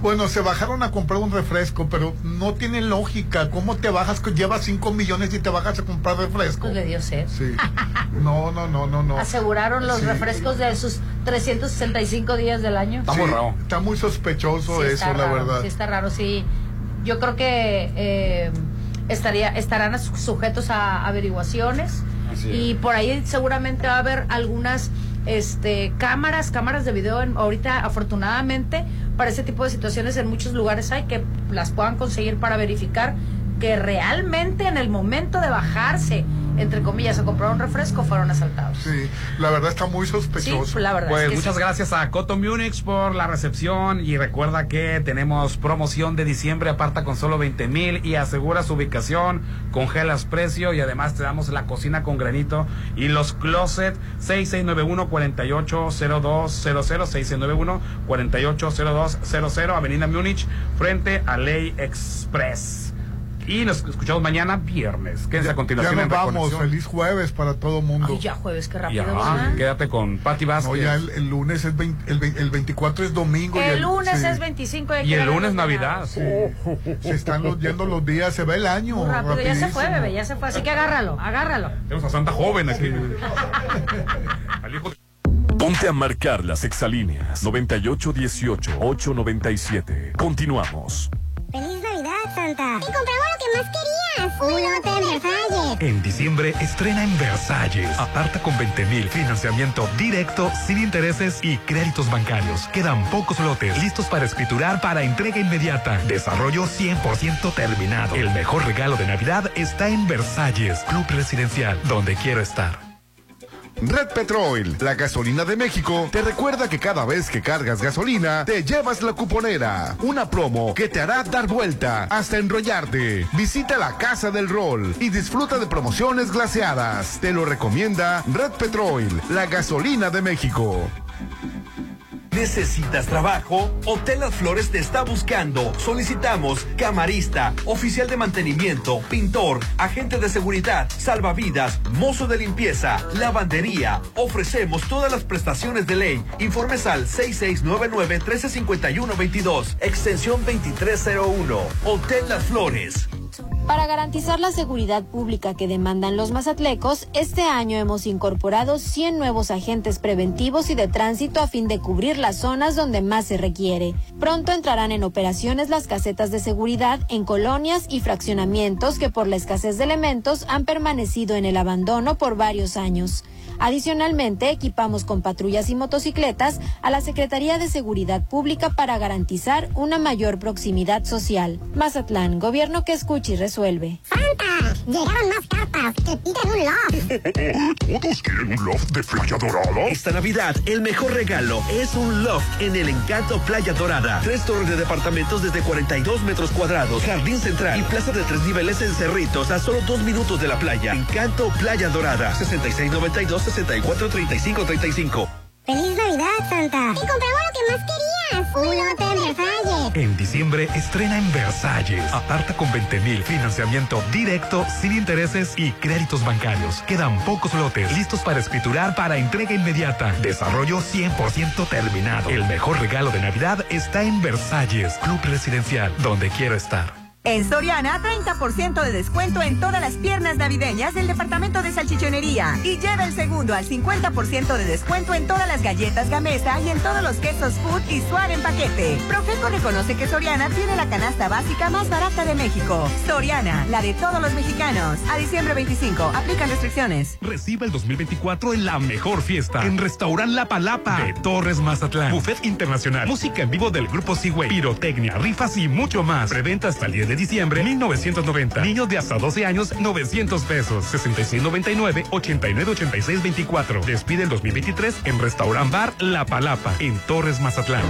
Bueno, se bajaron a comprar un refresco, pero no tiene lógica. ¿Cómo te bajas? que Llevas 5 millones y te bajas a comprar refresco. Pues le dio sed. Sí. No, no, no, no, no. Aseguraron los Sí. refrescos de sus 365 días del año. Está muy Sí, raro. Está muy sospechoso Sí, eso, la verdad. Sí, está raro, sí. Yo creo que eh, estaría, estarán su- sujetos a averiguaciones Así es. y por ahí seguramente va a haber algunas este, cámaras, cámaras de video. en- ahorita, afortunadamente, para ese tipo de situaciones en muchos lugares hay que las puedan conseguir para verificar que realmente en el momento de bajarse, entre comillas, a comprar un refresco, fueron asaltados. Sí, la verdad está muy Sí, sospechoso. la verdad. Pues es que muchas sí. gracias a Coto Munich por la recepción y recuerda que tenemos promoción de diciembre, aparta con solo 20 mil y asegura su ubicación, congelas precio y además te damos la cocina con granito y los closet 6691 480200 6691 480200 Avenida Múnich frente a Ley Express. Y nos escuchamos mañana viernes. Quédense a Ya continuación nos en vamos. Feliz jueves para todo mundo. Ay, ya jueves, qué rápido. ¿verdad? quédate con Patti Vázquez. No, ya el, el lunes es 20 el, el 24 es domingo. y El lunes sí, es 25 Y el lunes Navidad. sí. Se están los- yendo los días, se ve el año. Muy rápido, ya se fue, bebé, ya se fue. Así que agárralo, agárralo. Tenemos a Santa Joven aquí. Al hijo de- Ponte a marcar las exalíneas 9818-897. Continuamos. ¡Feliz Navidad, Santa! ¡Y compramos lo que más querías! ¡Un hotel Versalles! En diciembre estrena en Versalles. Aparta con 20 mil. Financiamiento directo, sin intereses y créditos bancarios. Quedan pocos lotes listos para escriturar para entrega inmediata. Desarrollo 100% terminado. El mejor regalo de Navidad está en Versalles, Club Residencial, donde quiero estar. Red Petrol, la gasolina de México, te recuerda que cada vez que cargas gasolina, te llevas la cuponera. Una promo que te hará dar vuelta hasta enrollarte. Visita la Casa del Rol y disfruta de promociones glaseadas. Te lo recomienda Red Petrol, la gasolina de México. ¿Necesitas trabajo? Hotel Las Flores te está buscando. Solicitamos camarista, oficial de mantenimiento, pintor, agente de seguridad, salvavidas, mozo de limpieza, lavandería. Ofrecemos todas las prestaciones de ley. Informes al 6699-1351-22, extensión 2301. Hotel Las Flores. Para garantizar la seguridad pública que demandan los mazatlecos, este año hemos incorporado 100 nuevos agentes preventivos y de tránsito a fin de cubrir las zonas donde más se requiere. Pronto entrarán en operaciones las casetas de seguridad en colonias y fraccionamientos que por la escasez de elementos han permanecido en el abandono por varios años. Adicionalmente, equipamos con patrullas y motocicletas a la Secretaría de Seguridad Pública para garantizar una mayor proximidad social. Mazatlán, gobierno que escucha y resuelve. ¡Santa! Llegaron más cartas que piden un loft. ¿Todos quieren un loft de Playa Dorada? Esta Navidad, el mejor regalo es un loft en el Encanto Playa Dorada. Tres torres de departamentos desde 42 metros cuadrados, jardín central y plaza de tres niveles en Cerritos a solo dos minutos de la playa. Encanto Playa Dorada. 6692-643535. ¡Feliz Navidad, Santa! ¡Te compramos lo que más querías! ¡Un lote en Versalles! En diciembre estrena en Versalles. Aparta con 20 mil, financiamiento directo, sin intereses y créditos bancarios. Quedan pocos lotes listos para escriturar para entrega inmediata. Desarrollo 100% terminado. El mejor regalo de Navidad está en Versalles, Club Residencial, donde quiero estar. En Soriana, 30% de descuento en todas las piernas navideñas del departamento de salchichonería. Y lleva el segundo al 50% de descuento en todas las galletas Gamesa y en todos los quesos Food y Suar en paquete. Profeco reconoce que Soriana tiene la canasta básica más barata de México. Soriana, la de todos los mexicanos. A diciembre 25, aplican restricciones. Reciba el 2024 en la mejor fiesta. En Restaurant La Palapa de Torres Mazatlán. Buffet internacional. Música en vivo del grupo Seaway. Pirotecnia, rifas y mucho más. Preventa hasta el 10 de diciembre 1990. Niños de hasta 12 años, 900 pesos. 6699-898624. Despide el 2023 en Restaurant Bar La Palapa, en Torres Mazatlán.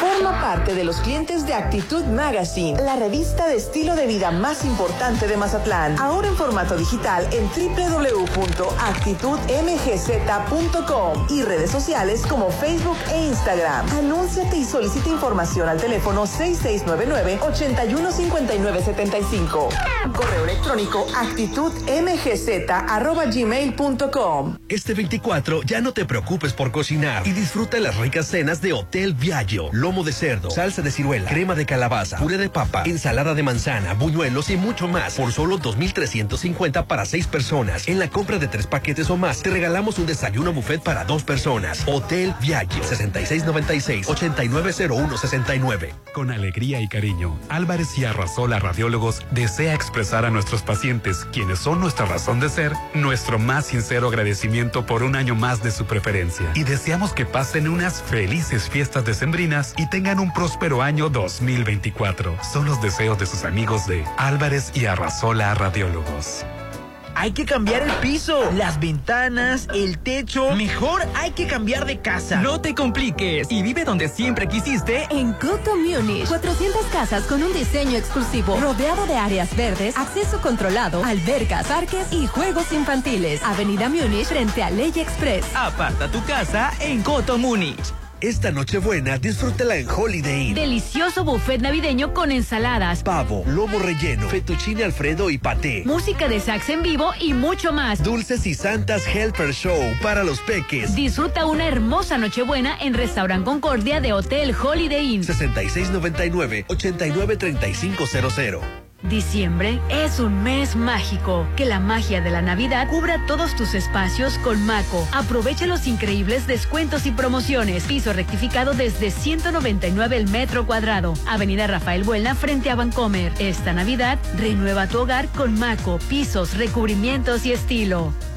Forma parte de los clientes de Actitud Magazine, la revista de estilo de vida más importante de Mazatlán. Ahora en formato digital en www.actitudmgz.com y redes sociales como Facebook e Instagram. Anúnciate y solicita información al teléfono 6699-815975. Correo electrónico actitudmgz.gmail.com. Este 24 ya no te preocupes por cocinar y disfruta las ricas cenas de Hotel Viallo. Lomo de cerdo, salsa de ciruela, crema de calabaza, puré de papa, ensalada de manzana, buñuelos y mucho más por solo 2.350 para seis personas. En la compra de tres paquetes o más, te regalamos un desayuno buffet para dos personas. Hotel Viaggio, 6696-890169. Con alegría y cariño, Álvarez y Arrasola Radiólogos desea expresar a nuestros pacientes, quienes son nuestra razón de ser, nuestro más sincero agradecimiento por un año más de su preferencia. Y deseamos que pasen unas felices fiestas decembrinas y tengan un próspero año 2024. Son los deseos de sus amigos de Álvarez y Arrasola Radiólogos. Hay que cambiar el piso, las ventanas, el techo. Mejor hay que cambiar de casa. No te compliques y vive donde siempre quisiste en Coto Munich. 400 casas con un diseño exclusivo, rodeado de áreas verdes, acceso controlado, albercas, parques y juegos infantiles. Avenida Munich frente a Ley Express. Aparta tu casa en Coto Múnich. Esta Nochebuena disfrútala en Holiday Inn. Delicioso buffet navideño con ensaladas, pavo, lomo relleno, fettuccine alfredo y paté. Música de sax en vivo y mucho más. Dulces y santas Helper Show para los peques. Disfruta una hermosa Nochebuena en Restaurant Concordia de Hotel Holiday Inn. 6699-893500. Diciembre es un mes mágico. Que la magia de la Navidad cubra todos tus espacios con Maco. Aprovecha los increíbles descuentos y promociones. Piso rectificado desde 199 el metro cuadrado. Avenida Rafael Buena frente a Vancomer. Esta Navidad renueva tu hogar con Maco, pisos, recubrimientos y estilo.